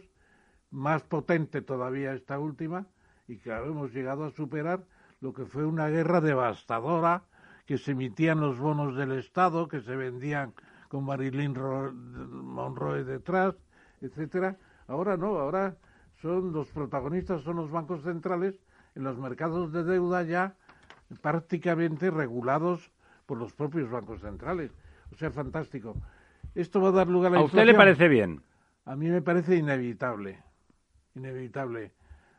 más potente todavía esta última, y claro, hemos llegado a superar lo que fue una guerra devastadora, que se emitían los bonos del Estado, que se vendían con Marilyn Monroe detrás, etcétera. Ahora no, ahora son los protagonistas son los bancos centrales en los mercados de deuda ya prácticamente regulados por los propios bancos centrales. O sea, fantástico. Esto va a dar lugar a la ¿A usted le parece bien? A mí me parece inevitable. Inevitable.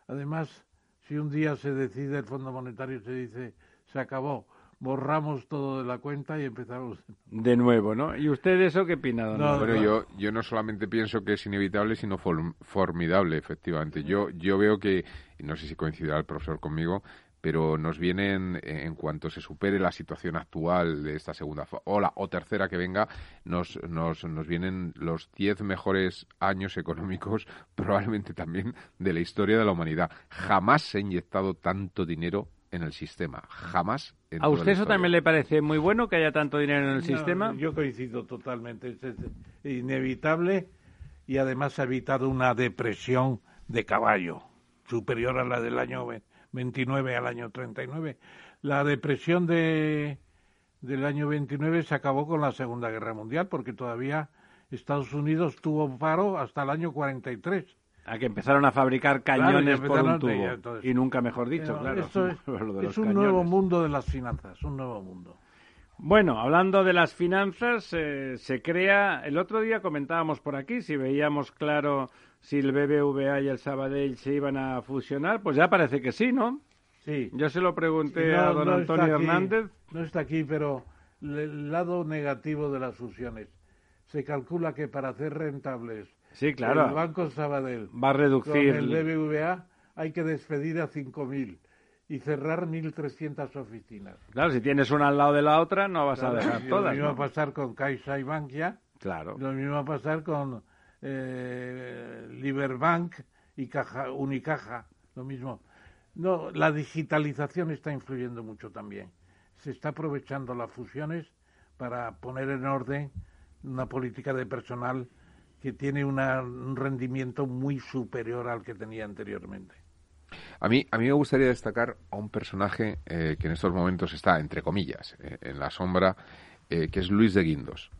Además, si un día se decide el Fondo Monetario, se dice, se acabó, borramos todo de la cuenta y empezamos de nuevo, ¿no? ¿Y usted eso qué opina? No, bueno, yo yo no solamente pienso que es inevitable, sino formidable, efectivamente. Yo yo veo que y no sé si coincidirá el profesor conmigo, pero nos vienen, en cuanto se supere la situación actual de esta segunda ola o tercera que venga, nos, nos, nos vienen los diez mejores años económicos, probablemente también de la historia de la humanidad. Jamás se ha inyectado tanto dinero en el sistema, jamás. ¿A usted eso también le parece muy bueno que haya tanto dinero en el sistema? Yo coincido totalmente, es inevitable y además ha evitado una depresión de caballo superior a la del año 29 al año 39. La depresión de, del año 29 se acabó con la Segunda Guerra Mundial porque todavía Estados Unidos tuvo paro hasta el año 43. A que empezaron a fabricar cañones por un tubo. y nunca mejor dicho, claro. es, un nuevo mundo de las finanzas, un nuevo mundo. Bueno, hablando de las finanzas, eh, se crea, el otro día comentábamos por aquí, si veíamos claro si el BBVA y el Sabadell se iban a fusionar, pues ya parece que sí, ¿no? Sí. Yo se lo pregunté a don Antonio Hernández. No está aquí, pero el lado negativo de las fusiones. Se calcula que para hacer rentables sí, claro. el Banco Sabadell va a reducir el BBVA hay que despedir a 5.000 y cerrar 1.300 oficinas. Claro, si tienes una al lado de la otra, no vas a dejar todas. Lo mismo va a pasar con Caixa y Bankia. Claro. Lo mismo va a pasar con eh, Liberbank y Caja, Unicaja, lo mismo. No, la digitalización está influyendo mucho también. Se está aprovechando las fusiones para poner en orden una política de personal que tiene un rendimiento muy superior al que tenía anteriormente. A mí, a mí me gustaría destacar a un personaje eh, que en estos momentos está, entre comillas, eh, en la sombra, que es Luis de Guindos.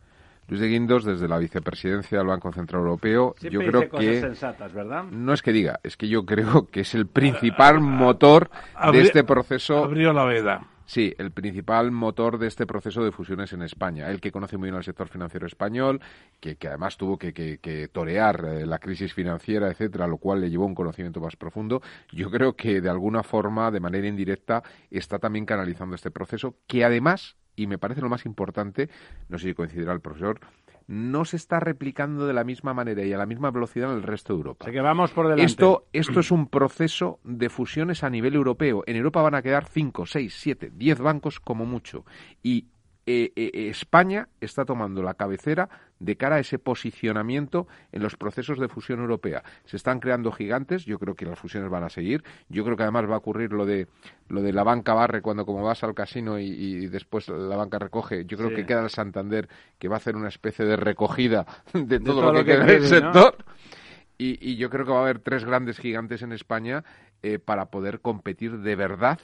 Luis de Guindos, desde la vicepresidencia del Banco Central Europeo, yo creo que sensatas, ¿verdad? no es que diga, es que yo creo que es el principal motor de este proceso. Abrió la veda. Sí, el principal motor de este proceso de fusiones en España. Él que conoce muy bien el sector financiero español, que, que además tuvo que, que, torear eh, la crisis financiera, etcétera, lo cual le llevó un conocimiento más profundo. Yo creo que de alguna forma, de manera indirecta, está también canalizando este proceso, que además y me parece lo más importante, no sé si coincidirá el profesor, no se está replicando de la misma manera y a la misma velocidad en el resto de Europa. que vamos por delante. Esto, esto es un proceso de fusiones a nivel europeo. En Europa van a quedar 5, 6, 7, 10 bancos como mucho. Y eh, eh, España está tomando la cabecera de cara a ese posicionamiento en los procesos de fusión europea. Se están creando gigantes, yo creo que las fusiones van a seguir, yo creo que además va a ocurrir lo de lo de la banca barre cuando como vas al casino y, después la banca recoge, yo creo que queda el Santander que va a hacer una especie de recogida de todo, lo, que, queda en el sector. Y, yo creo que va a haber tres grandes gigantes en España eh, para poder competir de verdad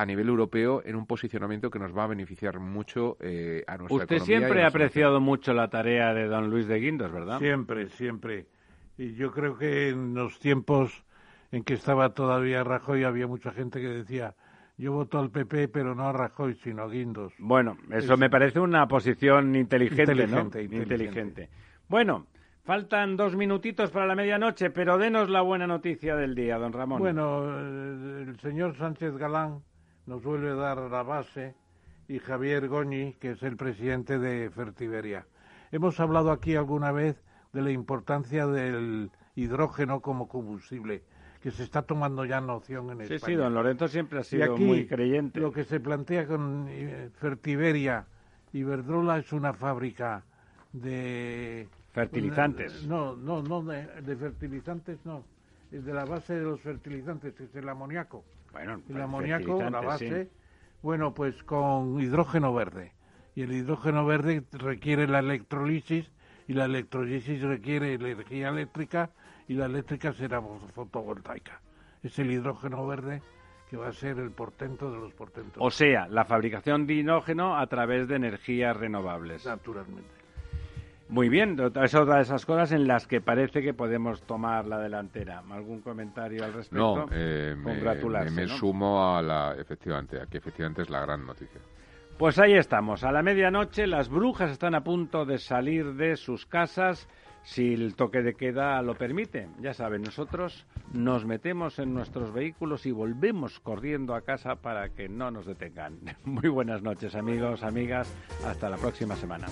a nivel europeo en un posicionamiento que nos va a beneficiar mucho eh, a nuestra Usted siempre ha apreciado mucho la tarea de don Luis de Guindos, ¿verdad? Siempre, siempre. Y yo creo que en los tiempos en que estaba todavía Rajoy había mucha gente que decía yo voto al PP, pero no a Rajoy, sino a Guindos. Bueno, eso me parece una posición inteligente, inteligente, ¿no? inteligente. Bueno, faltan dos minutitos para la medianoche, pero denos la buena noticia del día, don Ramón. Bueno, el señor Sánchez Galán nos vuelve a dar la base y Javier Goñi, que es el presidente de Fertiberia. Hemos hablado aquí alguna vez de la importancia del hidrógeno como combustible, que se está tomando ya noción en España. Sí, sí, don Lorenzo siempre ha sido muy creyente. Lo que se plantea con Fertiberia, Iberdrola es una fábrica de fertilizantes. no, no, no de, fertilizantes, no. Es de la base de los fertilizantes, es el amoníaco. Bueno, el amoníaco, la base. Bueno, pues con hidrógeno verde. Y el hidrógeno verde requiere la electrolisis y la electrolisis requiere energía eléctrica y la eléctrica será fotovoltaica. Es el hidrógeno verde que va a ser el portento de los portentos. O sea, la fabricación de hidrógeno a través de energías renovables. Naturalmente. Muy bien, es otra de esas cosas en las que parece que podemos tomar la delantera. ¿Algún comentario al respecto? No, eh, me, sumo a la, efectivamente, a que efectivamente es la gran noticia. Pues ahí estamos, a la medianoche las brujas están a punto de salir de sus casas si el toque de queda lo permite. Ya saben, nosotros nos metemos en nuestros vehículos y volvemos corriendo a casa para que no nos detengan. Muy buenas noches amigos, amigas, hasta la próxima semana.